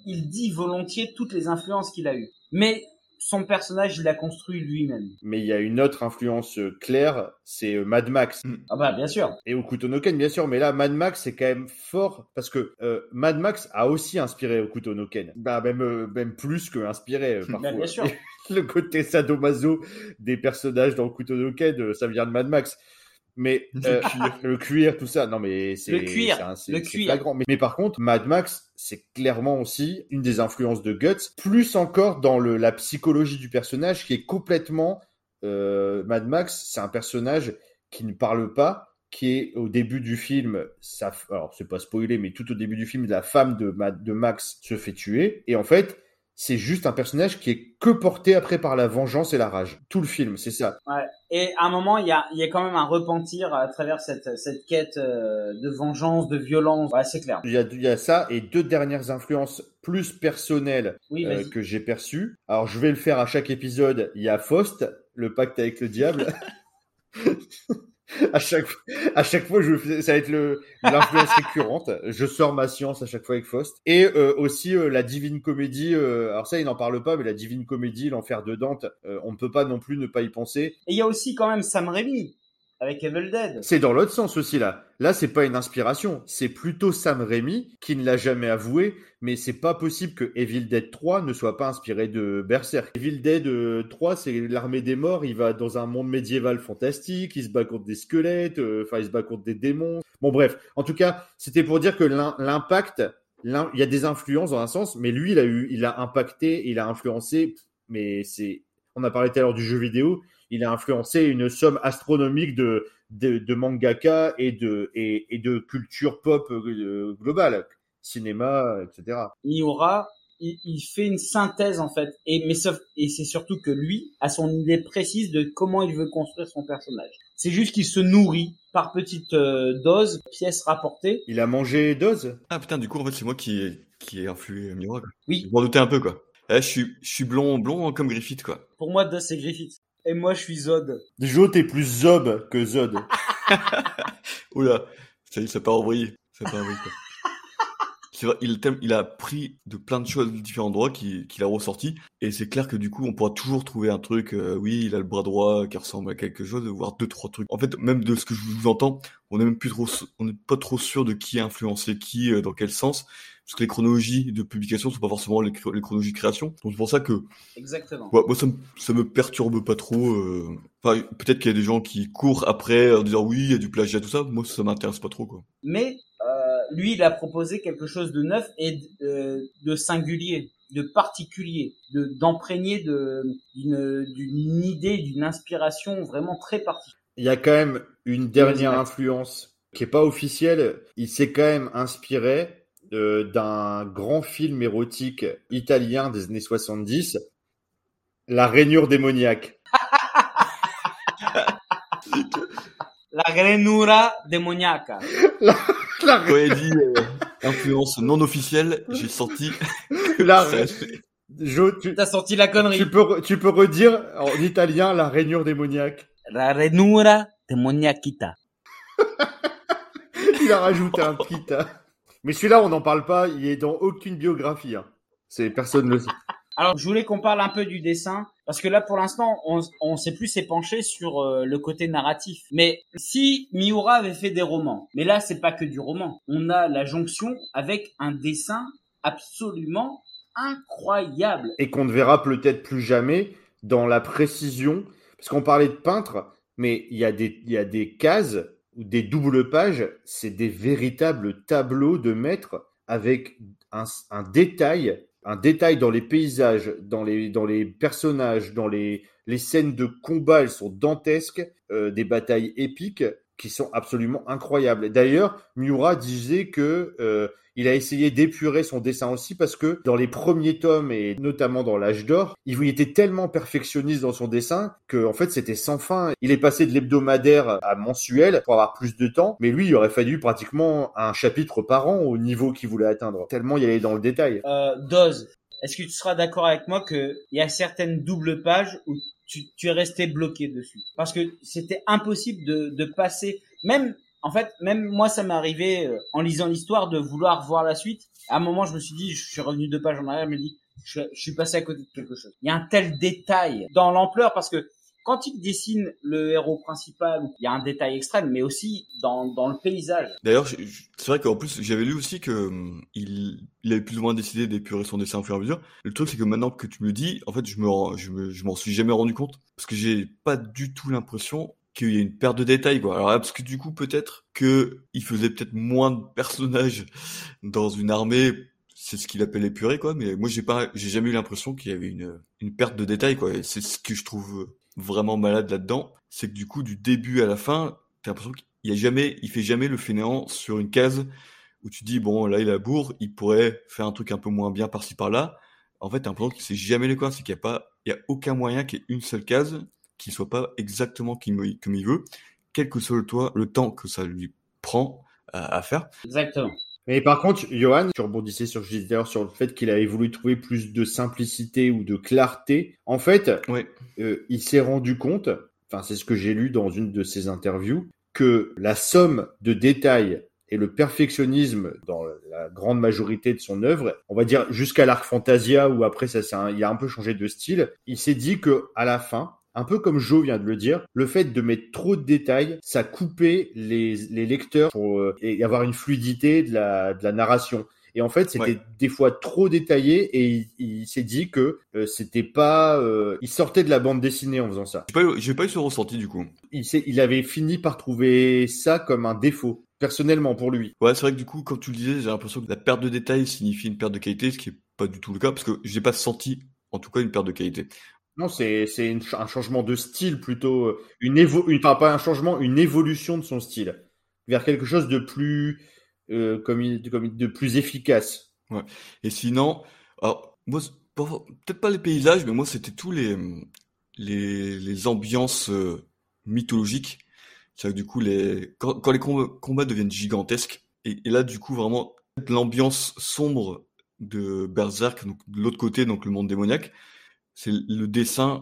Il dit volontiers toutes les influences qu'il a eues. Mais son personnage, il l'a construit lui-même. Mais il y a une autre influence euh, claire, c'est euh, Mad Max. Ah bah bien sûr. Et Okuto no Ken, bien sûr, mais là, Mad Max, c'est quand même fort, parce que euh, Mad Max a aussi inspiré Okuto no Ken. Bah, même, euh, même plus que inspiré, euh, parfois. Bah, bien sûr. Le côté sadomaso des personnages dans Okuto no Ken, euh, ça vient de Mad Max. Mais Le euh, cuir. le cuir, tout ça, non mais c'est Le cuir, un- le cuir. flagrant. Mais, mais par contre, Mad Max, c'est clairement aussi une des influences de Guts, plus encore dans le, la psychologie du personnage qui est complètement euh, Mad Max. C'est un personnage qui ne parle pas, qui est au début du film, ça, alors c'est pas spoilé, mais tout au début du film, la femme de, Ma- de Max se fait tuer, et en fait, c'est juste un personnage qui est que porté après par la vengeance et la rage. Tout le film, c'est ça. Ouais. Et à un moment, il y a, il y a quand même un repentir à travers cette, cette quête euh, de vengeance, de violence. Ouais, c'est clair. Il y, a, il y a ça et deux dernières influences plus personnelles Oui, euh, que j'ai perçues. Alors je vais le faire à chaque épisode. Il y a Faust, le pacte avec le diable. à chaque à chaque fois, je fais- ça va être le l'influence récurrente. Je sors ma science à chaque fois avec Faust et euh, aussi euh, la Divine Comédie. euh, alors ça, il n'en parle pas, mais la Divine Comédie, l'enfer de Dante, euh, on ne peut pas non plus ne pas y penser. Et il y a aussi quand même Sam Raimi avec Evil Dead. C'est dans l'autre sens aussi là. Là, c'est pas une inspiration, c'est plutôt Sam Raimi qui ne l'a jamais avoué, mais c'est pas possible que Evil Dead 3 ne soit pas inspiré de Berserk. Evil Dead euh, 3, c'est l'armée des morts, il va dans un monde médiéval fantastique, il se bat contre des squelettes, euh, enfin il se bat contre des démons. Bon bref, en tout cas, c'était pour dire que l'im- l'impact, l'im- il y a des influences dans un sens, mais lui, il a eu, il a impacté, il a influencé, mais c'est, on a parlé tout à l'heure du jeu vidéo, il a influencé une somme astronomique de, de, de mangaka et de, et, et de culture pop euh, globale, cinéma, etc. Miura, il, il fait une synthèse en fait. Et mais sauf et c'est surtout que lui a son idée précise de comment il veut construire son personnage. C'est juste qu'il se nourrit par petites euh, doses, pièces rapportées. Il a mangé Dose Ah putain, du coup, en fait, c'est moi qui ai, qui ai influé Miura, quoi. Oui. Je m'en doutais un peu, quoi. Eh, je suis, je suis blond, blond comme Griffith, quoi. Pour moi, Dose c'est Griffith. Et moi, je suis Zod. Jo, t'es plus Zob que Zod. Oula, ça y est, ça part en vrille. Ça part en vrille, quoi. Il, il a pris de plein de choses de différents endroits qu'il qu'il a ressorti. Et c'est clair que du coup, on pourra toujours trouver un truc. euh, oui, il a le bras droit qui ressemble à quelque chose, voire deux, trois trucs. En fait, même de ce que je vous entends, on est même plus trop, on n'est pas trop sûr de qui a influencé qui, euh, dans quel sens. Parce que les chronologies de publication sont pas forcément les, chr- les chronologies de création. Donc c'est pour ça que Exactement. Ouais, moi, ça me, ça me perturbe pas trop. euh. Enfin, peut-être qu'il y a des gens qui courent après en disant oui, il y a du plagiat, tout ça. Moi, ça m'intéresse pas trop, quoi. Mais lui, il a proposé quelque chose de neuf et de, euh, de singulier, de particulier, de d'imprégné de d'une d'une idée, d'une inspiration vraiment très particulière. Il y a quand même une dernière influence qui est pas officielle. Il s'est quand même inspiré euh, d'un grand film érotique italien des années 70, La rainure démoniaque. La grenura demoniaca. La, Quand il dit euh, influence non officielle, j'ai senti. la- Jo, tu, T'as sorti la connerie. tu peux, tu peux redire en italien la rainure démoniaque. La renura demoniaquita. Il a rajouté un petit. hein. Mais celui-là, on n'en parle pas. Il est dans aucune biographie. hein. C'est personne le sait. Alors, je voulais qu'on parle un peu du dessin, parce que là, pour l'instant, on, on s'est plus épanché sur euh, le côté narratif. Mais si Miura avait fait des romans, mais là, c'est pas que du roman. On a la jonction avec un dessin absolument incroyable. et qu'on ne verra peut-être plus jamais dans la précision. Parce qu'on parlait de peintre, mais il y a des, cases ou des doubles pages, c'est des véritables tableaux de maître avec un détail, un détail dans les paysages, dans les, dans les personnages, dans les, les scènes de combat, elles sont dantesques, euh, des batailles épiques. Qui sont absolument incroyables. D'ailleurs, Miura disait que euh, il a essayé d'épurer son dessin aussi parce que dans les premiers tomes et notamment dans l'âge d'or, il était tellement perfectionniste dans son dessin que en fait c'était sans fin. Il est passé de l'hebdomadaire à mensuel pour avoir plus de temps, mais lui il aurait fallu pratiquement un chapitre par an au niveau qu'il voulait atteindre. Tellement il allait dans le détail. Euh, est-ce que tu seras d'accord avec moi qu'il y a certaines doubles pages où tu, tu es resté bloqué dessus? Parce que c'était impossible de, de passer même en fait même moi ça m'est arrivé euh, en lisant l'histoire de vouloir voir la suite. À un moment je me suis dit je suis revenu deux pages en arrière je me dis je, je suis passé à côté de quelque chose. Il y a un tel détail dans l'ampleur parce que quand il dessine le héros principal, il y a un détail extrême, mais aussi dans, le paysage. D'ailleurs, c'est vrai qu'en plus, j'avais lu aussi que hum, il, avait plus ou moins décidé d'épurer son dessin au fur et à mesure. Le truc, c'est que maintenant que tu me le dis, en fait, je me, je je m'en suis jamais rendu compte parce que j'ai pas du tout l'impression qu'il y a une perte de détails, quoi. Alors, parce que du coup, peut-être que il faisait peut-être moins de personnages dans une armée c'est ce qu'il appelle épuré quoi mais moi j'ai pas j'ai jamais eu l'impression qu'il y avait une une perte de détails quoi c'est ce que je trouve vraiment malade là-dedans, c'est que du coup, du début à la fin, t'as l'impression qu'il a jamais, il fait jamais le fainéant sur une case où tu dis bon là il a bourre, il pourrait faire un truc un peu moins bien par-ci par-là. En fait, t'as l'impression qu'il sait jamais les quoi, c'est qu'il y a pas, il y a aucun moyen qu'il y ait une seule case qui soit pas exactement comme il veut, quel que soit le, le temps que ça lui prend à faire. Exactement. Mais par contre, Johan, tu rebondissais sur, sur le fait qu'il avait voulu trouver plus de simplicité ou de clarté. En fait, euh, il s'est rendu compte, enfin c'est ce que j'ai lu dans une de ses interviews, que la somme de détails et le perfectionnisme dans la grande majorité de son œuvre, on va dire jusqu'à l'arc Fantasia où après ça, ça il a un peu changé de style, il s'est dit que à la fin, un peu comme Joe vient de le dire, le fait de mettre trop de détails, ça coupait les, les lecteurs pour euh, y avoir une fluidité de la, de la narration. Et en fait, c'était Ouais. des fois trop détaillé et il, il s'est dit que euh, c'était pas, euh, il sortait de la bande dessinée en faisant ça. J'ai pas, eu- pas eu ce ressenti du coup. Il, avait fini par trouver ça comme un défaut personnellement pour lui. Ouais, c'est vrai que du coup, comme tu le disais, j'ai l'impression que la perte de détails signifie une perte de qualité, ce qui est pas du tout le cas, parce que j'ai pas senti, en tout cas, une perte de qualité. Non, c'est un changement de style plutôt, euh, une évo, une, pas un changement, une évolution de son style vers quelque chose de plus, euh, comme de plus efficace. Et sinon, peut-être pas les paysages, mais moi, c'était tous les, les, les ambiances euh, mythologiques. C'est-à-dire que du coup, les, quand, les combats, combats deviennent gigantesques, et, et là, du coup, vraiment, l'ambiance sombre de Berserk, donc de l'autre côté, donc le monde démoniaque, c'est le dessin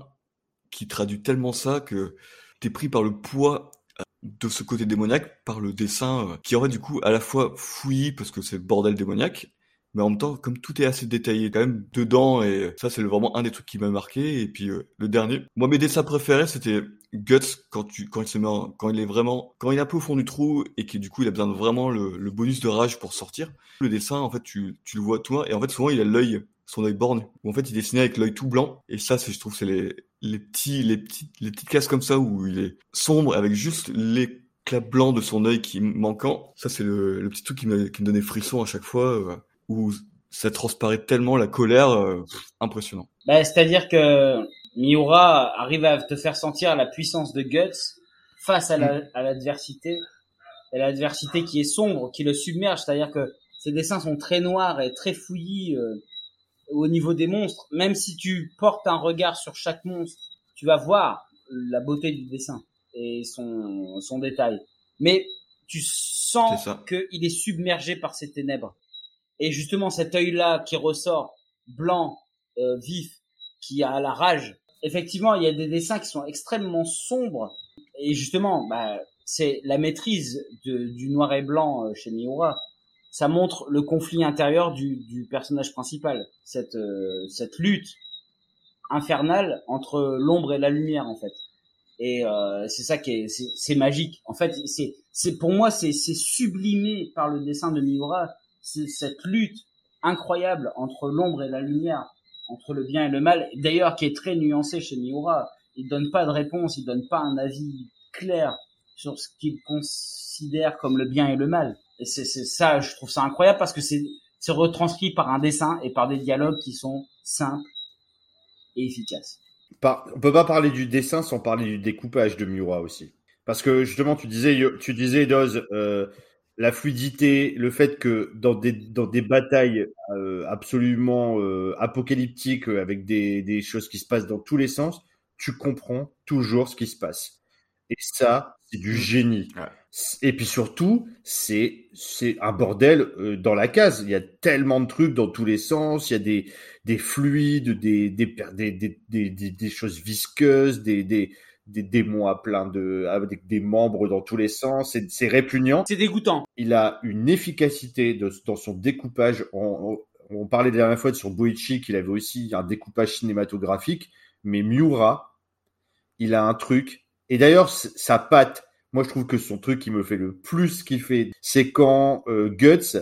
qui traduit tellement ça que t'es pris par le poids euh, de ce côté démoniaque, par le dessin, euh, qui aurait du coup à la fois fouillis parce que c'est bordel démoniaque, mais en même temps, comme tout est assez détaillé quand même dedans, et ça c'est vraiment un des trucs qui m'a marqué. Et puis euh, le dernier, moi mes dessins préférés c'était Guts quand tu quand il se met en- quand il est vraiment quand il est un peu au fond du trou et que du coup il a besoin de vraiment le, le bonus de rage pour sortir. Le dessin en fait tu tu le vois loin et en fait souvent il a l'œil son œil borné où en fait il dessinait avec l'œil tout blanc et ça je trouve c'est les les petits les petites les petites cases comme ça où il est sombre avec juste l'éclat blanc de son œil qui manquant. Ça c'est le, le petit truc qui me qui me donnait frisson à chaque fois. euh, où ça transparaît tellement la colère, euh, impressionnant. Bah, C'est-à-dire que Miura arrive à te faire sentir la puissance de Guts face à la- à l'adversité, et l'adversité qui est sombre, qui le submerge. C'est-à-dire que ses dessins sont très noirs et très fouillis euh, au niveau des monstres. Même si tu portes un regard sur chaque monstre, tu vas voir la beauté du dessin et son, son détail. Mais tu sens qu'il est submergé par ces ténèbres. Et justement, cet œil-là qui ressort, blanc, euh, vif, qui a la rage. Effectivement, il y a des dessins qui sont extrêmement sombres. Et justement, bah, c'est la maîtrise de- du noir et blanc euh, chez Miura. Ça montre le conflit intérieur du, du personnage principal. Cette, euh, cette lutte infernale entre l'ombre et la lumière, en fait. Et euh, c'est ça qui est, c'est magique. En fait, c'est, c'est pour moi, c'est, c'est sublimé par le dessin de Miura. Cette lutte incroyable entre l'ombre et la lumière, entre le bien et le mal. D'ailleurs, qui est très nuancé chez Miura. Il donne pas de réponse, il donne pas un avis clair sur ce qu'il considère comme le bien et le mal. Et c'est, ça, je trouve ça incroyable parce que c'est, retranscrit par un dessin et par des dialogues qui sont simples et efficaces. Par, on peut pas parler du dessin sans parler du découpage de Miura aussi. Parce que justement, tu disais, tu disais, Doz, euh, la fluidité, le fait que dans des, dans des batailles euh, absolument euh, apocalyptiques, avec des, des choses qui se passent dans tous les sens, tu comprends toujours ce qui se passe. Et ça, c'est du génie. Ouais. Et puis surtout, c'est c'est un bordel euh, dans la case. Il y a tellement de trucs dans tous les sens. Il y a des des fluides, des des des des, des, des- des choses visqueuses, des des des démons à plein de avec des membres dans tous les sens. C'est répugnant. C'est dégoûtant. Il a une efficacité de, dans son découpage. On, on, on parlait la dernière fois sur Boichi qu'il avait aussi un découpage cinématographique, mais Miura, il a un truc. Et d'ailleurs, sa patte, moi je trouve que son truc qui me fait le plus kiffer, c'est quand euh, Guts,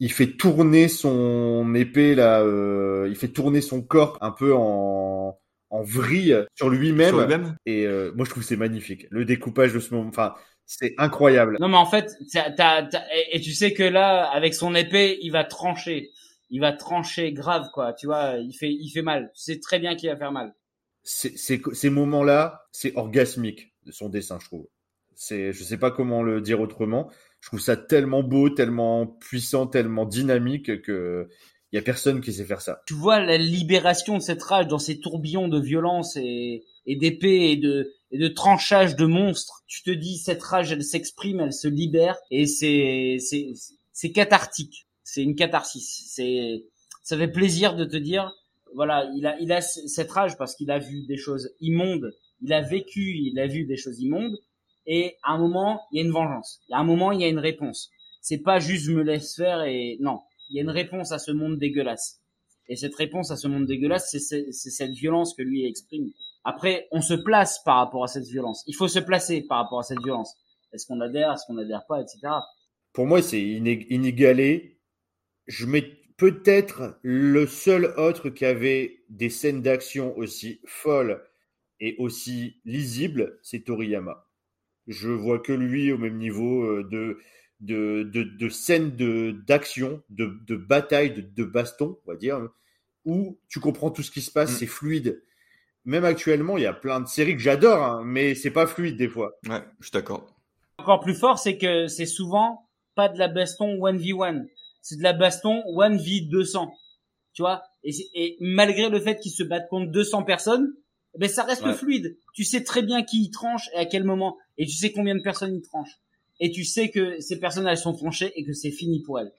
il fait tourner son épée là, euh, il fait tourner son corps un peu en en vrille sur lui-même. Sur lui-même? Et euh, moi je trouve que c'est magnifique. Le découpage de ce moment, enfin, c'est incroyable. Non, mais en fait, t'as- t'as- t'as- et, et tu sais que là, avec son épée, il va trancher. Il va trancher grave, quoi. Tu vois, il fait, il fait mal. Tu sais très bien qu'il va faire mal. Ces moments-là, c'est orgasmique de son dessin, je trouve. C'est, je sais pas comment le dire autrement. Je trouve ça tellement beau, tellement puissant, tellement dynamique que il y a personne qui sait faire ça. Tu vois la libération de cette rage dans ces tourbillons de violence et, et d'épée et de, et de de monstres. Tu te dis, cette rage, elle s'exprime, elle se libère et c'est, c'est, c'est cathartique. C'est une catharsis. C'est, ça fait plaisir de te dire, voilà, il a, il a cette rage parce qu'il a vu des choses immondes. Il a vécu, il a vu des choses immondes. Et à un moment, il y a une vengeance. A un moment, il y a une réponse. C'est pas juste je me laisse faire et non. Il y a une réponse à ce monde dégueulasse. Et cette réponse à ce monde dégueulasse, c'est cette violence que lui exprime. Après, on se place par rapport à cette violence. Il faut se placer par rapport à cette violence. Est-ce qu'on adhère, est-ce qu'on adhère pas, etc. Pour moi, c'est iné- inégalé. Je mets peut-être le seul autre qui avait des scènes d'action aussi folles et aussi lisibles, c'est Toriyama. Je vois que lui au même niveau euh, de de, de, de scènes de d'action, de, de bataille, de, de baston, on va dire, où tu comprends tout ce qui se passe, Mm. c'est fluide. Même actuellement, il y a plein de séries que j'adore, hein, mais c'est pas fluide des fois. Ouais, je suis d'accord. Encore plus fort, c'est que c'est souvent pas de la baston 1v1. C'est de la baston 1v200. Tu vois? Et, et malgré le fait qu'ils se battent contre 200 personnes, ben ça reste Ouais. fluide. Tu sais très bien qui il tranche et à quel moment. Et tu sais combien de personnes il tranche. Et tu sais que ces personnes elles sont tranchées et que c'est fini pour elles.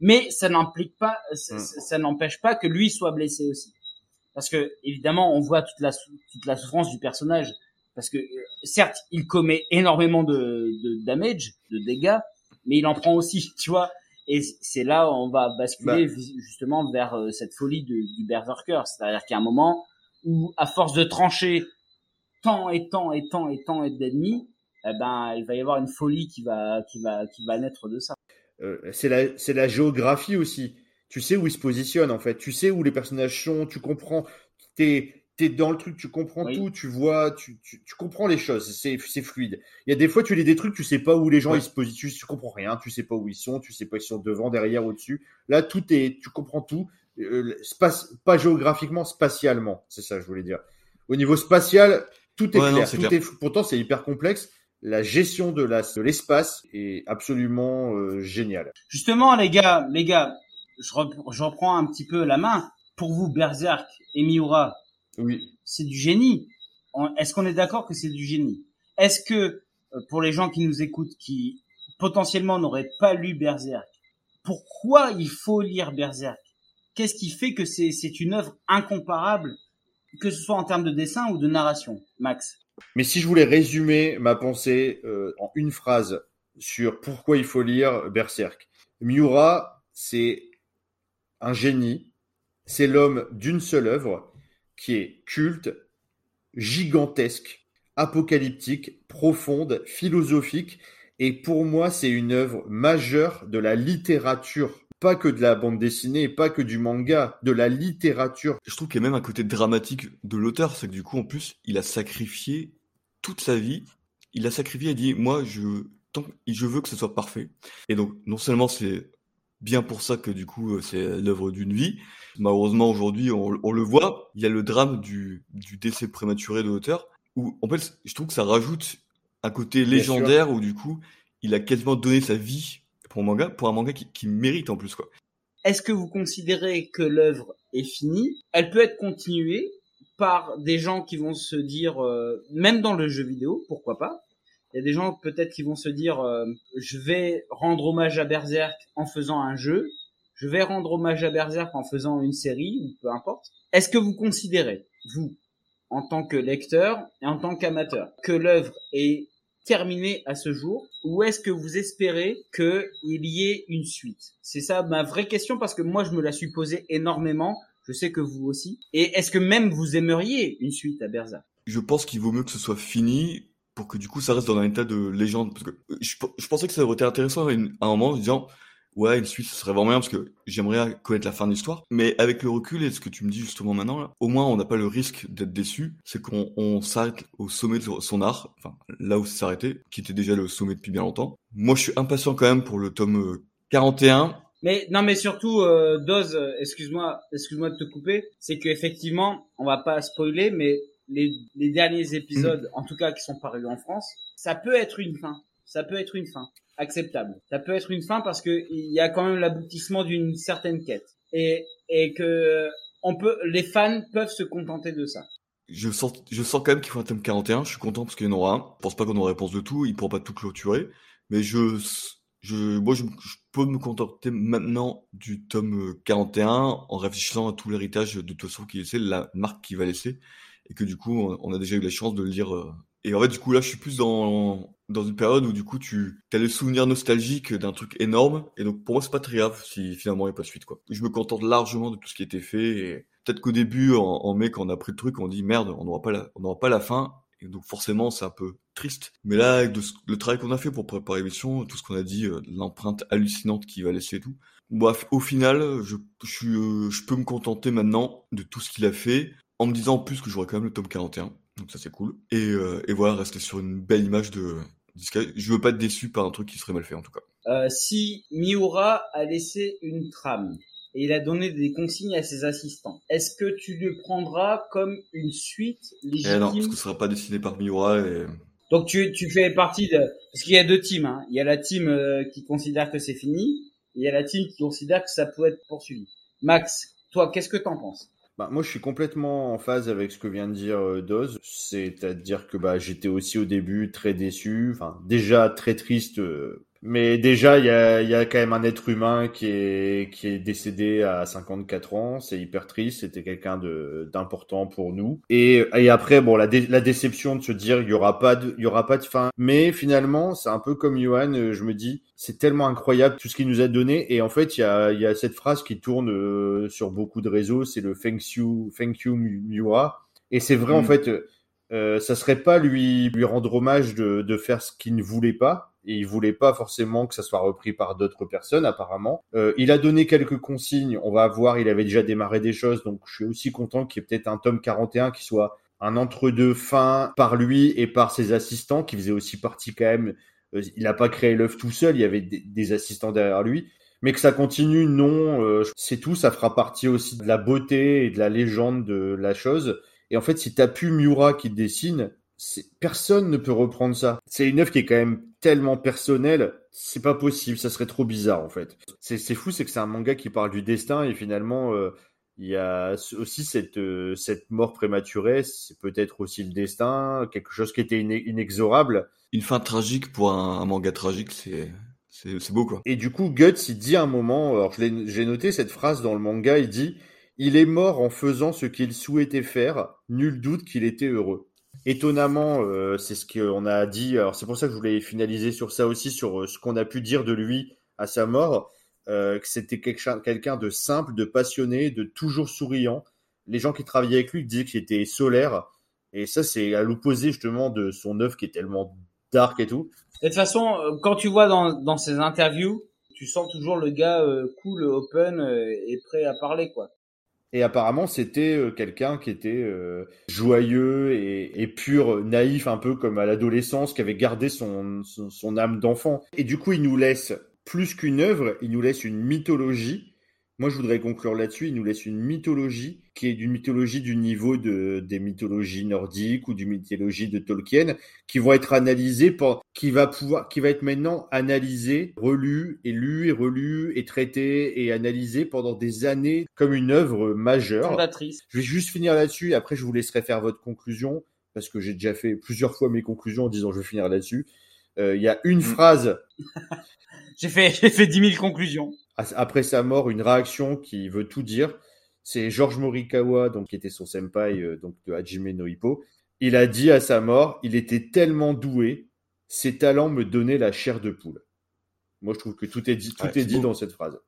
Mais ça n'implique pas, ça, Mm. ça- ça n'empêche pas que lui soit blessé aussi. Parce que évidemment, on voit toute la toute la souffrance du personnage. Parce que euh, certes, il commet énormément de, de damage, de dégâts, mais il en prend aussi, tu vois. Et c'est là où on va basculer vis- justement vers euh, cette folie du, du berserker. C'est-à-dire qu'il y a un moment où, à force de trancher tant et tant et tant et tant d'ennemis, eh ben, il va y avoir une folie qui va, qui va, qui va naître de ça. Euh, c'est la, la géographie aussi. Tu sais où ils se positionnent en fait. Tu sais où les personnages sont. Tu comprends. T'es, t'es dans le truc. Tu comprends Oui. tout. Tu vois. Tu, tu, tu comprends les choses. C'est, c'est fluide. Il y a des fois tu lis des trucs. Tu sais pas où les gens Ouais. ils se positionnent. Tu comprends rien. Tu sais pas où ils sont. Tu sais pas ils sont devant, derrière, au-dessus. Là tout est. Tu comprends tout. Euh, space, pas géographiquement, spatialement. C'est ça que je voulais dire. Au niveau spatial, tout est Ouais, clair. tout clair. est. Pourtant c'est hyper complexe. La gestion de, la, de l'espace est absolument euh, géniale. Justement, les gars, les gars, je reprends un petit peu la main. Pour vous, Berserk et Miura, Oui. c'est du génie. Est-ce qu'on est d'accord que c'est du génie? Est-ce que euh, pour les gens qui nous écoutent, qui potentiellement n'auraient pas lu Berserk, pourquoi il faut lire Berserk? Qu'est-ce qui fait que c'est c'est une œuvre incomparable, que ce soit en termes de dessin ou de narration, Max? Mais si je voulais résumer ma pensée euh, en une phrase sur pourquoi il faut lire Berserk, Miura, c'est un génie, c'est l'homme d'une seule œuvre qui est culte, gigantesque, apocalyptique, profonde, philosophique, et pour moi c'est une œuvre majeure de la littérature, pas que de la bande dessinée, pas que du manga, de la littérature. Je trouve qu'il y a même un côté dramatique de l'auteur, c'est que du coup, en plus, il a sacrifié toute sa vie. Il a sacrifié et dit, moi, je, tant, je veux que ce soit parfait. Et donc, non seulement c'est bien pour ça que du coup, euh, c'est l'œuvre d'une vie. Malheureusement, aujourd'hui, on, on le voit, il y a le drame du, du décès prématuré de l'auteur, où, en fait, je trouve que ça rajoute un côté légendaire où du coup, il a quasiment donné sa vie pour un manga, pour un manga qui, qui mérite en plus quoi. Est-ce que vous considérez que l'œuvre est finie? Elle peut être continuée par des gens qui vont se dire, euh, même dans le jeu vidéo, pourquoi pas? Il y a des gens peut-être qui vont se dire, euh, je vais rendre hommage à Berserk en faisant un jeu, je vais rendre hommage à Berserk en faisant une série, ou peu importe. Est-ce que vous considérez, vous, en tant que lecteur et en tant qu'amateur, que l'œuvre est terminée à ce jour ou est-ce que vous espérez qu'il y ait une suite? C'est ça ma vraie question parce que moi je me la suis posée énormément je sais que vous aussi. Et est-ce que même vous aimeriez une suite à Berza Je pense qu'il vaut mieux que ce soit fini pour que du coup ça reste dans un état de légende. Parce que je, pensais que ça aurait été intéressant à, un moment en disant ouais une suite ce serait vraiment bien parce que j'aimerais connaître la fin de l'histoire. Mais avec le recul et ce que tu me dis justement maintenant, au moins on n'a pas le risque d'être déçu. C'est qu'on s'arrête au sommet de son art, enfin là où c'est s'arrêtait, qui était déjà le sommet depuis bien longtemps. Moi je suis impatient quand même pour le tome 41 euh, mais non, mais surtout, euh, Dose, euh, excuse-moi, excuse-moi de te couper, c'est que effectivement, on va pas spoiler, mais les, les derniers épisodes, mm. en tout cas qui sont parus en France, ça peut être une fin. Ça peut être une fin acceptable. Ça peut être une fin parce que il y a quand même l'aboutissement d'une certaine quête et et que on peut, les fans peuvent se contenter de ça. Je sens, je sens quand même qu'il faut un thème 41. Je suis content parce qu'il y en aura un. Je pense pas qu'on aura réponse de tout. Il pourra pas tout clôturer, mais je je, moi, je, peux me contenter maintenant du tome 41 en réfléchissant à tout l'héritage de toute façon qu'il laissé, la marque qu'il va laisser, et que du coup, on a déjà eu la chance de le lire. Euh. Et en fait, du coup, là, je suis plus dans, dans une période où du coup, tu as le souvenir nostalgique d'un truc énorme, et donc pour moi, c'est pas très grave si finalement il n'y a pas de suite, quoi. Je me contente largement de tout ce qui a été fait, et peut-être qu'au début, en, mai, quand on a pris le truc, on dit merde, on n'aura pas la, on n'aura pas la fin, et donc forcément, c'est un peu triste. Mais là, avec le travail qu'on a fait pour préparer l'émission, tout ce qu'on a dit, euh, l'empreinte hallucinante qu'il va laisser et tout. Bref, au final, je, je peux me contenter maintenant de tout ce qu'il a fait, en me disant en plus que j'aurai quand même le tome 41. Donc ça c'est cool. Et, euh, et voilà, rester sur une belle image de Je veux pas être déçu par un truc qui serait mal fait en tout cas. Euh, si Miura a laissé une trame, et il a donné des consignes à ses assistants. Est-ce que tu le prendras comme une suite légitime eh non, parce que ce sera pas dessiné par Miura et... Donc tu, tu fais partie de... Parce qu'il y a deux teams. Hein. Il y a la team euh, qui considère que c'est fini, et il y a la team qui considère que ça peut être poursuivi. Max, toi, qu'est-ce que t'en penses? Bah, moi, je suis complètement en phase avec ce que vient de dire euh, Doz. C'est-à-dire que bah, j'étais aussi au début très déçu, enfin déjà très triste euh, mais déjà, il y a, y a quand même un être humain qui est, qui est décédé à 54 ans. C'est hyper triste. C'était quelqu'un de, d'important pour nous. Et, et après, bon, la, la déception de se dire il y aura pas de, il y aura pas de fin. Mais finalement, c'est un peu comme Johan. Euh, je me dis, c'est tellement incroyable tout ce qu'il nous a donné. Et en fait, il y a, il y a cette phrase qui tourne euh, sur beaucoup de réseaux. C'est le thank you, thank you Miura. Et c'est vrai, en mm. fait, euh, ça serait pas lui, lui rendre hommage de, de faire ce qu'il ne voulait pas et il voulait pas forcément que ça soit repris par d'autres personnes apparemment. Euh, il a donné quelques consignes, on va voir, il avait déjà démarré des choses, donc je suis aussi content qu'il y ait peut-être un tome 41 qui soit un entre-deux fin par lui et par ses assistants, qui faisaient aussi partie quand même. Euh, il n'a pas créé l'œuvre tout seul, il y avait des, assistants derrière lui. Mais que ça continue, non, euh, c'est tout, ça fera partie aussi de la beauté et de la légende de la chose. Et en fait, si t'as pu Miura qui dessine, personne ne peut reprendre ça. C'est une œuvre qui est quand même tellement personnelle, c'est pas possible, ça serait trop bizarre en fait. C'est fou, c'est que c'est un manga qui parle du destin et finalement euh, il y a aussi cette euh, cette mort prématurée, c'est peut-être aussi le destin, quelque chose qui était inexorable. Une fin tragique pour un, manga tragique, c'est c'est beau quoi. Et du coup, Guts, il dit un moment, alors j'ai noté cette phrase dans le manga, il dit il est mort en faisant ce qu'il souhaitait faire, nul doute qu'il était heureux. Étonnamment, euh, c'est ce qu'on a dit. Alors c'est pour ça que je voulais finaliser sur ça aussi, sur euh, ce qu'on a pu dire de lui à sa mort, euh, que c'était quelqu'un de simple, de passionné, de toujours souriant. Les gens qui travaillaient avec lui disaient qu'il était solaire, et ça c'est à l'opposé justement de son œuvre qui est tellement dark et tout. De toute façon, quand tu vois dans, dans ses interviews, tu sens toujours le gars cool, open et prêt à parler quoi. Et apparemment, c'était euh, quelqu'un qui était euh, joyeux et, pur, naïf, un peu comme à l'adolescence, qui avait gardé son, son, âme d'enfant. Et du coup, il nous laisse plus qu'une œuvre, il nous laisse une mythologie Moi, je voudrais conclure là-dessus. Il nous laisse une mythologie qui est d'une mythologie du niveau de, des mythologies nordiques ou du mythologie de Tolkien, qui vont être analysées, pour, qui va pouvoir, qui va être maintenant analysé, relu et lu et relu et traité et analysé pendant des années comme une œuvre majeure. Fondatrice. Je vais juste finir là-dessus. Après, je vous laisserai faire votre conclusion parce que j'ai déjà fait plusieurs fois mes conclusions en disant je vais finir là-dessus. Euh, Il y a une Mm. phrase J'ai fait, j'ai fait 10 000 conclusions. Après sa mort, une réaction qui veut tout dire. C'est Georges Morikawa, donc qui était son senpai, euh, donc de Hajime no Ippo. Il a dit à sa mort, il était tellement doué, ses talents me donnaient la chair de poule. Moi, je trouve que tout est dit, tout Ouais, est dit dans cette phrase.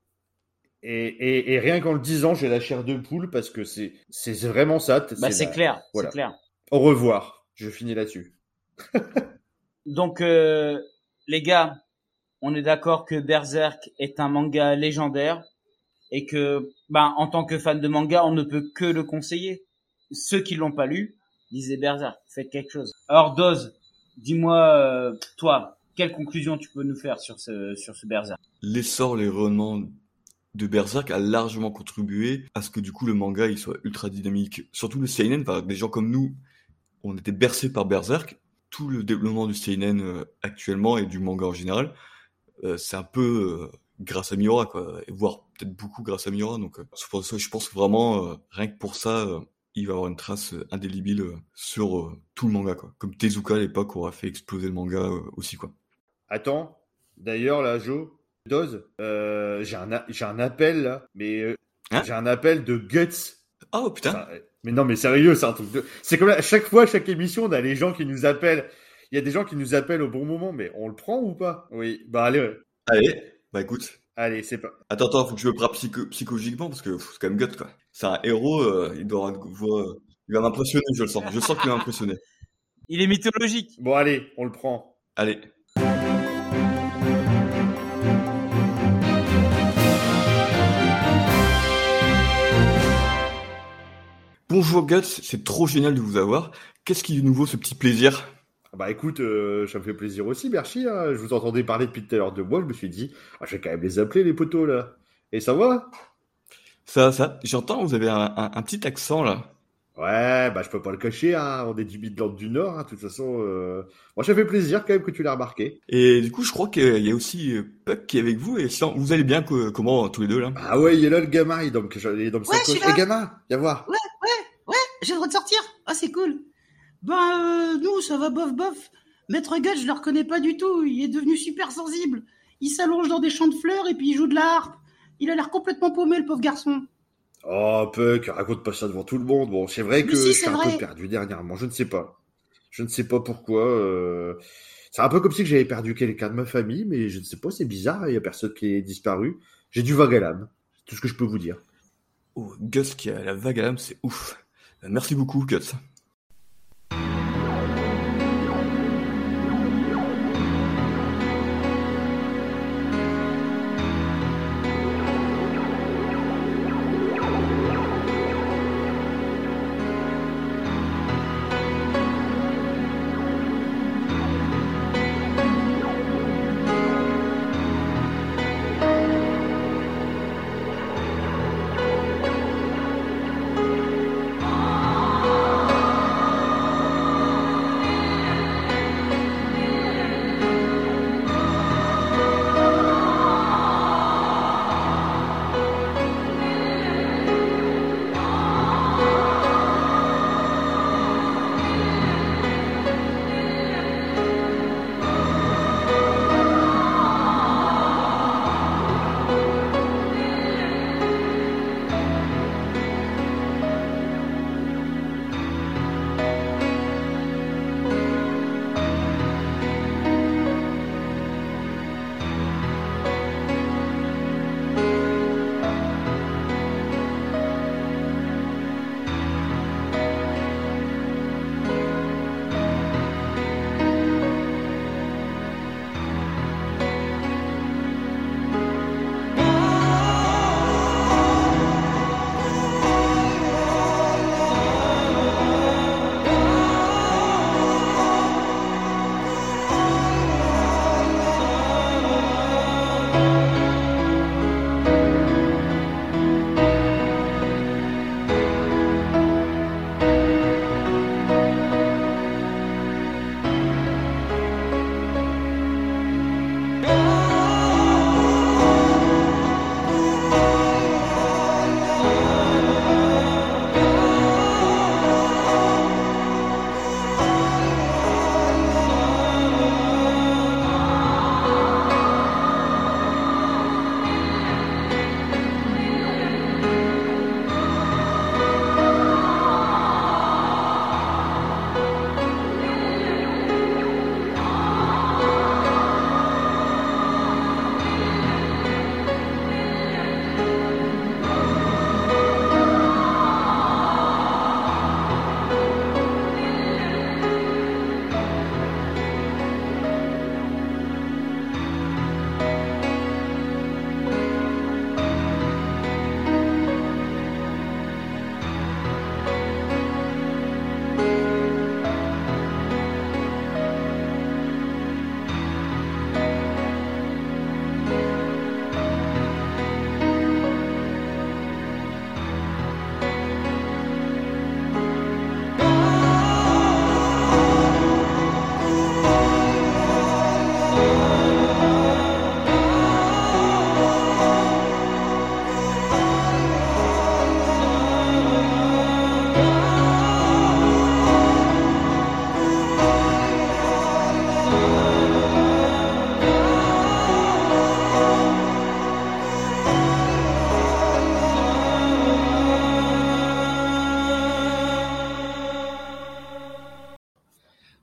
Et, et, et rien qu'en le disant, j'ai la chair de poule parce que c'est, c'est vraiment ça. Bah, c'est la- clair, voilà. c'est clair. Au revoir. Je finis là-dessus. Donc, euh, les gars, on est d'accord que Berserk est un manga légendaire et que, ben, en tant que fan de manga, on ne peut que le conseiller. Ceux qui l'ont pas lu, lisez Berserk, faites quelque chose. Alors, Doz, dis-moi, euh, toi, quelle conclusion tu peux nous faire sur ce, sur ce Berserk? L'essor, les rayonnements de Berserk a largement contribué à ce que du coup le manga il soit ultra dynamique. Surtout le seinen, enfin, des gens comme nous, on était bercés par Berserk. Tout le développement du seinen euh, actuellement et du manga en général, c'est un peu euh, grâce à Miura, quoi, voire peut-être beaucoup grâce à Miura. Donc, euh, je pense vraiment, euh, rien que pour ça, euh, il va avoir une trace euh, indélébile euh, sur euh, tout le manga, quoi. Comme Tezuka à l'époque aura fait exploser le manga euh, aussi, quoi. Attends. D'ailleurs, là, Joe, Doz, euh, j'ai un, un appel, là. Mais, euh, Hein j'ai un appel de Guts. Oh putain! Enfin, euh, mais non, mais sérieux, c'est un truc de. C'est comme à chaque fois, chaque émission, on a les gens qui nous appellent. Il y a des gens qui nous appellent au bon moment, mais on le prend ou pas? Oui, bah allez, ouais. Allez, bah écoute. allez, c'est pas. Attends, attends, faut que je me prépare psycho- psychologiquement parce que c'est quand même gut quoi. C'est un héros, euh, il doit avoir il va m'impressionner, je le sens. Je sens qu'il va m'impressionner. Il est mythologique. Bon, allez, on le prend. Allez. Bonjour Guts, c'est trop génial de vous avoir. Qu'est-ce qui est nouveau ce petit plaisir? Bah écoute, euh, ça me fait plaisir aussi, Berchi. hein. Je vous entendais parler depuis tout à l'heure de moi. Je me suis dit, ah, je vais quand même les appeler, les poteaux, là. Et ça va? Ça, ça, j'entends, vous avez un, un- un petit accent là. Ouais, bah je peux pas le cacher, hein. on est du Midland du Nord, hein. de toute façon. Euh... Moi, ça fait plaisir quand même que tu l'as remarqué. Et du coup, je crois qu'il y a aussi euh, Puck qui est avec vous. Et sinon, vous allez bien que- comment tous les deux là? Ah ouais, il est là le gamin, il est dans, il est dans Ouais, je suis là. Eh gamin, viens voir. J'ai le droit de sortir Ah, c'est cool. Ben, euh, nous, ça va bof bof. Maître Guts, je le reconnais pas du tout. Il est devenu super sensible. Il s'allonge dans des champs de fleurs et puis il joue de la harpe. Il a l'air complètement paumé, le pauvre garçon. Oh, Puck, raconte pas ça devant tout le monde. Bon, c'est vrai que si, je un peu perdu dernièrement, je ne sais pas. Je ne sais pas pourquoi. euh, C'est un peu comme si j'avais perdu quelqu'un de ma famille, mais je ne sais pas, c'est bizarre, il y a personne qui est disparu. J'ai du vague à l'âme, c'est tout ce que je peux vous dire. Oh, Gus qui a la vague à l'âme, c'est ouf. Euh, Merci beaucoup, Gus.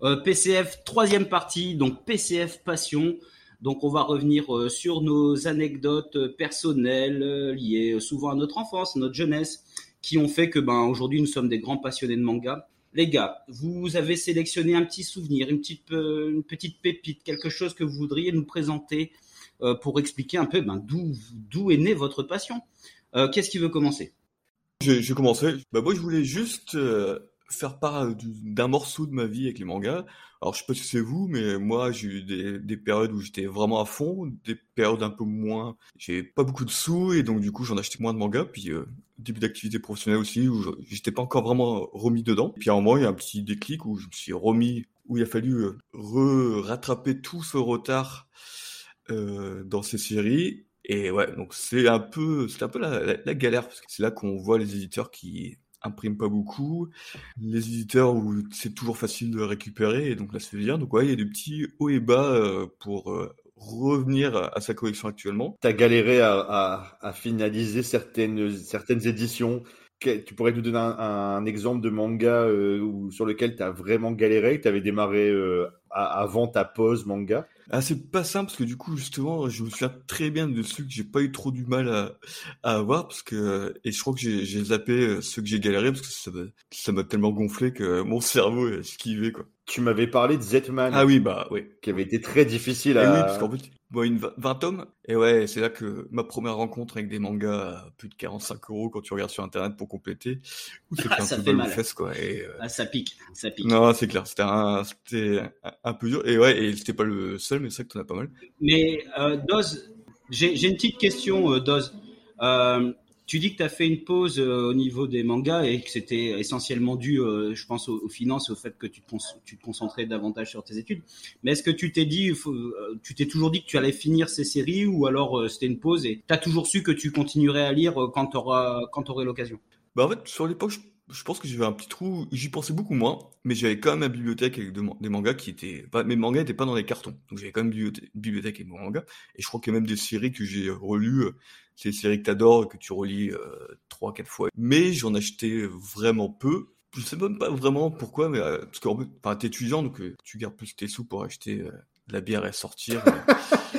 Euh, PCF troisième partie, donc PCF passion. Donc on va revenir euh, sur nos anecdotes personnelles euh, liées euh, souvent à notre enfance, notre jeunesse, qui ont fait que ben aujourd'hui nous sommes des grands passionnés de manga. Les gars, vous avez sélectionné un petit souvenir, une petite une petite pépite, quelque chose que vous voudriez nous présenter pour expliquer un peu ben, d'où est née votre passion. Qu'est-ce qui veut commencer? J'ai j'ai commencé. Bah moi je voulais juste faire part du- d'un morceau de ma vie avec les mangas. Alors je sais pas si c'est vous, mais moi j'ai eu des, des périodes où j'étais vraiment à fond, des périodes un peu moins. J'ai pas beaucoup de sous et donc du coup j'en achetais moins de mangas. Puis euh, début d'activité professionnelle aussi où j'étais pas encore vraiment remis dedans. Puis à un moment il y a un petit déclic où je me suis remis, où il a fallu euh, rattraper tout ce retard euh, dans ces séries. Et ouais, donc c'est un peu, c'est un peu la galère parce que c'est là qu'on voit les éditeurs qui impriment pas beaucoup, les éditeurs où c'est toujours facile de récupérer et donc là ça fait bien. Donc ouais, il y a des petits hauts et bas euh, pour euh, revenir à sa collection actuellement. T'as galéré à, finaliser certaines, éditions. Tu pourrais nous donner un, exemple de manga euh, sur lequel tu as vraiment galéré, que tu avais démarré avant ta pause manga? Ah, c'est pas simple parce que du coup, justement, je me souviens très bien de ceux que j'ai pas eu trop du mal à, à avoir parce que, et je crois que j'ai zappé euh, ceux que j'ai galéré parce que ça m'a ça m'a tellement gonflé que mon cerveau a esquivé, quoi. Tu m'avais parlé de Zetman, Ah oui, bah, oui. qui avait été très difficile Et à... oui, parce qu'en fait, bon, une v- 20 tomes, et ouais, c'est là que ma première rencontre avec des mangas à plus de 45 euros quand tu regardes sur internet pour compléter, où ça un Ça peu fait mal fesses, quoi. Et, euh, ah, Ça pique, ça pique. non, c'est clair, c'était un, un, un peu dur, et ouais, et c'était pas le seul, mais c'est vrai que t'en as pas mal. Mais euh, Doz, j'ai j'ai une petite question, euh, Doz. Tu dis que tu as fait une pause euh, au niveau des mangas et que c'était essentiellement dû, euh, je pense, aux, aux finances au fait que tu te, concentrais davantage sur tes études. Mais est-ce que tu t'es dit, euh, tu t'es toujours dit que tu allais finir ces séries ou alors c'était une pause et tu as toujours su que tu continuerais à lire quand tu aurais l'occasion? Bah en fait, sur l'époque, je, je pense que j'avais un petit trou, j'y pensais beaucoup moins, mais j'avais quand même ma bibliothèque avec des mangas qui étaient... Enfin, mes mangas n'étaient pas dans les cartons, donc j'avais quand même une bibliothèque, avec mon manga, et je crois qu'il y a même des séries que j'ai relues, euh, c'est des séries que t'adores, que tu relis euh, trois, quatre fois, mais j'en achetais vraiment peu, je sais même pas vraiment pourquoi, mais euh, parce qu'en fait, t'es étudiant, donc euh, tu gardes plus tes sous pour acheter euh, de la bière et sortir.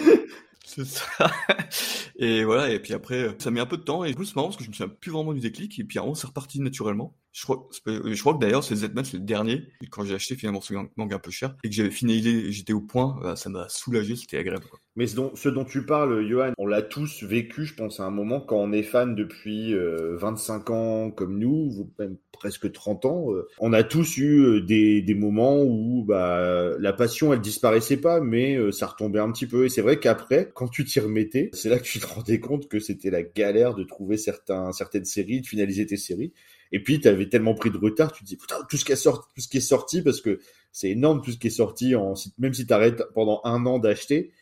C'est ça. Et voilà, et puis après, ça met un peu de temps, et du coup, c'est marrant parce que je me souviens plus vraiment du déclic, et puis avant, c'est reparti naturellement. Je crois, je crois que d'ailleurs, c'est Z-Man, c'est le dernier, quand j'ai acheté finalement ce manga un peu cher, et que j'avais finalisé, j'étais au point, bah, ça m'a soulagé, c'était agréable. Mais ce dont, tu parles, Johan, on l'a tous vécu, je pense, à un moment, quand on est fan depuis euh, 25 ans comme nous, ou même presque 30 ans, euh, on a tous eu euh, des, moments où bah, la passion, elle disparaissait pas, mais euh, ça retombait un petit peu. Et c'est vrai qu'après, quand tu t'y remettais, c'est là que tu te rendais compte que c'était la galère de trouver certaines séries, de finaliser tes séries. Et puis, tu avais tellement pris de retard, tu te dis, putain, tout ce qui est sorti, tout ce qui est sorti parce que c'est énorme tout ce qui est sorti, en, même si tu arrêtes pendant un an d'acheter,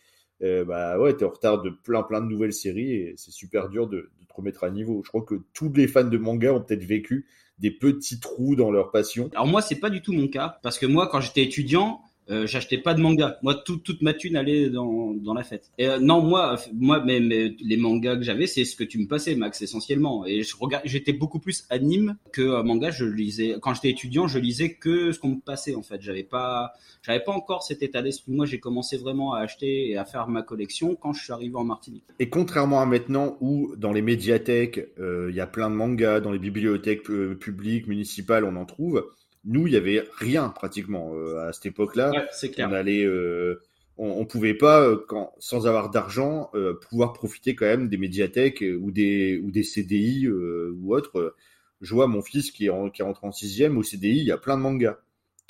euh, bah ouais, t'es en retard de plein plein de nouvelles séries et c'est super dur de, de te remettre à niveau. Je crois que tous les fans de manga ont peut-être vécu des petits trous dans leur passion. Alors moi, c'est pas du tout mon cas parce que moi, quand j'étais étudiant, euh, j'achetais pas de manga. Moi, tout- toute ma thune allait dans, dans la fête. Et euh, non, moi, moi, mais, mais les mangas que j'avais, c'est ce que tu me passais, Max, essentiellement. Et je regarde, j'étais beaucoup plus anime que euh, manga. Je lisais quand j'étais étudiant, je lisais que ce qu'on me passait en fait. J'avais pas, j'avais pas encore cet état d'esprit. Moi, j'ai commencé vraiment à acheter et à faire ma collection quand je suis arrivé en Martinique. Et contrairement à maintenant où dans les médiathèques, euh, il y a plein de mangas, dans les bibliothèques euh, publiques, municipales, on en trouve. Nous, il y avait rien pratiquement euh, à cette époque-là. Ouais. On allait, euh, on, on pouvait pas, euh, quand, sans avoir d'argent, euh, pouvoir profiter quand même des médiathèques ou des ou des CDI euh, ou autres. Je vois mon fils qui est, en, qui est rentré en sixième au CDI, il y a plein de mangas.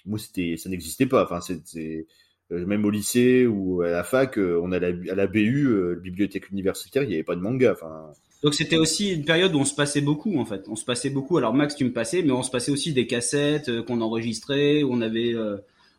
Moi, c'était, ça n'existait pas. Enfin, c'est, même au lycée ou à la fac, euh, on a la, à la BU, euh, bibliothèque universitaire, il n'y avait pas de manga. Enfin, Donc c'était aussi une période où on se passait beaucoup en fait. On se passait beaucoup. Alors Max, tu me passais, mais on se passait aussi des cassettes euh, qu'on enregistrait, où on avait euh,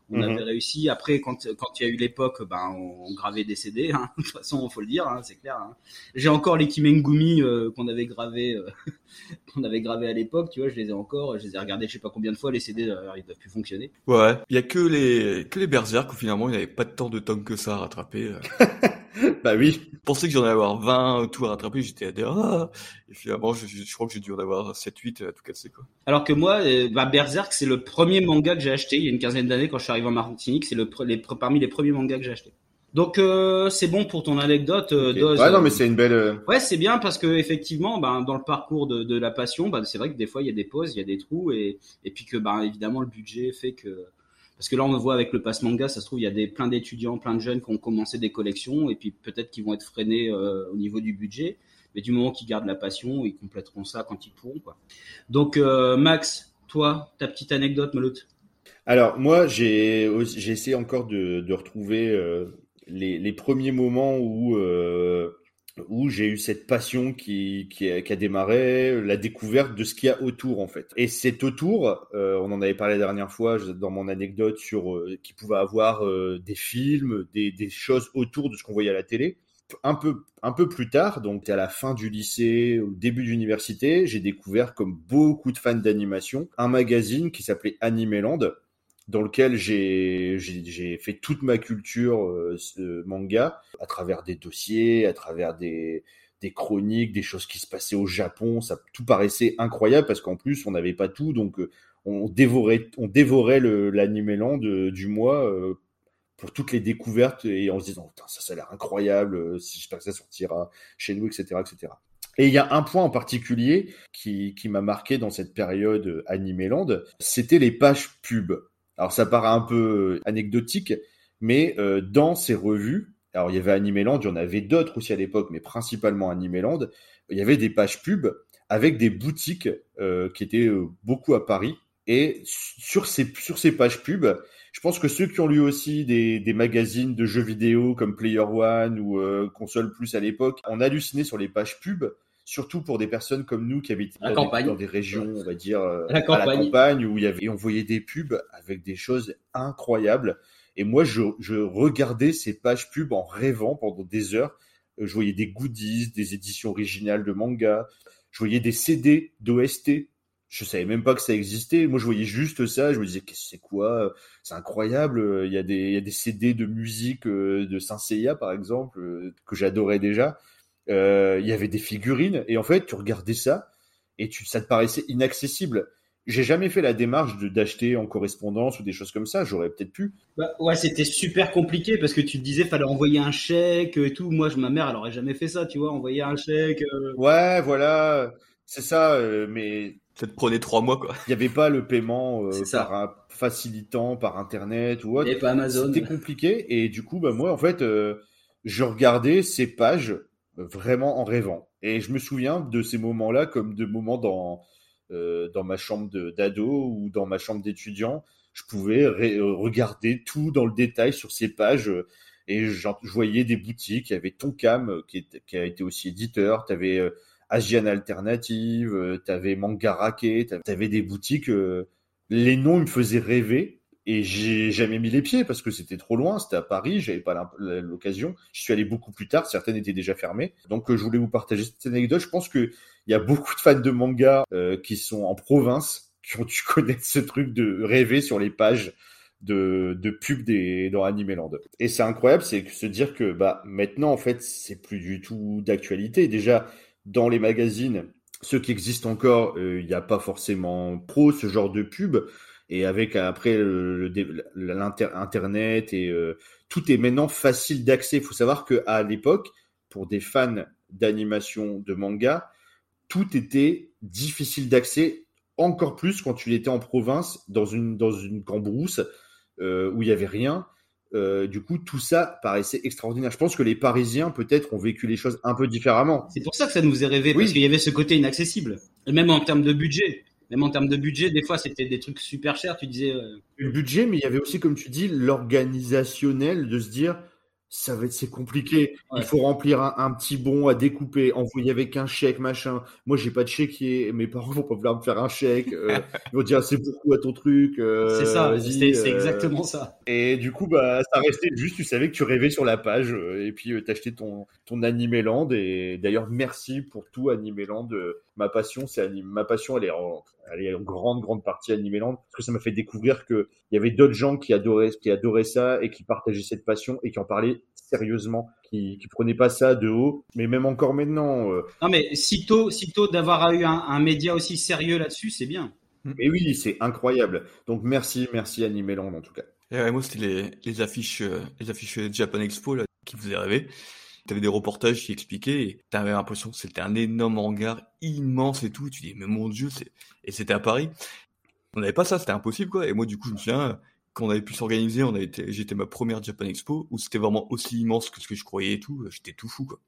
on Mhm. avait réussi. Après, quand quand il y a eu l'époque, ben on, on gravait des CD. Hein. De toute façon, faut le dire, hein, c'est clair. Hein. J'ai encore les Kimengumi euh, qu'on avait gravé euh, qu'on avait gravé à l'époque. Tu vois, je les ai encore. Je les ai regardés, je sais pas combien de fois. Les CD, d'ailleurs, ils doivent plus fonctionner. Ouais, il y a que les, que les Berserk où finalement il n'y avait pas tant de tomes que ça à rattraper. euh. Bah oui. Je pensais que j'en allais avoir 20 tours à rattraper, j'étais à dire ah Et finalement, je, je, crois que j'ai dû en avoir 7-8 à tout casser, quoi. Alors que moi, euh, bah, Berserk, c'est le premier manga que j'ai acheté il y a une quinzaine d'années quand je suis arrivé en Martinique. C'est le, les, parmi les premiers mangas que j'ai acheté. Donc euh, c'est bon pour ton anecdote, euh, Ok. Doz. Ouais, non, mais c'est une belle. euh, Ouais, c'est bien parce que effectivement, ben, dans le parcours de, de la passion, ben, c'est vrai que des fois il y a des pauses, il y a des trous, et, et puis que ben, évidemment le budget fait que parce que là on le voit avec le pass manga, ça se trouve il y a des plein d'étudiants, plein de jeunes qui ont commencé des collections et puis peut-être qu'ils vont être freinés euh, au niveau du budget, mais du moment qu'ils gardent la passion, ils compléteront ça quand ils pourront quoi. Donc euh, Max, toi, ta petite anecdote, Meloute? Alors moi, j'ai essayé encore de, retrouver euh, les, premiers moments où où j'ai eu cette passion qui qui a, qui a démarré, la découverte de ce qu'il y a autour en fait. Et cet autour, euh, on en avait parlé la dernière fois dans mon anecdote sur euh, qui pouvait avoir euh, des films, des, des choses autour de ce qu'on voyait à la télé. Un peu un peu plus tard, donc à la fin du lycée, au début de l'université, j'ai découvert comme beaucoup de fans d'animation un magazine qui s'appelait Animeland dans lequel j'ai fait toute ma culture euh, ce manga à travers des dossiers, à travers des des chroniques, des choses qui se passaient au Japon, ça tout paraissait incroyable parce qu'en plus on n'avait pas tout donc euh, on dévorait on dévorait le l'animeland de- du mois euh, pour toutes les découvertes et en se disant Putain, ça ça a l'air incroyable, euh, j'espère que ça sortira chez nous etc etc. Et il y a un point en particulier qui, qui m'a marqué dans cette période euh, Animeland, c'était les pages pub. Alors ça paraît un peu anecdotique, mais euh, dans ces revues, alors il y avait Animeland, il y en avait d'autres aussi à l'époque, mais principalement Animeland, il y avait des pages pub avec des boutiques euh, qui étaient euh, beaucoup à Paris. Et sur ces, sur ces pages pub, je pense que ceux qui ont lu aussi des, des magazines de jeux vidéo comme Player One ou euh, Console Plus à l'époque, on hallucinait sur les pages pub, surtout pour des personnes comme nous qui habitent La dans, campagne. Des, dans des régions, on va dire, euh, La à campagne. la campagne où il y avait, et on voyait des pubs avec des choses incroyables. Et moi, je, je regardais ces pages pub en rêvant pendant des heures. Je voyais des goodies, des éditions originales de manga. Je voyais des CD d'OST. Je savais même pas que ça existait. Moi, je voyais juste ça. Je me disais, qu'est-ce que c'est quoi? C'est incroyable. Il y a des, il y a des CD de musique euh, de Saint Seiya, par exemple, euh, que j'adorais déjà. Euh, il y avait des figurines. Et en fait, tu regardais ça et tu, ça te paraissait inaccessible. J'ai jamais fait la démarche de d'acheter en correspondance ou des choses comme ça. J'aurais peut-être pu. Bah, ouais, c'était super compliqué parce que tu te disais fallait envoyer un chèque et tout. Moi, je, ma mère, elle aurait jamais fait ça, tu vois, envoyer un chèque. euh. Ouais, voilà, c'est ça. euh, mais Ça te prenait trois mois, quoi. il n'y avait pas le paiement euh, ça. par un facilitant, par internet ou autre. Et pas Amazon. C'était compliqué et du coup, bah moi, en fait, euh, je regardais ces pages vraiment en rêvant. Et je me souviens de ces moments-là comme de moments dans euh, dans ma chambre d'ado ou dans ma chambre d'étudiant. Je pouvais euh, regarder tout dans le détail sur ces pages. euh, et je voyais des boutiques. Il y avait Tonkam qui, a été aussi éditeur. Tu avais Asian Alternative, euh, t'avais Mangarake, t'avais- t'avais des boutiques. les noms ils me faisaient rêver et j'ai jamais mis les pieds parce que c'était trop loin. C'était à Paris, j'avais pas l'occasion. Je suis allé beaucoup plus tard. Certaines étaient déjà fermées. Donc euh, je voulais vous partager cette anecdote. Je pense que il y a beaucoup de fans de manga euh, qui sont en province qui ont dû connaître ce truc de rêver sur les pages de, de pub des, dans Animeland. Et c'est incroyable, c'est se dire que bah maintenant en fait c'est plus du tout d'actualité. Déjà dans les magazines, ceux qui existent encore, euh, il n'y a pas forcément pro ce genre de pub. Et avec après le, internet et euh, tout est maintenant facile d'accès. Il faut savoir que à l'époque, pour des fans d'animation de manga, tout était difficile d'accès, encore plus quand tu étais en province, dans une, dans une cambrousse euh, où il y avait rien. Euh, du coup, tout ça paraissait extraordinaire. Je pense que les Parisiens, peut-être, ont vécu les choses un peu différemment. C'est pour ça que ça nous faisait rêver Oui. parce qu'il y avait ce côté inaccessible. Même en termes de budget. Même en termes de budget, des fois, c'était des trucs super chers. Tu disais. euh, Le budget, mais il y avait aussi, comme tu dis, l'organisationnel de se dire, ça va être, c'est compliqué. Ouais. Il faut remplir un, un petit bon à découper, envoyer avec un chèque, machin. Moi, j'ai pas de chéquier. Mes parents vont pas vouloir me faire un chèque. euh, ils vont dire, c'est pourquoi ton truc. euh, c'est ça, c'est exactement ça. Et du coup, bah, ça restait juste, tu savais que tu rêvais sur la page, et puis t'achetais ton, ton Animeland, et d'ailleurs, merci pour tout Animeland. ma passion, c'est Anim- ma passion, elle est en, elle est en grande, grande partie Animeland, parce que ça m'a fait découvrir que il y avait d'autres gens qui adoraient, qui adoraient ça, et qui partageaient cette passion, et qui en parlaient sérieusement, qui, qui prenaient pas ça de haut. Mais même encore maintenant. euh, Non, mais sitôt, sitôt d'avoir eu un, un média aussi sérieux là-dessus, c'est bien. mais oui, c'est incroyable. Donc merci, merci Animeland en tout cas. Et ouais, moi, c'était les, les affiches, euh, les affiches Japan Expo, là, qui me faisaient rêver. T'avais des reportages qui expliquaient et t'avais l'impression que c'était un énorme hangar immense et tout. Tu dis, mais mon dieu, c'est, et c'était à Paris. On n'avait pas ça, c'était impossible, quoi. Et moi, du coup, je me souviens, quand on avait pu s'organiser, on avait été, j'étais ma première Japan Expo où c'était vraiment aussi immense que ce que je croyais et tout. J'étais tout fou, quoi.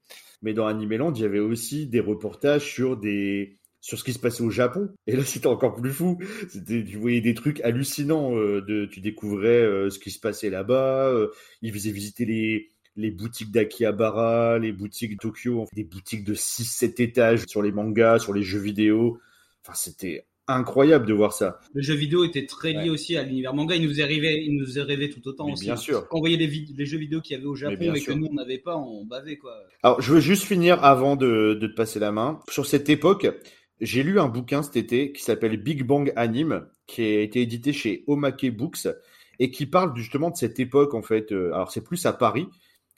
Mais dans Animeland, il y avait aussi des reportages sur des sur ce qui se passait au Japon. Et là, c'était encore plus fou. C'était, tu voyais des trucs hallucinants. euh, de, tu découvrais euh, ce qui se passait là-bas. euh, ils faisaient visiter les les boutiques d'Akihabara, les boutiques de Tokyo, des boutiques de 6-7 étages sur les mangas, sur les jeux vidéo. Enfin, c'était incroyable de voir ça. Le jeu vidéo était très lié Ouais. aussi à l'univers manga. Il nous est rêvé, il nous est rêvé tout autant Mais aussi. bien sûr. Quand on voyait les, jeux vidéo qu'il y avait au Japon et sûr. que nous on n'avait pas, on bavait quoi. Alors, je veux juste finir avant de, de te passer la main. Sur cette époque, j'ai lu un bouquin cet été qui s'appelle Big Bang Anime, qui a été édité chez Omake Books et qui parle justement de cette époque en fait. Euh, Alors, c'est plus à Paris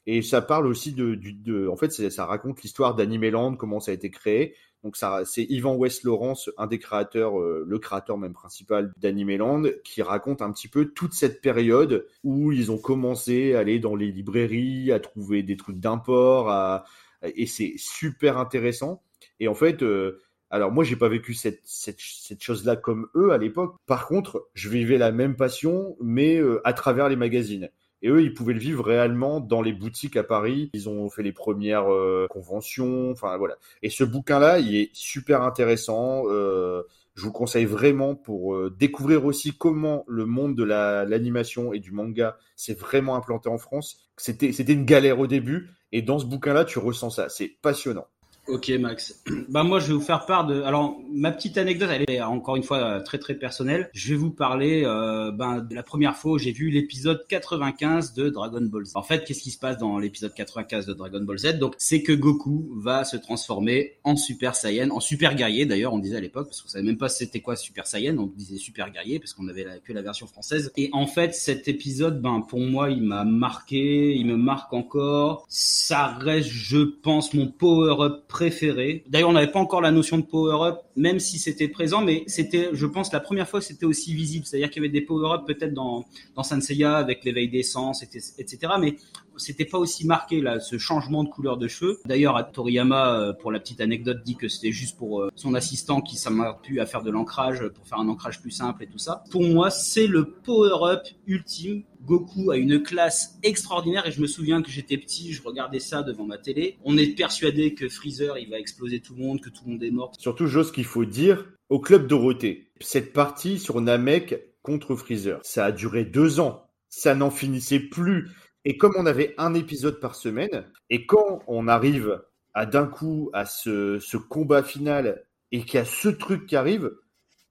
et ça parle aussi de, de en fait, ça raconte l'histoire d'Animeland, comment ça a été créé. Donc, ça, c'est Yvan West Lawrence, un des créateurs, euh, le créateur même principal d'Animeland, qui raconte un petit peu toute cette période où ils ont commencé à aller dans les librairies, à trouver des trucs d'import, à et c'est super intéressant. Et en fait, euh, alors moi, j'ai pas vécu cette, cette, cette chose-là comme eux à l'époque. Par contre, je vivais la même passion, mais euh, à travers les magazines. Et eux, ils pouvaient le vivre réellement dans les boutiques à Paris. Ils ont fait les premières euh, conventions. Enfin, voilà. Et ce bouquin-là, il est super intéressant. Euh, je vous conseille vraiment pour euh, découvrir aussi comment le monde de la- l'animation et du manga s'est vraiment implanté en France. C'était une galère au début. Et dans ce bouquin-là, tu ressens ça. C'est passionnant. Ok Max. Bah moi je vais vous faire part de. Alors ma petite anecdote, elle est encore une fois euh, très très personnelle. Je vais vous parler euh, ben, de la première fois où j'ai vu l'épisode 95 de Dragon Ball Z. En fait, qu'est-ce qui se passe dans l'épisode 95 de Dragon Ball Z? Donc c'est que Goku va se transformer en Super Saiyan, en Super Guerrier d'ailleurs on disait à l'époque parce qu'on savait même pas c'était quoi Super Saiyan, on disait Super Guerrier parce qu'on avait que la version française. Et en fait cet épisode, ben pour moi il m'a marqué, il me marque encore. Ça reste, je pense, mon power-up préféré. D'ailleurs, on n'avait pas encore la notion de power-up, même si c'était présent, mais c'était, je pense, la première fois que c'était aussi visible. C'est-à-dire qu'il y avait des power-up peut-être dans, dans Sanseiya avec l'éveil d'essence, etc. Mais c'était pas aussi marqué là, ce changement de couleur de cheveux. D'ailleurs, Toriyama, euh, pour la petite anecdote, dit que c'était juste pour euh, son assistant qui m'a pu à faire de l'ancrage pour faire un ancrage plus simple et tout ça. Pour moi, c'est le power-up ultime. Goku a une classe extraordinaire et je me souviens que j'étais petit, je regardais ça devant ma télé. On est persuadé que Freezer il va exploser tout le monde, que tout le monde est mort. Surtout, chose qu'il faut dire au club Dorothée. Cette partie sur Namek contre Freezer, ça a duré deux ans. Ça n'en finissait plus. Et comme on avait un épisode par semaine, et quand on arrive à d'un coup à ce, ce combat final et qu'il y a ce truc qui arrive,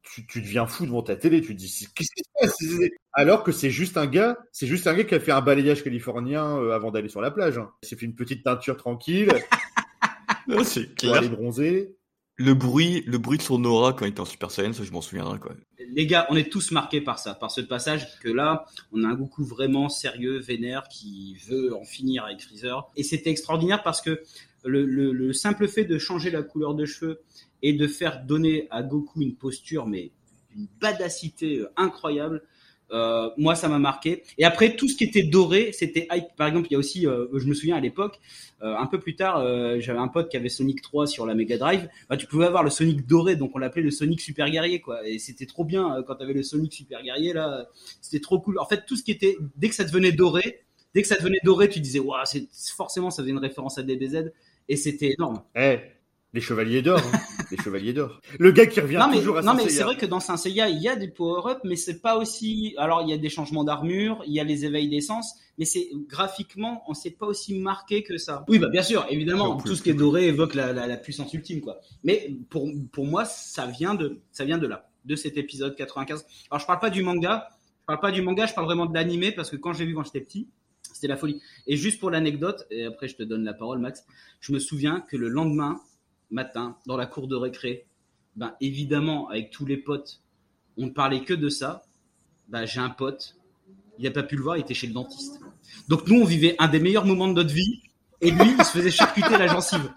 tu, tu deviens fou devant ta télé. Tu te dis, qu'est-ce qui se passe? Alors que c'est juste un gars, c'est juste un gars qui a fait un balayage californien euh, avant d'aller sur la plage. hein. Il s'est fait une petite teinture tranquille c'est pour clair. aller bronzer. Le bruit, le bruit de son aura quand il était en Super Saiyan, ça je m'en souviendrai quoi. Les gars, on est tous marqués par ça, par ce passage que là, on a un Goku vraiment sérieux, vénère, qui veut en finir avec Freezer. Et c'était extraordinaire parce que le, le- le simple fait de changer la couleur de cheveux et de faire donner à Goku une posture, mais une badacité euh, incroyable, euh, moi ça m'a marqué. Et après, tout ce qui était doré, c'était hype. Par exemple, il y a aussi, euh, je me souviens à l'époque, euh, un peu plus tard, j'avais un pote qui avait Sonic 3 sur la Mega Drive. Bah, tu pouvais avoir le Sonic doré, donc on l'appelait le Sonic Super Guerrier, quoi. Et c'était trop bien quand t'avais le Sonic Super Guerrier là. C'était trop cool. En fait, tout ce qui était, dès que ça devenait doré, dès que ça devenait doré, tu disais, waouh, c'est forcément ça faisait une référence à DBZ, et c'était énorme. Eh, les chevaliers d'or, hein. les chevaliers d'or. Le gars qui revient Non mais, toujours à non mais c'est vrai que dans Saint Seiya il y a des power-up mais c'est pas aussi alors il y a des changements d'armure il y a les éveils d'essence mais c'est graphiquement on s'est pas aussi marqué que ça. Oui bah bien sûr évidemment plus, tout ce qui est doré évoque la, la, la puissance ultime quoi. Mais pour pour moi ça vient de ça vient de là de cet épisode 95 alors je parle pas du manga je parle pas du manga je parle vraiment de l'animé parce que quand j'ai vu quand j'étais petit c'était la folie. Et juste pour l'anecdote et après je te donne la parole Max je me souviens que le lendemain matin dans la cour de récré ben évidemment avec tous les potes on ne parlait que de ça ben j'ai un pote il a pas pu le voir il était chez le dentiste donc nous on vivait un des meilleurs moments de notre vie et lui, il se faisait charcuter la gencive.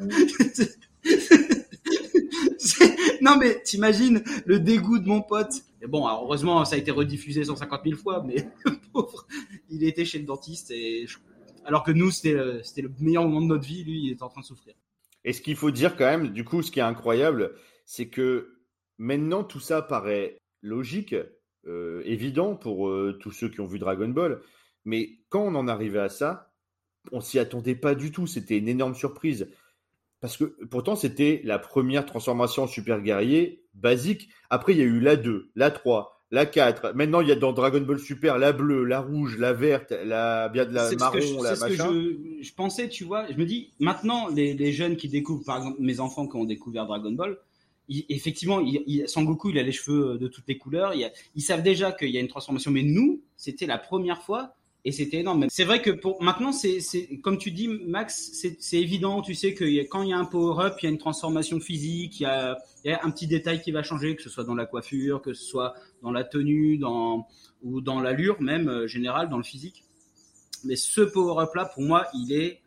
non mais t'imagines le dégoût de mon pote. Et bon, heureusement, ça a été rediffusé 150 000 fois, mais pauvre, il était chez le dentiste et alors que nous, c'était le, c'était le meilleur moment de notre vie, lui, il était en train de souffrir. Et ce qu'il faut dire quand même, du coup, ce qui est incroyable, c'est que maintenant tout ça paraît logique, euh, évident pour euh, tous ceux qui ont vu Dragon Ball, mais quand on en arrivait à ça, on s'y attendait pas du tout. C'était une énorme surprise. Parce que pourtant, c'était la première transformation super guerrier basique. Après, il y a eu la 2, la 3, la 4. Maintenant, il y a dans Dragon Ball Super la bleue, la rouge, la verte, la bien de la marron, je, la c'est ce que machin. je, je pensais, tu vois. Je me dis, maintenant, les, les jeunes qui découvrent, par exemple, mes enfants qui ont découvert Dragon Ball, ils- effectivement, il, il- Sangoku, il a les cheveux de toutes les couleurs. Il y a- ils savent déjà qu'il y a une transformation, mais nous, c'était la première fois et c'était énorme. C'est vrai que pour maintenant, c'est, comme tu dis, Max, c'est, évident. Tu sais que quand il y a un power-up, il y a une transformation physique, il y a, un petit détail qui va changer, que ce soit dans la coiffure, que ce soit dans la tenue, dans ou dans l'allure même euh, générale, dans le physique. Mais ce power-up là, pour moi, il est,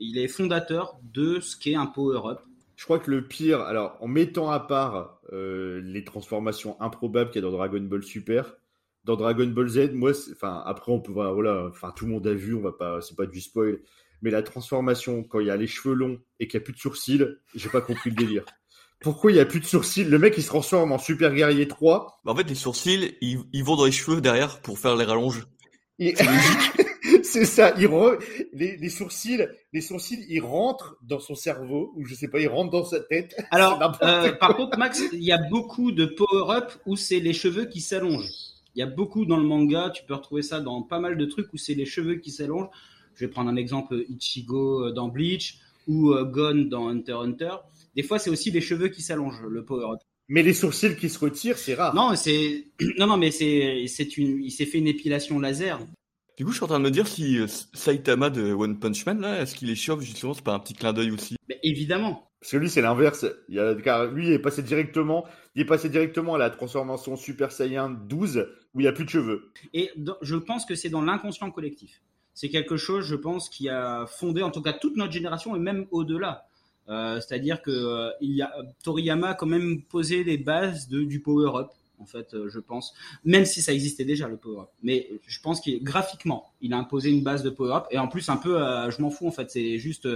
il est fondateur de ce qu'est un power-up. Je crois que le pire, alors en mettant à part euh, les transformations improbables qu'il y a dans Dragon Ball Super, dans Dragon Ball Z, moi, c'est- enfin après on peut, voir, voilà, enfin tout le monde a vu, on va pas, c'est pas du spoil, mais la transformation quand il y a les cheveux longs et qu'il y a plus de sourcils, j'ai pas compris le délire. Pourquoi il y a plus de sourcils? Le mec il se transforme en Super Guerrier 3. Bah, en fait, les sourcils, ils, ils vont dans les cheveux derrière pour faire les rallonges. et- c'est ça, il re- les, les sourcils, les sourcils, ils rentrent dans son cerveau ou je sais pas, ils rentrent dans sa tête. Alors, euh, par contre, Max, il y a beaucoup de power-up où c'est les cheveux qui s'allongent. Il y a beaucoup dans le manga, tu peux retrouver ça dans pas mal de trucs où c'est les cheveux qui s'allongent. Je vais prendre un exemple Ichigo euh, dans Bleach ou euh, Gon dans Hunter x Hunter. Des fois, c'est aussi les cheveux qui s'allongent, le power-up. Mais les sourcils qui se retirent, c'est rare. Non, c'est non, non, mais c'est c'est une, il s'est fait une épilation laser. Du coup, je suis en train de me dire si euh, Saitama de One Punch Man, là, est-ce qu'il est chauffe justement C'est pas un petit clin d'œil aussi? Mais évidemment. Parce que lui, c'est l'inverse. Il y a, car lui, il est passé directement, il est passé directement à la transformation Super Saiyan 12 où il n'y a plus de cheveux. Et je pense que c'est dans l'inconscient collectif. C'est quelque chose, je pense, qui a fondé, en tout cas, toute notre génération et même au-delà. Euh, C'est-à-dire que euh, il y a, Toriyama a quand même posé les bases du power-up, en fait, euh, je pense. Même si ça existait déjà, le power-up. Mais je pense qu'il graphiquement, il a imposé une base de power-up. Et en plus, un peu, je m'en fous, en fait. C'est juste,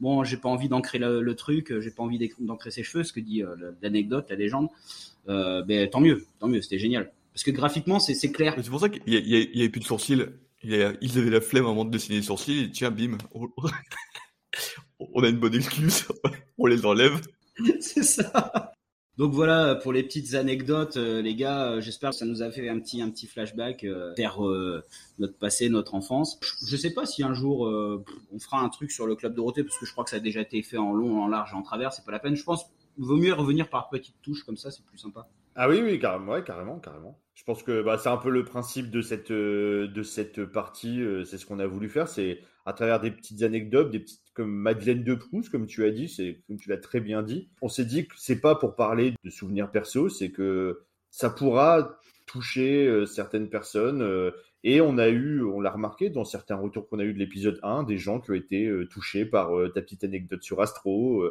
bon, j'ai pas envie d'ancrer le, le truc, j'ai pas envie d'ancrer ses cheveux, ce que dit l'anecdote, la légende. Euh, ben, tant mieux, tant mieux, c'était génial. Parce que graphiquement, c'est c'est clair. C'est pour ça qu'il y, a- il y, a- il y avait plus de sourcils. Il y a- ils avaient la flemme moment de dessiner les sourcils, et tiens, bim, on, on a une bonne excuse, on les enlève. c'est ça. Donc voilà pour les petites anecdotes, euh, les gars. euh, J'espère que ça nous a fait un petit un petit flashback euh, vers notre passé, notre enfance. Je, je sais pas si un jour on fera un truc sur le club Dorothée parce que je crois que ça a déjà été fait en long, en large, et en travers. C'est pas la peine. Je pense qu'il vaut mieux revenir par petites touches comme ça, c'est plus sympa. Ah oui, oui, carrément, ouais, carrément, carrément. Je pense que bah, c'est un peu le principe de cette, euh, de cette partie. euh, c'est ce qu'on a voulu faire. C'est à travers des petites anecdotes, des petites comme Madeleine de Proust, comme tu as dit, c'est comme tu l'as très bien dit. On s'est dit que c'est pas pour parler de souvenirs perso, c'est que ça pourra toucher euh, certaines personnes. et on a eu, on l'a remarqué dans certains retours qu'on a eu de l'épisode 1, des gens qui ont été touchés par ta petite anecdote sur Astro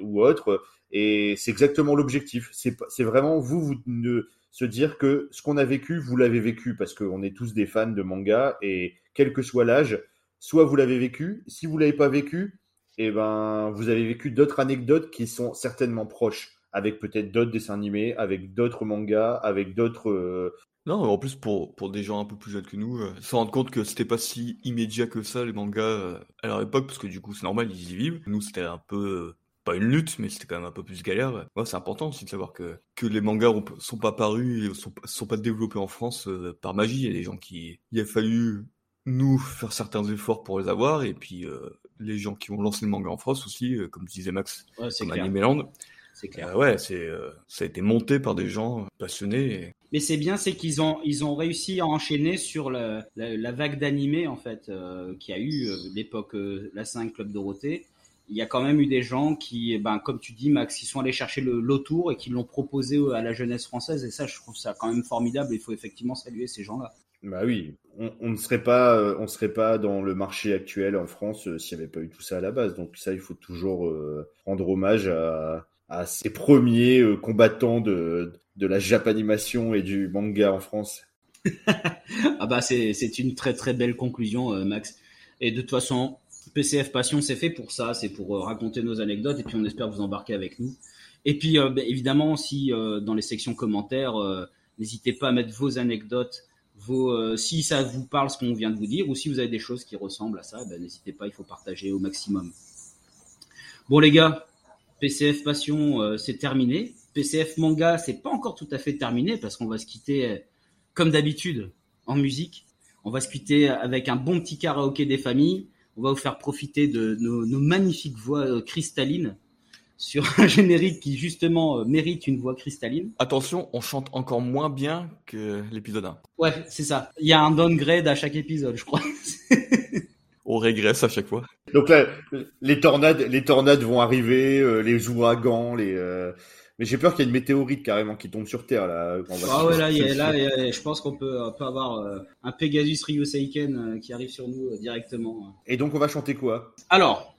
ou autre. Et c'est exactement l'objectif. C'est vraiment vous, vous ne se dire que ce qu'on a vécu, vous l'avez vécu parce qu'on est tous des fans de manga et quel que soit l'âge, soit vous l'avez vécu. Si vous l'avez pas vécu, eh ben vous avez vécu d'autres anecdotes qui sont certainement proches, avec peut-être d'autres dessins animés, avec d'autres mangas, avec d'autres. euh, Non, en plus, pour, pour des gens un peu plus jeunes que nous, euh, se rendre compte que c'était pas si immédiat que ça, les mangas, euh, à leur époque, parce que du coup, c'est normal, ils y vivent. Nous, c'était un peu, euh, pas une lutte, mais c'était quand même un peu plus galère. Ouais, c'est important aussi de savoir que, que les mangas ont- sont pas parus et sont, sont pas développés en France euh, par magie. Il y a des gens qui, il a fallu nous faire certains efforts pour les avoir, et puis euh, les gens qui ont lancé le manga en France aussi, euh, comme disait Max, Ouais, comme clair. Animeland. C'est clair. Ouais, c'est, ça a été monté par des gens passionnés. et- Mais c'est bien, c'est qu'ils ont, ils ont réussi à enchaîner sur la, la, la vague d'animés en fait euh, qui a eu euh, l'époque euh, la 5 Club Dorothée. Il y a quand même eu des gens qui, ben, comme tu dis, Max, qui sont allés chercher l'autour et qui l'ont proposé à la jeunesse française. Et ça, je trouve ça quand même formidable. Il faut effectivement saluer ces gens-là. Bah oui, on, on ne serait pas, euh, on serait pas dans le marché actuel en France euh, s'il n'y avait pas eu tout ça à la base. Donc ça, il faut toujours euh, rendre hommage à, à ces premiers euh, combattants de, de la japanimation et du manga en France. Ah bah c'est c'est une très très belle conclusion, Max. Et de toute façon, PCF Passion, c'est fait pour ça, c'est pour euh, raconter nos anecdotes et puis on espère vous embarquer avec nous. Et puis euh, bah, évidemment, si euh, dans les sections commentaires, n'hésitez pas à mettre vos anecdotes, si ça vous parle ce qu'on vient de vous dire ou si vous avez des choses qui ressemblent à ça, bah, n'hésitez pas, il faut partager au maximum. Bon les gars, PCF Passion, c'est terminé. PCF Manga, c'est pas encore tout à fait terminé parce qu'on va se quitter comme d'habitude en musique. On va se quitter avec un bon petit karaoké des familles. On va vous faire profiter de nos, nos magnifiques voix euh, cristallines sur un générique qui justement euh, mérite une voix cristalline. Attention, on chante encore moins bien que l'épisode 1. Ouais, c'est ça. Il y a un downgrade à chaque épisode, je crois. On régresse à chaque fois. Donc là, les tornades, les tornades vont arriver, euh, les ouragans, les. euh, Mais j'ai peur qu'il y ait une météorite carrément qui tombe sur Terre là. quand on va- Ah ouais, là, y a- là, il y a- je pense qu'on peut, on peut avoir euh, un Pegasus Ryuseiken euh, qui arrive sur nous euh, directement. Et donc on va chanter quoi? Alors,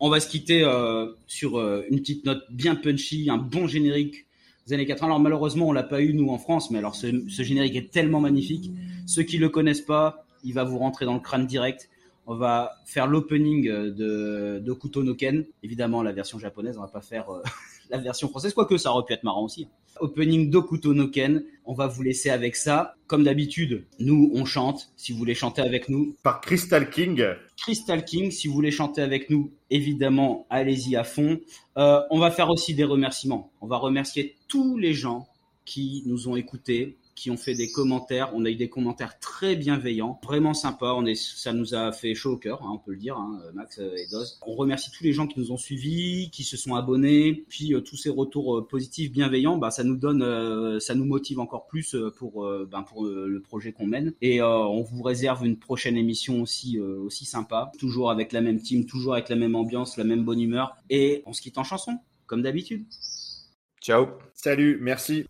on va se quitter euh, sur une petite note bien punchy, un bon générique des années 80. Alors malheureusement, on l'a pas eu nous en France, mais alors ce, ce générique est tellement magnifique. Ceux qui le connaissent pas, il va vous rentrer dans le crâne direct. On va faire l'opening de, de Kuto no Ken, évidemment la version japonaise. On va pas faire euh, la version française, quoique ça aurait pu être marrant aussi. Opening d'Okuto no Ken. On va vous laisser avec ça. Comme d'habitude, nous on chante. Si vous voulez chanter avec nous, Par Crystal King. Crystal King, si vous voulez chanter avec nous, évidemment, allez-y à fond. Euh, on va faire aussi des remerciements. On va remercier tous les gens qui nous ont écoutés, qui ont fait des commentaires. On a eu des commentaires très bienveillants, vraiment sympas. On est, ça nous a fait chaud au cœur, hein, on peut le dire, hein, Max et Doz. On remercie tous les gens qui nous ont suivis, qui se sont abonnés. Puis euh, tous ces retours euh, positifs, bienveillants, bah, ça nous donne, euh, ça nous motive encore plus pour, euh, ben, pour euh, le projet qu'on mène. Et euh, on vous réserve une prochaine émission aussi, euh, aussi sympa, toujours avec la même team, toujours avec la même ambiance, la même bonne humeur. Et on se quitte en chanson, comme d'habitude. Ciao. Salut, merci.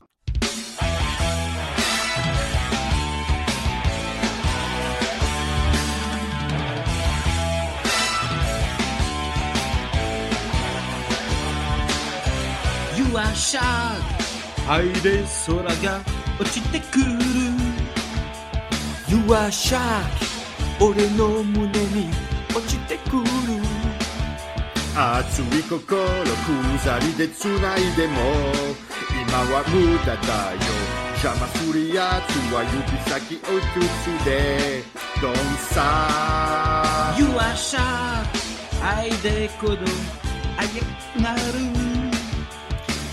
You are shark 愛で空が落ちてくる You are shark 俺の胸に落ちてくる熱い心鎖で繋いでも今は無駄だよ邪魔するやつは指先を映すで Don't stop You are shark 愛で鼓動あげなる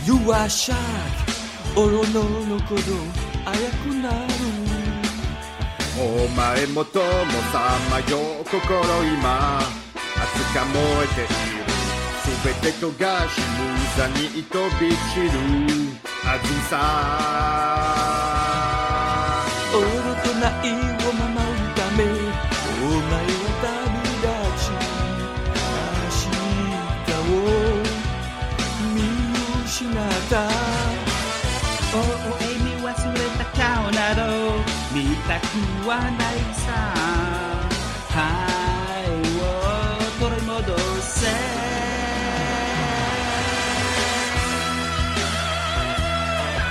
You are shark 俺のの鼓動速くなる。お前もともさまよ心今熱か燃えている。すべてとがし無残に飛び散る。あずさ。俺とないを守る。見たくはないさ愛を取り戻せ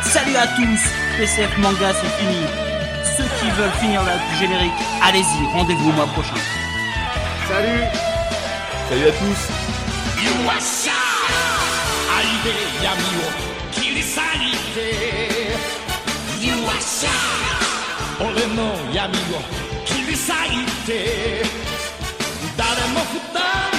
Salut à tous PCF Manga c'est fini Ceux qui veulent finir le générique, allez-y, rendez-vous au mois prochain. Salut Salut à tous 愛で闇を切り裂いて You are s h 俺の闇を切り裂いて。誰も二